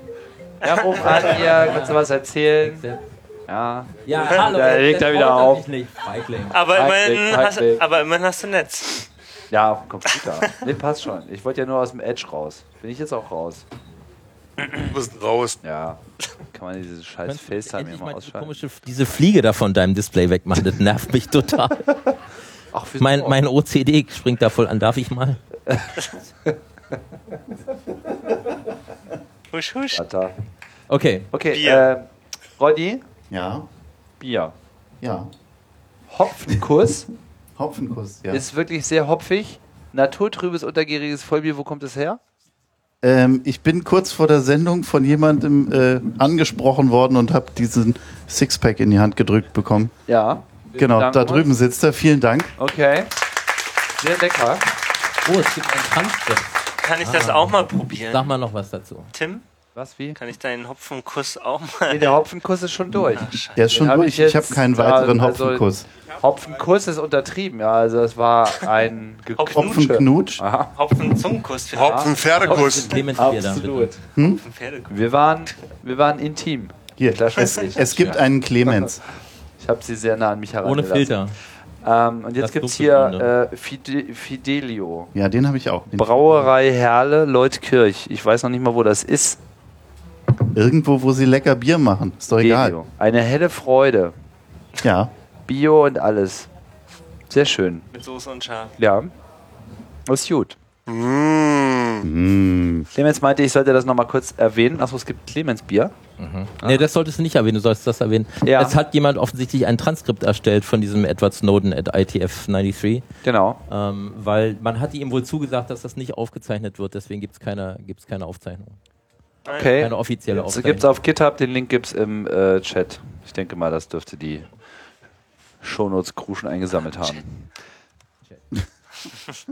Ja, ruf an hier, kannst du was erzählen? Ja. Ja, hallo, Da legt er wieder auf. aber, immerhin hast, aber immerhin hast du Netz. Ja, auf dem Computer. Nee, passt schon. Ich wollte ja nur aus dem Edge raus. Bin ich jetzt auch raus. Du bist raus. Ja. Kann man dieses scheiß FaceTime hier mal mal diese, ausschalten? komische, diese Fliege da von deinem Display wegmachen? Das nervt mich total. Ach? Mein, mein OCD springt da voll an. Darf ich mal? Husch, husch. Alter. Okay. Okay, Bier. äh, Roddy, Ja, Bier. ja. Hopfenkuss Hopfenkuss, ja. ist wirklich sehr hopfig. Naturtrübes, untergäriges Vollbier, wo kommt es her? Ähm, ich bin kurz vor der Sendung von jemandem äh, angesprochen worden und habe diesen Sixpack in die Hand gedrückt bekommen. Ja. Genau, da drüben uns. sitzt er. Vielen Dank. Okay. Sehr lecker. Oh, es gibt ein Transkript. Kann ich das auch mal probieren? Sag mal noch was dazu. Tim, Was, wie? kann ich deinen Hopfenkuss auch mal? Nee, der Hopfenkuss ist schon durch. Der ist schon Den hab durch. ich Ich, habe keinen weiteren also- Hopfenkuss. Hopfenkuss ist untertrieben, ja. Also es war ein. Hopfenknutsch. Hopfenzungenkuss. für Hopfen Pferdekuss. Clemens Bier da, bitte. Absolut. Hopfenpferdekuss. Wir waren, wir waren intim. Hier, Das es, es gibt einen Clemens. Ich habe sie sehr nah an mich Ohne herangelassen. Filter. Ähm, und jetzt gibt es hier äh, Fide Fidelio. Ja, den habe ich auch. Den Brauerei Herle, Leutkirch. Ich weiß noch nicht mal, wo das ist. Irgendwo, wo sie lecker Bier machen. Ist doch egal. Fidelio. Eine helle Freude. Ja. Bio und alles. Sehr schön. Mit Soße und Schaf. Ja. Ist gut. Mm. Clemens meinte, ich sollte das nochmal kurz erwähnen. Achso, es gibt Clemens Bier. Nee, das solltest du nicht erwähnen, du sollst das erwähnen. Ja. Es hat jemand offensichtlich ein Transkript erstellt von diesem Edward Snowden at ITF 93, Genau. ähm, weil man hatte ihm wohl zugesagt, dass das nicht aufgezeichnet wird, deswegen gibt es keine, gibt's keine Aufzeichnung. Okay. Keine offizielle Das Aufzeichnung. gibt's auf GitHub, den Link gibt's im äh, Chat. Ich denke mal, das dürfte die Shownotes Crew schon eingesammelt haben.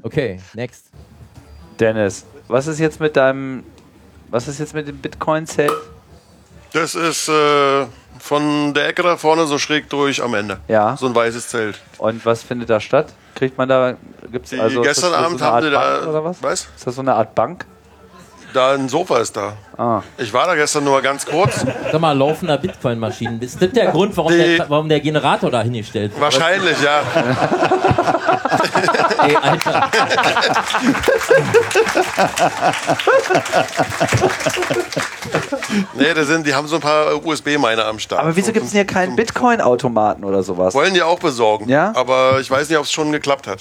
Okay, next. Dennis, was ist jetzt mit deinem, was ist jetzt mit dem Bitcoin-Zelt? Das ist äh, von der Ecke da vorne so schräg durch am Ende. Ja. So ein weißes Zelt. Und was findet da statt? Kriegt man da, gibt's Die, also ist gestern so Abend eine haben sie Bank da. oder was? Was? Ist das so eine Art Bank? Da ein Sofa ist da. Ah. Ich war da gestern nur ganz kurz. Sag mal, laufender Bitcoin-Maschinen. Ist das der Grund, warum, Die- der, warum der Generator da hingestellt wird? Wahrscheinlich, ja. Ey, Alter. Nee, das sind, die haben so ein paar USB-Miner am Start. Aber wieso zum- denn hier keinen Bitcoin-Automaten oder sowas? Wollen die auch besorgen. Ja? Aber ich weiß nicht, ob es schon geklappt hat.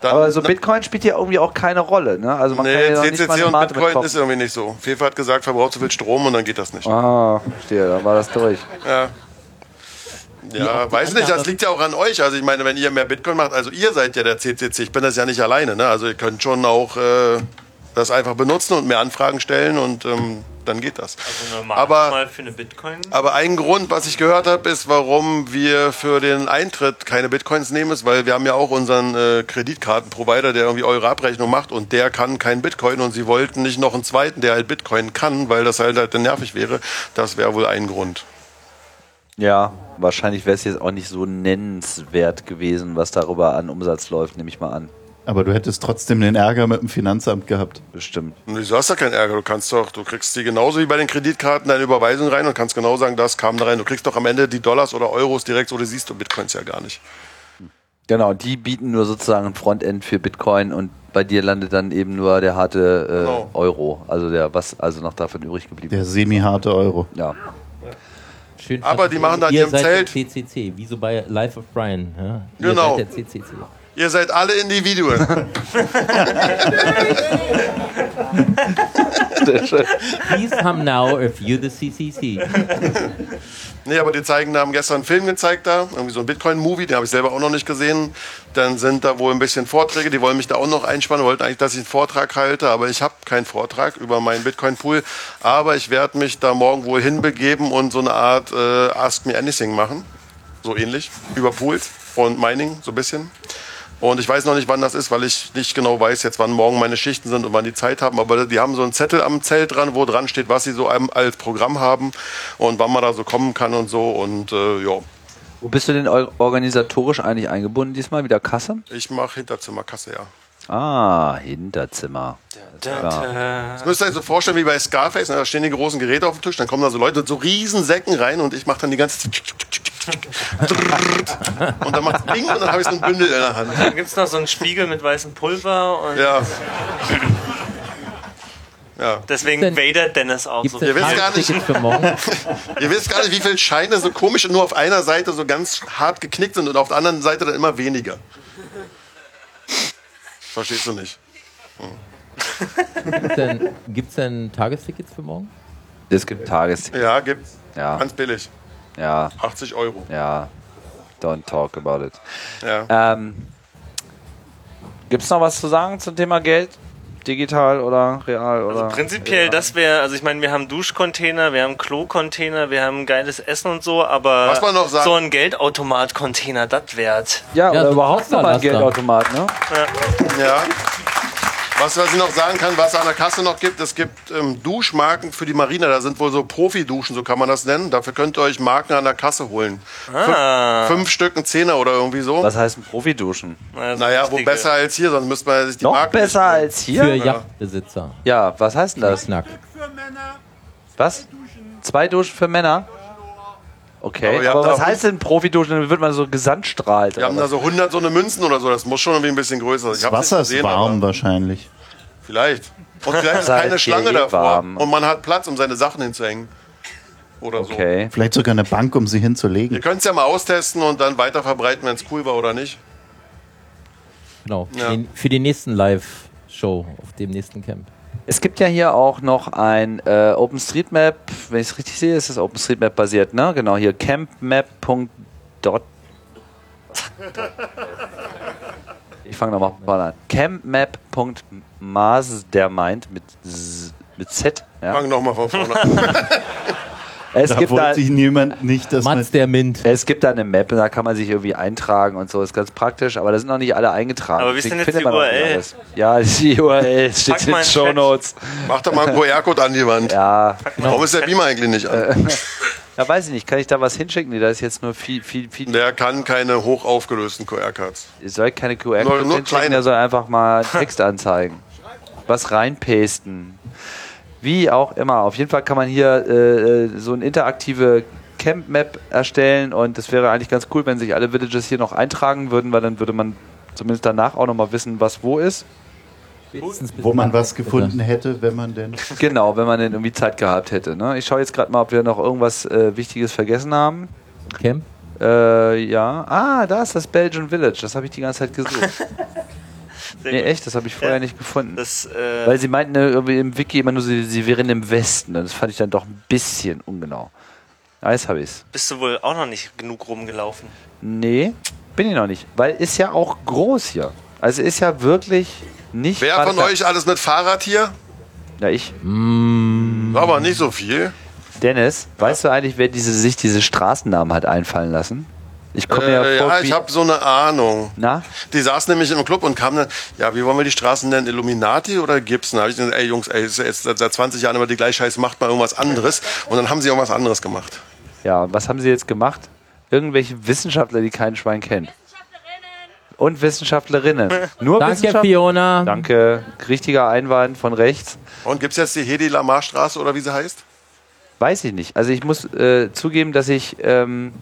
Dann, Aber so Bitcoin spielt ja irgendwie auch keine Rolle, ne? Also man Nee, kann ja noch nicht mal CCC und Bitcoin ist irgendwie nicht so. Fefe hat gesagt, verbraucht zu viel Strom und dann geht das nicht. Ah, verstehe, dann war das durch. Ja. Ja, weiß nicht, das liegt ja auch an euch. Also ich meine, wenn ihr mehr Bitcoin macht, also ihr seid ja der CCC, ich bin das ja nicht alleine. Ne? Also ihr könnt schon auch äh, das einfach benutzen und mehr Anfragen stellen und ähm, dann geht das. Also normal Aber- mal für eine Bitcoin. Aber ein Grund, was ich gehört habe, ist, warum wir für den Eintritt keine Bitcoins nehmen, ist, weil wir haben ja auch unseren äh, Kreditkartenprovider, der irgendwie eure Abrechnung macht und der kann kein Bitcoin und sie wollten nicht noch einen zweiten, der halt Bitcoin kann, weil das halt, halt dann nervig wäre. Das wäre wohl ein Grund. Ja, wahrscheinlich wäre es jetzt auch nicht so nennenswert gewesen, was darüber an Umsatz läuft, nehme ich mal an. Aber du hättest trotzdem den Ärger mit dem Finanzamt gehabt. Bestimmt. Wieso hast du keinen Ärger? Du kannst doch, du kriegst die genauso wie bei den Kreditkarten deine Überweisung rein und kannst genau sagen, das kam da rein. Du kriegst doch am Ende die Dollars oder Euros direkt, so, das siehst du Bitcoins ja gar nicht. Genau, die bieten nur sozusagen ein Frontend für Bitcoin und bei dir landet dann eben nur der harte äh, Genau. Euro, also der was also noch davon übrig geblieben Der ist. semi-harte Euro. Ja. Schön Aber die machen da in Ihr ihrem seid Zelt- Der CCC, wie so bei Life of Brian. Ja? Ihr Genau. seid der CCC. Ihr seid alle Individuen. Please come now if you the CCC. Nee, aber die zeigen, da haben gestern einen Film gezeigt da, irgendwie so ein Bitcoin-Movie, den habe ich selber auch noch nicht gesehen. Dann sind da wohl ein bisschen Vorträge, die wollen mich da auch noch einspannen, wollten eigentlich, dass ich einen Vortrag halte, aber ich habe keinen Vortrag über meinen Bitcoin-Pool. Aber ich werde mich da morgen wohl hinbegeben und so eine Art äh, Ask Me Anything machen. So ähnlich, über Pools und Mining, so ein bisschen. Und ich weiß noch nicht, wann das ist, weil ich nicht genau weiß jetzt, wann morgen meine Schichten sind und wann die Zeit haben. Aber die haben so einen Zettel am Zelt dran, wo dran steht, was sie so als Programm haben und wann man da so kommen kann und so. Und äh, ja, Wo bist du denn or- organisatorisch eigentlich eingebunden diesmal? Wieder Kasse? ich mache Hinterzimmerkasse, ja. Ah, Hinterzimmer. Alles klar. Das müsst ihr euch so vorstellen wie bei Scarface, ne? da stehen die großen Geräte auf dem Tisch, dann kommen da so Leute mit so riesen Säcken rein und ich mache dann die ganze Zeit und dann macht Ding und dann habe ich so ein Bündel in der Hand. Dann gibt es noch so einen Spiegel mit weißem Pulver und Ja. Ja. Deswegen Denn- Vader Dennis auch Gibt's so. Ihr wisst gar nicht-? Ihr wisst gar nicht, wie viele Scheine so komisch nur auf einer Seite so ganz hart geknickt sind und auf der anderen Seite dann immer weniger. Verstehst du nicht? Gibt's denn, gibt's denn Tagestickets für morgen? Es gibt Tages. Ja, gibt's. Ja, Ganz billig. ja, 80 Euro. ja. Don't talk about it. Ja. Ähm, Gibt es noch was zu sagen zum Thema Geld? Digital oder real oder? Also Prinzipiell, das wäre, also ich meine, wir haben Duschcontainer, wir haben Klo-Container, wir haben geiles Essen und so, aber Was man noch so ein Geldautomat-Container, das wert. ja, Ja, oder überhaupt noch mal ein. Geldautomat, ne? Ja. Was, was ich noch sagen kann, was es an der Kasse noch gibt, es gibt ähm, Duschmarken für die Marine. Da sind wohl so Profi-Duschen, so kann man das nennen. Dafür könnt ihr euch Marken an der Kasse holen. Ah. Fünf Stück, ein Zehner oder irgendwie so. Was heißt ein Profi-Duschen? Naja, wo besser als hier, sonst müsste man sich die Noch Marken besser als Für hier? Yachtbesitzer. Ja, was heißt denn das? Knack. Was? Zwei Duschen für Männer? Okay, Aber ihr aber, was heißt denn Profi-Duschen? Dann wird man so gesandstrahlt. Wir haben da so 100 so eine Münzen oder so. Das muss schon irgendwie ein bisschen größer sein. Ich Das Wasser nicht ist gesehen, warm aber wahrscheinlich. Vielleicht. Und vielleicht ist keine ihr Schlange eh davor. warm? Und man hat Platz, um seine Sachen hinzuhängen. Oder so. Okay. Vielleicht sogar eine Bank, um sie Ihr hinzulegen. könnt es ja mal austesten und dann weiter verbreiten, wenn es cool war oder nicht. Genau. Ja. Den- Für die nächsten Live-Show auf dem nächsten Camp. Es gibt ja hier auch noch ein äh, OpenStreetMap, wenn ich es richtig sehe, ist es OpenStreetMap basiert, ne? Genau, hier campmap.dot. Ich fange nochmal mal an. campmap.mastermind mit, Z- mit Z. Ja? Fang nochmal von vorne an. Es, Da gibt da, wollte sich niemand nicht, dass man Mats der Mint. es gibt da eine Map, da kann man sich irgendwie eintragen und so, ist ganz praktisch, aber da sind noch nicht alle eingetragen. Aber wie ist denn jetzt die URL? alles. Ja, die URL steht in den Show. Notes. Mach doch mal einen QR-Code an die Wand. Ja, Warum ist der Beamer eigentlich nicht an? ja, weiß ich nicht, kann ich da was hinschicken? Nee, da ist jetzt nur viel, viel, viel. Der kann keine hoch aufgelösten QR-Codes. Ihr soll keine QR-Codes nur hinschicken, kleine. der soll einfach mal Text anzeigen. Was reinpasten. Wie auch immer. Auf jeden Fall kann man hier äh, äh, so eine interaktive Camp-Map erstellen und das wäre eigentlich ganz cool, wenn sich alle Villages hier noch eintragen würden, weil dann würde man zumindest danach auch nochmal wissen, was wo ist. Wo man was gefunden hätte, wenn man denn. Genau, wenn man denn irgendwie Zeit gehabt hätte. Ne? Ich schaue jetzt gerade mal, ob wir noch irgendwas äh, Wichtiges vergessen haben. Camp? Äh, ja. Ah, da ist das Belgian Village. Das habe ich die ganze Zeit gesucht. Sehr nee, gut. echt, das habe ich vorher Ja. nicht gefunden. Das, äh, Weil sie meinten äh, irgendwie im Wiki immer nur, sie, sie wären im Westen. Das fand ich dann doch ein bisschen ungenau. Ja, jetzt habe ich's. bist du wohl auch noch nicht genug rumgelaufen. Nee, bin ich noch nicht. Weil ist ja auch groß hier. Also ist ja wirklich nicht. Wer von euch alles mit Fahrrad hier? Ja, ich. Aber nicht so viel. Dennis, weißt du eigentlich, wer diese, sich diese Straßennamen hat einfallen lassen? Ich komme Äh, ja vor. ja, ich habe so eine Ahnung. Na? Die saßen nämlich im Club und kamen dann, ja, wie wollen wir die Straßen nennen? Illuminati oder Gibson? Da habe ich gesagt, ey Jungs, ey, ist jetzt seit 20 Jahren immer die gleiche Scheiße, macht mal irgendwas anderes. Und dann haben sie irgendwas anderes gemacht. Ja, und was haben sie jetzt gemacht? Irgendwelche Wissenschaftler, die kein Schwein kennt. Und Wissenschaftlerinnen. Nur Danke, Wissenschaft- Fiona. Danke. Richtiger Einwand von rechts. Und gibt's jetzt die Hedi Lamar Straße oder wie sie heißt? Weiß ich nicht. Also ich muss äh, zugeben, dass ich ähm,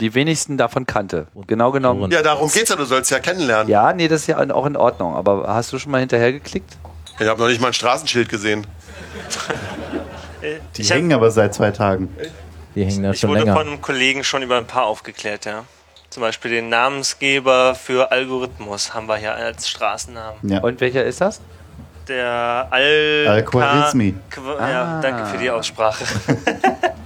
die wenigsten davon kannte. Genau genommen. Ja, darum geht's ja, du sollst ja kennenlernen. Ja, nee, das ist ja auch in Ordnung. Aber hast du schon mal hinterher geklickt? Ich habe noch nicht mal ein Straßenschild gesehen. Die ich hab, hängen aber seit zwei Tagen. Die hängen da ich schon wurde länger. von einem Kollegen schon über ein paar aufgeklärt, ja. Zum Beispiel den Namensgeber für Algorithmus haben wir hier als Straßennamen. Ja. Und welcher ist das? Der Al... Al-Khwarizmi. Qu- Ja, danke für die Aussprache.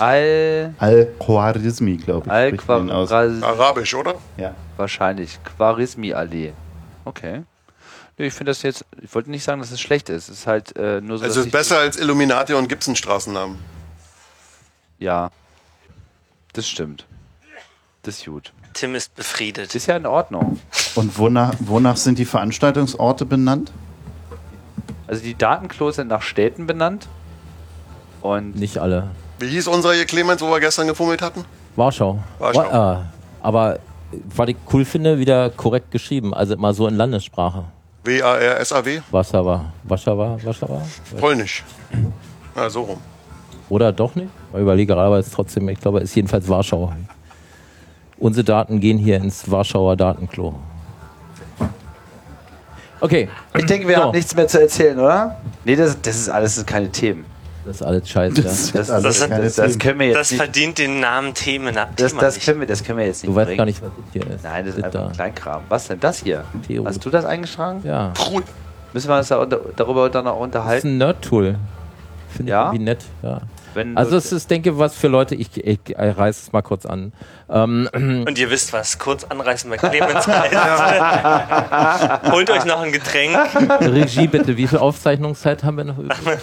Al... Al-Khwarizmi, glaube ich. Al-Quaraz... Arabisch, oder? Ja. Wahrscheinlich. Quarismi-Allee. Okay. Nee, ich finde das jetzt, ich wollte nicht sagen, dass es schlecht ist. Es ist halt äh, nur so. Es dass ist ich- besser als Illuminati und Gibson Straßennamen. Ja. Das stimmt. Das ist gut. Tim ist befriedet. Das ist ja in Ordnung. Und wonach, wonach sind die Veranstaltungsorte benannt? Also die Datenklos sind nach Städten benannt. Und Nicht alle. Wie hieß unser hier Clemens, wo wir gestern gefummelt hatten? Warschau. Warschau. Wa- äh, aber was ich cool finde, wieder korrekt geschrieben. Also immer so in Landessprache. W-A-R-S-A-W? Warschauer. Warschauer. Warschauer. Polnisch. Ja, so rum. Oder doch nicht? Ich überlege gerade, aber es ist trotzdem, ich glaube, es ist jedenfalls Warschau. Unsere Daten gehen hier ins Warschauer Datenklo. Okay. Ich denke, wir So. haben nichts mehr zu erzählen, oder? Nee, das, das ist alles das sind keine Themen. Das ist alles scheiße. Das, ja. das, das, das, das können wir jetzt Das nicht. verdient den Namen Themen. Das, Thema das, nicht. können wir, das können wir jetzt nicht Du weißt bringen. gar nicht, was das hier ist. Nein, das ist einfach ein Kleinkram. Was denn das hier? Teerut. Hast du das eingeschlagen? Ja. Müssen wir uns da unter, darüber dann auch Das ist unterhalten? ein Nerd-Tool. Finde Ja? ich irgendwie nett. Ja. Wenn Also es ist, denke was für Leute, ich, ich, ich reiße es mal kurz an. Ähm, Und ihr wisst was, kurz anreißen bei Clemens heißt. Holt euch noch ein Getränk. Regie bitte, wie viel Aufzeichnungszeit haben wir noch? übrig?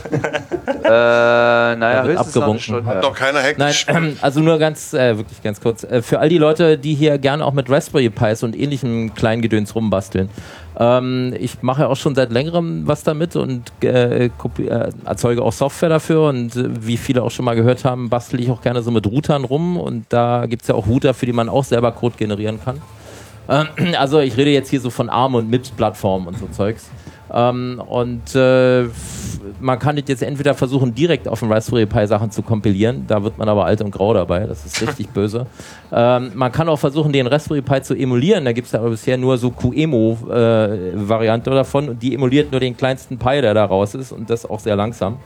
äh, naja, wird abgewunken. Hat doch keiner Nein, hektisch. ähm, also nur ganz, äh, wirklich ganz kurz. Äh, für all die Leute, die hier gerne auch mit Raspberry Pis und ähnlichem Kleingedöns rumbasteln. Ähm, ich mache auch schon seit längerem was damit und äh, kopi- äh, erzeuge auch Software dafür. Und äh, wie viele auch schon mal gehört haben, bastel ich auch gerne so mit Routern rum. Und da gibt es ja auch Router, für die man auch selber Code generieren kann. Ähm, also ich rede jetzt hier so von ARM und MIPS-Plattformen und so Zeugs. Ähm, und äh, man kann das jetzt entweder versuchen, direkt auf dem Raspberry Pi Sachen zu kompilieren. Da wird man aber alt und grau dabei. Das ist richtig böse. Ähm, man kann auch versuchen, den Raspberry Pi zu emulieren. Da gibt es aber bisher nur so QEMU-Variante davon. Und die emuliert nur den kleinsten Pi, der da raus ist. Und das auch sehr langsam.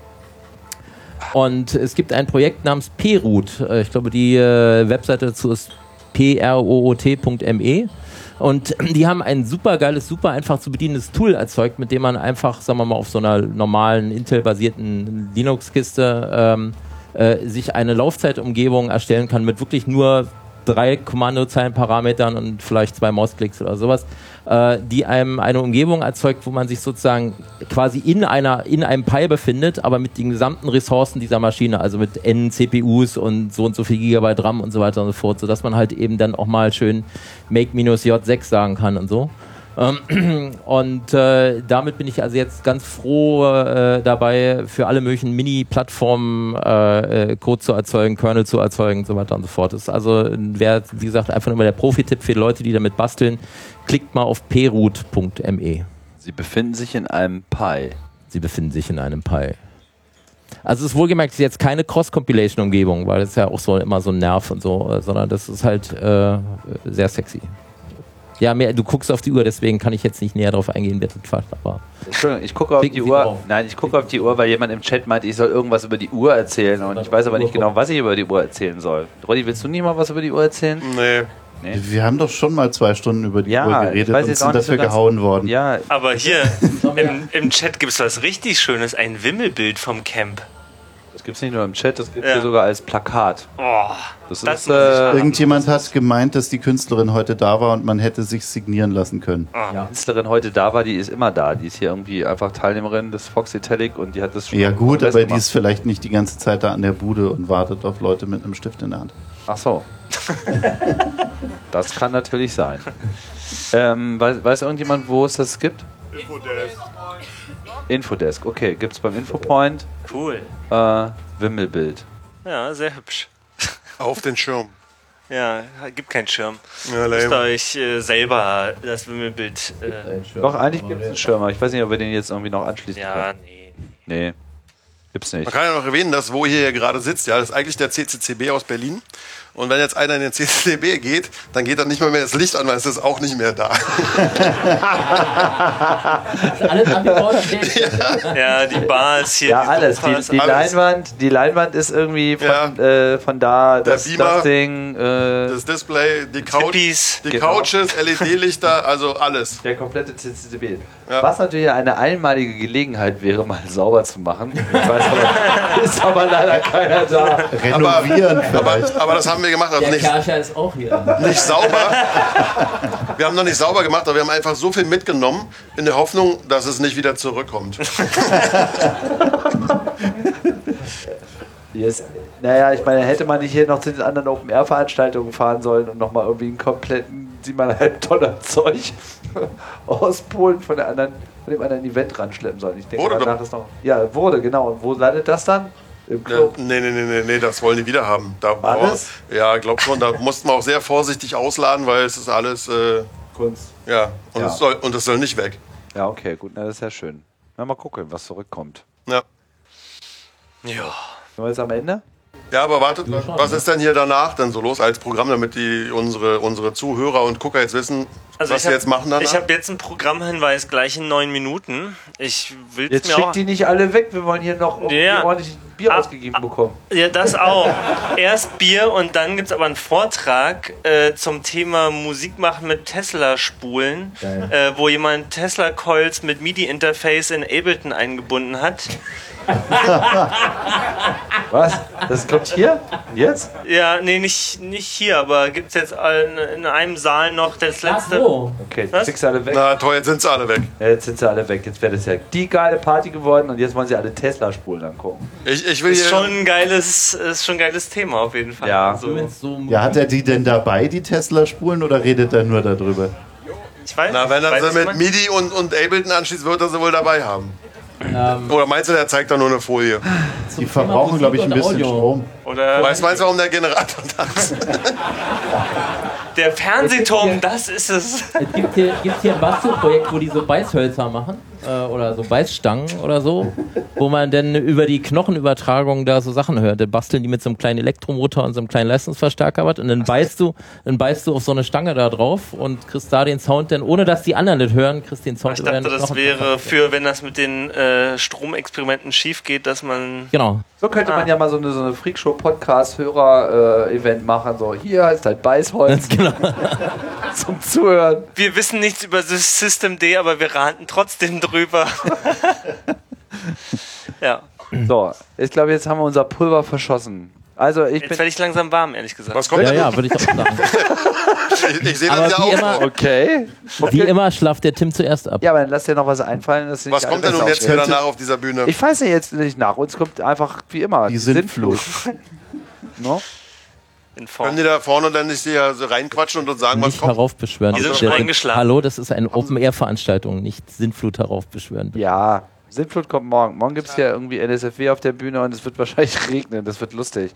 Und es gibt ein Projekt namens PRoot. Äh, Ich glaube, die äh, Webseite dazu ist proot.me. Und die haben ein super geiles, super einfach zu bedienendes Tool erzeugt, mit dem man einfach, sagen wir mal, auf so einer normalen Intel-basierten Linux-Kiste ähm, äh, sich eine Laufzeitumgebung erstellen kann mit wirklich nur drei Kommandozeilenparametern und vielleicht zwei Mausklicks oder sowas, äh, die einem eine Umgebung erzeugt, wo man sich sozusagen quasi in einer in einem Pi befindet, aber mit den gesamten Ressourcen dieser Maschine, also mit N CPUs und so und so viel Gigabyte RAM und so weiter und so fort, sodass man halt eben dann auch mal schön Make-J6 sagen kann und so. Ähm, Und äh, damit bin ich also jetzt ganz froh äh, dabei, für alle möglichen Mini-Plattformen äh, äh, Code zu erzeugen, Kernel zu erzeugen und so weiter und so fort. Das ist also, wer, wie gesagt, einfach nur mal der Profi-Tipp für die Leute, die damit basteln, klickt mal auf proot.me. Sie befinden sich in einem Pi. Sie befinden sich in einem Pi. Also es ist wohlgemerkt es ist jetzt keine Cross-Compilation-Umgebung, weil das ist ja auch so immer so ein Nerv und so, äh, sondern das ist halt äh, sehr sexy. Ja, mehr, du guckst auf die Uhr, deswegen kann ich jetzt nicht näher drauf eingehen, wer das quatscht, aber. Entschuldigung, ich gucke auf Klicken die Sie Uhr. drauf. Nein, ich gucke auf die Uhr, weil jemand im Chat meinte, ich soll irgendwas über die Uhr erzählen und ich weiß aber nicht genau, was ich über die Uhr erzählen soll. Roddy, willst du nicht mal was über die Uhr erzählen? Nee. Nee. Wir haben doch schon mal zwei Stunden über die Ja, Uhr ich geredet weiß und jetzt auch sind so dafür gehauen worden. Ja, Aber hier im, im Chat gibt es was richtig Schönes, ein Wimmelbild vom Camp. Das gibt es nicht nur im Chat, das gibt es Ja. hier sogar als Plakat. Oh, Das, Das ist äh. Irgendjemand hat gemeint, dass die Künstlerin heute da war und man hätte sich signieren lassen können. die Künstlerin heute da war, die ist immer da. Die ist hier irgendwie einfach Teilnehmerin des Fox Italic und die hat das schon Ja gut, aber die gemacht. ist vielleicht nicht die ganze Zeit da an der Bude und wartet auf Leute mit einem Stift in der Hand. Ach so. das kann natürlich sein. Ähm, weiß, weiß irgendjemand, wo es das gibt? Infodesk, okay. Gibt es beim Infopoint cool. äh, Wimmelbild. Ja, sehr hübsch. Auf den Schirm. Ja, gibt keinen Schirm. Ja, Müsst euch äh, selber das Wimmelbild. Äh, Doch, eigentlich gibt es einen Schirm, aber ich weiß nicht, ob wir den jetzt irgendwie noch anschließen ja, können. nee. Nee, gibt's nicht. Man kann ja noch erwähnen, dass wo hier gerade sitzt, ja, das ist eigentlich der CCCB aus Berlin. Und wenn jetzt einer in den CCCB geht, dann geht dann nicht mal mehr das Licht an, weil es ist auch nicht mehr da. Alles angebaut? Ja, die Bar ist hier. Ja, die alles. Die, die, alles. Leinwand, die Leinwand ist irgendwie von, Ja. äh, von da, Der das, Beamer, das Ding, äh, Das Display, die, Couch, die Genau. Couches, LED-Lichter, also alles. der komplette CCTV. Ja. Was natürlich eine einmalige Gelegenheit wäre, mal sauber zu machen. Ich weiß aber, ist aber leider keiner da. Renovieren Aber, vielleicht. aber das haben wir gemacht, also Der nicht, ist auch hier. nicht sauber. Wir haben noch nicht sauber gemacht, aber wir haben einfach so viel mitgenommen, in der Hoffnung, dass es nicht wieder zurückkommt. Ist, naja, ich meine, hätte man nicht hier noch zu den anderen Open-Air-Veranstaltungen fahren sollen und nochmal irgendwie einen kompletten 7,5 Tonnen Zeug aus Polen von, der anderen, von dem anderen Event ranschleppen sollen. Ich denke, Wurde danach doch. ist noch. Ja, wurde, genau. Und wo landet das dann? Im Ja, Club. nee, nee, nee, nee, nee, das wollen die wieder haben. Da, Alles? Ja, glaub schon. Da mussten wir auch sehr vorsichtig ausladen, weil es ist alles, äh, Kunst. ja, und, Ja. Es soll, und es soll nicht weg. Ja, okay, gut, na, das ist ja schön. Na, mal gucken, was zurückkommt. Ja. Ja. Sind wir jetzt am Ende? Ja, aber wartet, was ist denn hier danach denn so los als Programm, damit die unsere, unsere Zuhörer und Gucker jetzt wissen, was Also sie hab- jetzt machen danach? Ich habe jetzt einen Programmhinweis gleich in neun Minuten. Ich will Jetzt mir auch. schickt die nicht alle weg, wir wollen hier noch Ja. ordentlich Bier ausgegeben bekommen. Ja, das auch. Erst Bier und dann gibt es aber einen Vortrag äh, zum Thema Musik machen mit Tesla-Spulen, äh, wo jemand Tesla-Coils mit MIDI-Interface in Ableton eingebunden hat. Was? Das kommt hier? Jetzt? Ja, nee, nicht, nicht hier, aber gibt es jetzt in, in einem Saal noch das letzte. Okay, Was? du alle weg. Na toll, jetzt sind sie alle weg. Ja, jetzt sind sie alle weg. Jetzt wäre das ja die geile Party geworden und jetzt wollen sie alle Tesla-Spulen angucken. Ich, ich will Ist hier. schon ein geiles, ist schon ein geiles Thema auf jeden Fall. Ja. Also, Ja, hat er die denn dabei, die Tesla-Spulen, oder redet er nur darüber? ich weiß, Na, wenn er sie mit. MIDI und, und Ableton anschließt, wird er sie wohl dabei haben. Ähm, Oder meinst du, der zeigt da nur eine Folie? Die verbrauchen, glaube ich, ein bisschen Strom. Oder Weißt du, warum der Generator da ist? der Fernsehturm, das ist es. Es gibt hier, gibt hier ein Bastelprojekt, wo die so Beißhölzer machen äh, oder so Beißstangen oder so, wo man dann über die Knochenübertragung da so Sachen hört. Dann basteln die mit so einem kleinen Elektromotor und so einem kleinen Leistungsverstärker was und dann beißt du, dann beißt du auf so eine Stange da drauf und kriegst da den Sound dann, ohne dass die anderen das hören, kriegst den Sound Ich dachte, das wäre für, wenn das mit den äh, Stromexperimenten schief geht, dass man. Genau. So könnte Ah. man ja mal so eine, so eine Freakshow-Podcast-Hörer-Event machen. So, hier ist dein Beißholz Genau. zum Zuhören. Wir wissen nichts über das System D, aber wir raten trotzdem drüber. Ja. So, ich glaube, jetzt haben wir unser Pulver verschossen. Also, ich Jetzt werde ich langsam warm, ehrlich gesagt. Was kommt Ja, denn? ja, würde ich auch sagen. Ich, ich sehe das ja wie auch. immer- Okay. Wie immer schlaft der Tim zuerst ab. Ja, aber dann lass dir noch was einfallen. Dass Was kommt denn nun jetzt wieder nach auf dieser Bühne? Ich weiß nicht jetzt nicht nach uns kommt einfach wie immer Die Sintflut. No? In Form. Können die da vorne dann nicht hier so reinquatschen und uns sagen, was Nicht kommt? heraufbeschwören. Die sind schon eingeschlafen. Hallo, das ist eine Open-Air-Veranstaltung, nicht Sintflut heraufbeschwören. Ja, Sintflut kommt morgen. Morgen gibt es ja irgendwie NSFW auf der Bühne und es wird wahrscheinlich regnen. Das wird lustig.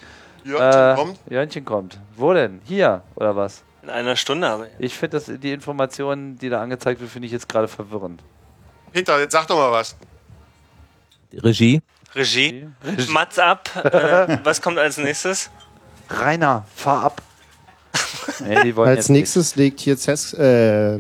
Jörnchen Äh, kommt? Jörnchen kommt. Wo denn? Hier oder was? In einer Stunde. Aber Ich finde, dass die Informationen, die da angezeigt wird, finde ich jetzt gerade verwirrend. Peter, jetzt sag doch mal was. Regie? Regie. Mats ab. Äh, was kommt als nächstes? Rainer, fahr ab. nee, die wollen Als jetzt nächstes legt hier Cess, äh,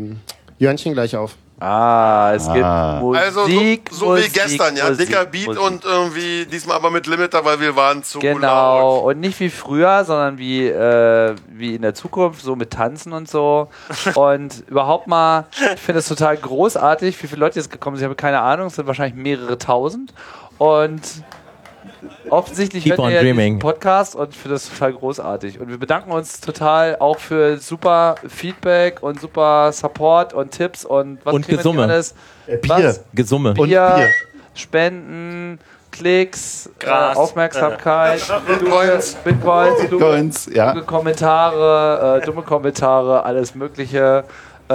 Jörnchen gleich auf. Nicht. Ah, es gibt Ah. Musik. Also so, so wie Musik, gestern, ja. Musik, Dicker Beat Musik. und irgendwie diesmal aber mit Limiter, weil wir waren zu Genau, laut. und nicht wie früher, sondern wie, äh, wie in der Zukunft, so mit Tanzen und so. und überhaupt mal, ich finde es total großartig, wie viele Leute jetzt gekommen sind. Ich habe keine Ahnung, es sind wahrscheinlich mehrere tausend. Und offensichtlich Keep hört ihr diesen dreaming. Podcast und ich finde das total großartig. Und wir bedanken uns total auch für super Feedback und super Support und Tipps und was Und Gesumme. alles? Äh, Bier. Was? Gesumme. Und Bier, Bier. Spenden, Klicks, äh, Gras. Aufmerksamkeit, Bitcoins. Bitcoins, Bitcoins, ja. kluge Kommentare, äh, dumme Kommentare, alles Mögliche. Äh,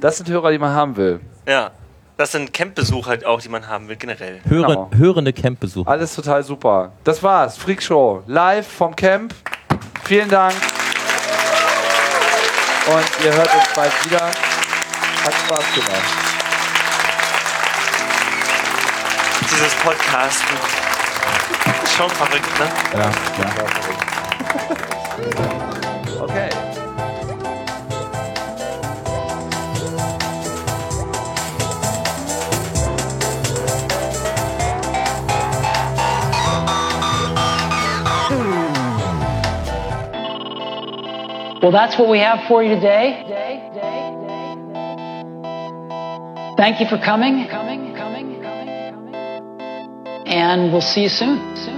das sind Hörer, die man haben will. Ja. Das sind Campbesucher halt auch, die man haben will, generell. Hören, Genau. Hörende Campbesucher. Alles total super. Das war's. Freak Show. Live vom Camp. Vielen Dank. Und ihr hört uns bald wieder. Hat Spaß gemacht. Dieses Podcasten. Ist schon verrückt, ne? Ja, Okay. Well, that's what we have for you today. Thank you for coming. And we'll see you soon. Soon.